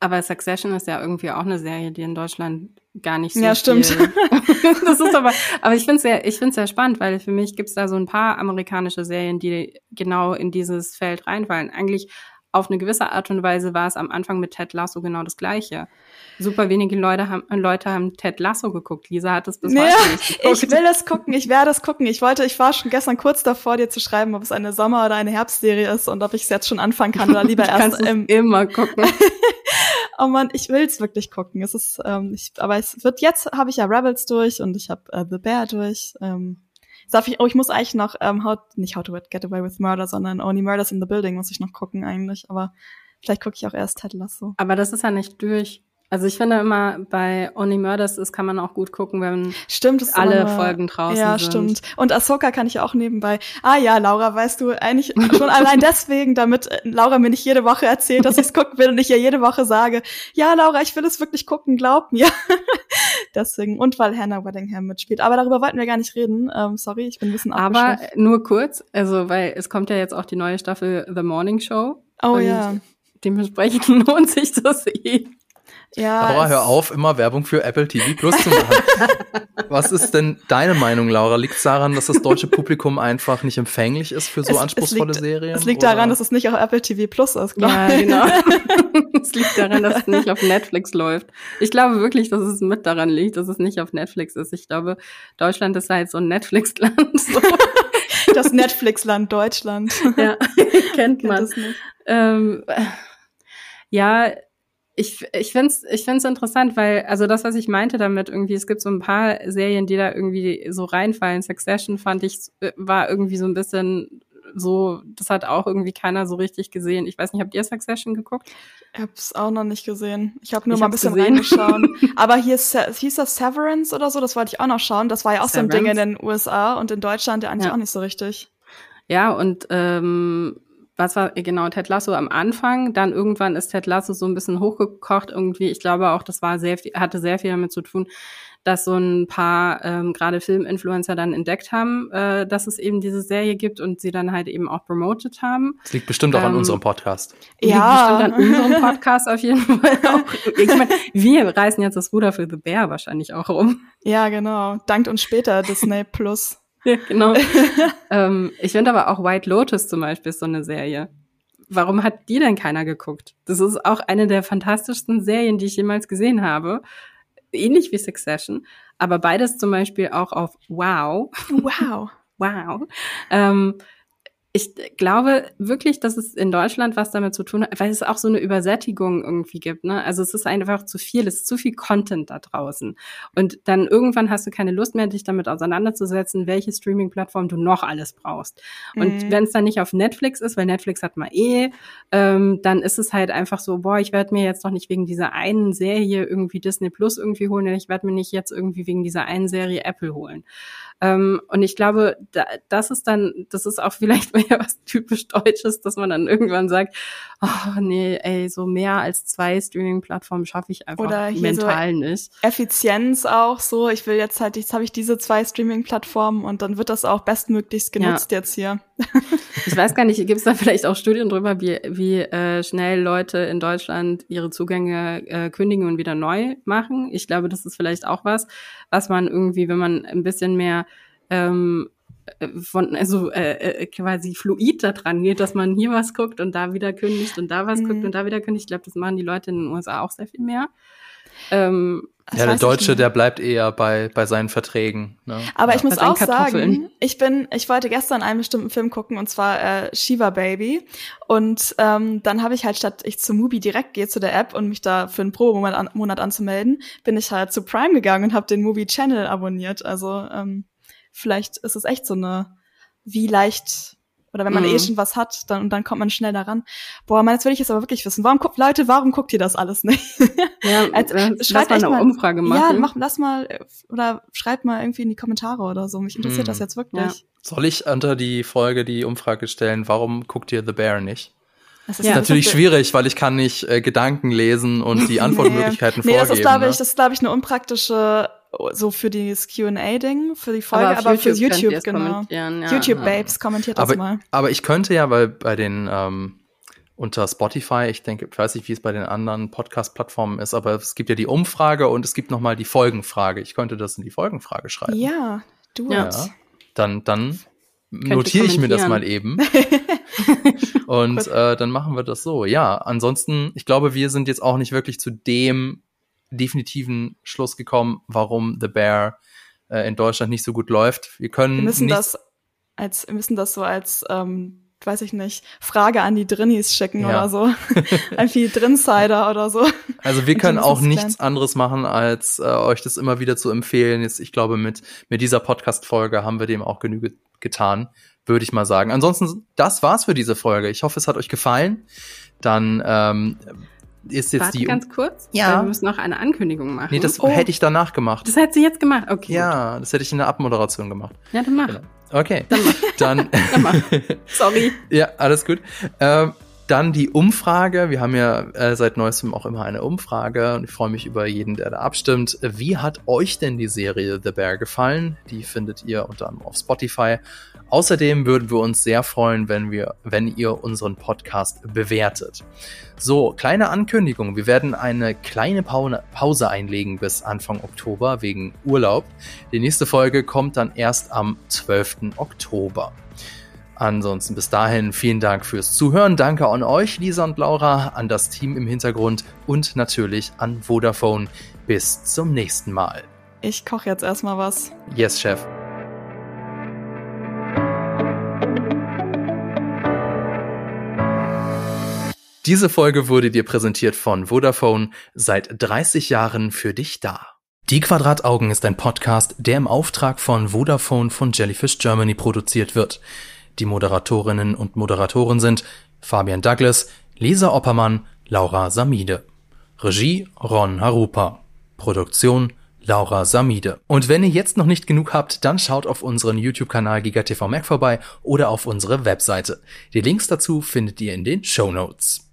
Aber Succession ist ja irgendwie auch eine Serie, die in Deutschland gar nicht so Ja, stimmt. das ist aber, aber ich finde es sehr, ich finde sehr spannend, weil für mich gibt's da so ein paar amerikanische Serien, die genau in dieses Feld reinfallen. Eigentlich auf eine gewisse Art und Weise war es am Anfang mit Ted Lasso genau das Gleiche. Super wenige Leute haben, Leute haben Ted Lasso geguckt. Lisa hat es bis ja, heute nicht geguckt. Ich will es gucken, ich werde es gucken. Ich wollte, ich war schon gestern kurz davor, dir zu schreiben, ob es eine Sommer- oder eine Herbstserie ist und ob ich es jetzt schon anfangen kann oder lieber erst im immer gucken. oh man, ich will es wirklich gucken. Es ist, ähm, ich, aber es wird jetzt habe ich ja Rebels durch und ich habe äh, The Bear durch. Ähm, Darf ich, oh, ich muss eigentlich noch, ähm, how, nicht How to Get Away with Murder, sondern Only Murders in the Building muss ich noch gucken eigentlich, aber vielleicht gucke ich auch erst Ted Lasso. Aber das ist ja nicht durch. Also ich finde immer, bei Only Murders ist, kann man auch gut gucken, wenn stimmt, alle immer, Folgen draußen ja, sind. Ja, stimmt. Und Ahsoka kann ich auch nebenbei. Ah ja, Laura, weißt du, eigentlich schon allein deswegen, damit äh, Laura mir nicht jede Woche erzählt, dass ich es gucken will und ich ihr jede Woche sage, ja, Laura, ich will es wirklich gucken, glaub mir. deswegen. Und weil Hannah Weddingham mitspielt. Aber darüber wollten wir gar nicht reden. Ähm, sorry, ich bin ein bisschen Aber nur kurz, also weil es kommt ja jetzt auch die neue Staffel The Morning Show. Oh ja. Dementsprechend lohnt sich das eh. Ja, Laura, hör auf, immer Werbung für Apple TV Plus zu machen. Was ist denn deine Meinung, Laura? Liegt es daran, dass das deutsche Publikum einfach nicht empfänglich ist für so es, anspruchsvolle es liegt, Serien? Es liegt oder? daran, dass es nicht auf Apple TV Plus ist, glaube Ja, genau. es liegt daran, dass es nicht auf Netflix läuft. Ich glaube wirklich, dass es mit daran liegt, dass es nicht auf Netflix ist. Ich glaube, Deutschland ist halt so ein Netflix-Land. So. das Netflix-Land Deutschland. Ja, kennt man. Kennt ähm, ja, ich, ich finde es ich find's interessant, weil, also das, was ich meinte damit, irgendwie, es gibt so ein paar Serien, die da irgendwie so reinfallen. Succession fand ich, äh, war irgendwie so ein bisschen so, das hat auch irgendwie keiner so richtig gesehen. Ich weiß nicht, habt ihr Succession geguckt? Ich hab's auch noch nicht gesehen. Ich habe nur ich mal ein bisschen reingeschaut. Aber hier ist, hieß das Severance oder so, das wollte ich auch noch schauen. Das war ja auch Severance? so ein Ding in den USA und in Deutschland ja eigentlich ja. auch nicht so richtig. Ja, und ähm, was war genau Ted Lasso am Anfang, dann irgendwann ist Ted Lasso so ein bisschen hochgekocht irgendwie. Ich glaube auch, das war sehr hatte sehr viel damit zu tun, dass so ein paar ähm, gerade Filminfluencer dann entdeckt haben, äh, dass es eben diese Serie gibt und sie dann halt eben auch promoted haben. Das liegt bestimmt auch ähm, an unserem Podcast. Ja, liegt bestimmt an unserem Podcast auf jeden Fall auch. Ich meine, wir reißen jetzt das Ruder für The Bear wahrscheinlich auch rum. Ja, genau. Dankt uns später Disney Plus. Ja, genau. ähm, ich finde aber auch White Lotus zum Beispiel ist so eine Serie. Warum hat die denn keiner geguckt? Das ist auch eine der fantastischsten Serien, die ich jemals gesehen habe ähnlich wie Succession, aber beides zum Beispiel auch auf Wow. Wow. wow. Ähm, ich glaube wirklich, dass es in Deutschland was damit zu tun hat, weil es auch so eine Übersättigung irgendwie gibt. Ne? Also es ist einfach zu viel, es ist zu viel Content da draußen. Und dann irgendwann hast du keine Lust mehr, dich damit auseinanderzusetzen, welche Streaming-Plattform du noch alles brauchst. Und mhm. wenn es dann nicht auf Netflix ist, weil Netflix hat mal eh, ähm, dann ist es halt einfach so, boah, ich werde mir jetzt doch nicht wegen dieser einen Serie irgendwie Disney Plus irgendwie holen, ich werde mir nicht jetzt irgendwie wegen dieser einen Serie Apple holen. Ähm, und ich glaube, da, das ist dann, das ist auch vielleicht mehr was typisch Deutsches, dass man dann irgendwann sagt, oh nee, ey, so mehr als zwei Streaming-Plattformen schaffe ich einfach Oder mental so nicht. Effizienz auch so, ich will jetzt halt, jetzt habe ich diese zwei Streaming-Plattformen und dann wird das auch bestmöglichst genutzt ja. jetzt hier. ich weiß gar nicht, gibt es da vielleicht auch Studien drüber, wie, wie äh, schnell Leute in Deutschland ihre Zugänge äh, kündigen und wieder neu machen? Ich glaube, das ist vielleicht auch was, was man irgendwie, wenn man ein bisschen mehr ähm, äh, von also äh, äh, quasi fluid da dran geht, dass man hier was guckt und da wieder kündigt und da was mhm. guckt und da wieder kündigt. Ich glaube, das machen die Leute in den USA auch sehr viel mehr. Ähm, ja, der Deutsche, der bleibt eher bei, bei seinen Verträgen. Ne? Aber ja. ich muss auch sagen, ich bin, ich wollte gestern einen bestimmten Film gucken und zwar äh, Shiva Baby. Und ähm, dann habe ich halt statt ich zu Mubi direkt gehe zu der App und mich da für einen Probemonat an, Monat anzumelden, bin ich halt zu Prime gegangen und habe den Movie Channel abonniert. Also ähm, vielleicht ist es echt so eine, wie leicht oder wenn man eh mhm. eh schon was hat, dann, dann kommt man schnell daran. Boah, man, jetzt will ich jetzt aber wirklich wissen. Warum guckt, Leute, warum guckt ihr das alles nicht? Ja, also, äh, schreibt mal eine mal, Umfrage machen. Ja, mach, lass mal, oder schreibt mal irgendwie in die Kommentare oder so. Mich interessiert mhm. das jetzt wirklich. Ja. Soll ich unter die Folge die Umfrage stellen, warum guckt ihr The Bear nicht? Das ist ja, natürlich schwierig, weil ich kann nicht äh, Gedanken lesen und die Antwortmöglichkeiten nee, vorgeben. Nee, das ist, glaube ich, ne? das ist, glaube ich, eine unpraktische so für das Q&A-Ding, für die Folge, aber, aber für YouTube, YouTube genau. Ja, YouTube Babes kommentiert das aber, mal. Aber ich könnte ja, weil bei den ähm, unter Spotify, ich denke, ich weiß nicht, wie es bei den anderen Podcast-Plattformen ist, aber es gibt ja die Umfrage und es gibt noch mal die Folgenfrage. Ich könnte das in die Folgenfrage schreiben. Ja, du ja. ja. Dann, dann notiere ich mir das mal eben. und äh, dann machen wir das so. Ja, ansonsten, ich glaube, wir sind jetzt auch nicht wirklich zu dem definitiven Schluss gekommen, warum The Bear äh, in Deutschland nicht so gut läuft. Wir können wir müssen das als wir müssen das so als ähm, weiß ich nicht, Frage an die Drinnies schicken ja. oder so. Irgendwie Drinsider oder so. Also wir können auch nichts anderes machen, als äh, euch das immer wieder zu empfehlen. Jetzt, ich glaube, mit, mit dieser Podcast-Folge haben wir dem auch Genüge getan, würde ich mal sagen. Ansonsten, das war's für diese Folge. Ich hoffe, es hat euch gefallen. Dann ähm, ist jetzt Warte die. ganz kurz. Ja. Wir müssen noch eine Ankündigung machen. Nee, das oh. hätte ich danach gemacht. Das hätte sie jetzt gemacht. Okay. Ja, gut. das hätte ich in der Abmoderation gemacht. Ja, dann mach. Genau. Okay. Dann mach. Dann, dann mach. Sorry. ja, alles gut. Ähm, dann die Umfrage. Wir haben ja äh, seit neuestem auch immer eine Umfrage und ich freue mich über jeden, der da abstimmt. Wie hat euch denn die Serie The Bear gefallen? Die findet ihr unter anderem auf Spotify. Außerdem würden wir uns sehr freuen, wenn wir, wenn ihr unseren Podcast bewertet. So, kleine Ankündigung. Wir werden eine kleine Pause einlegen bis Anfang Oktober wegen Urlaub. Die nächste Folge kommt dann erst am 12. Oktober. Ansonsten bis dahin vielen Dank fürs Zuhören. Danke an euch, Lisa und Laura, an das Team im Hintergrund und natürlich an Vodafone. Bis zum nächsten Mal. Ich koche jetzt erstmal was. Yes, Chef. Diese Folge wurde dir präsentiert von Vodafone, seit 30 Jahren für dich da. Die Quadrataugen ist ein Podcast, der im Auftrag von Vodafone von Jellyfish Germany produziert wird. Die Moderatorinnen und Moderatoren sind Fabian Douglas, Lisa Oppermann, Laura Samide. Regie Ron Harupa. Produktion Laura Samide. Und wenn ihr jetzt noch nicht genug habt, dann schaut auf unseren YouTube-Kanal GigaTV Mac vorbei oder auf unsere Webseite. Die Links dazu findet ihr in den Show Notes.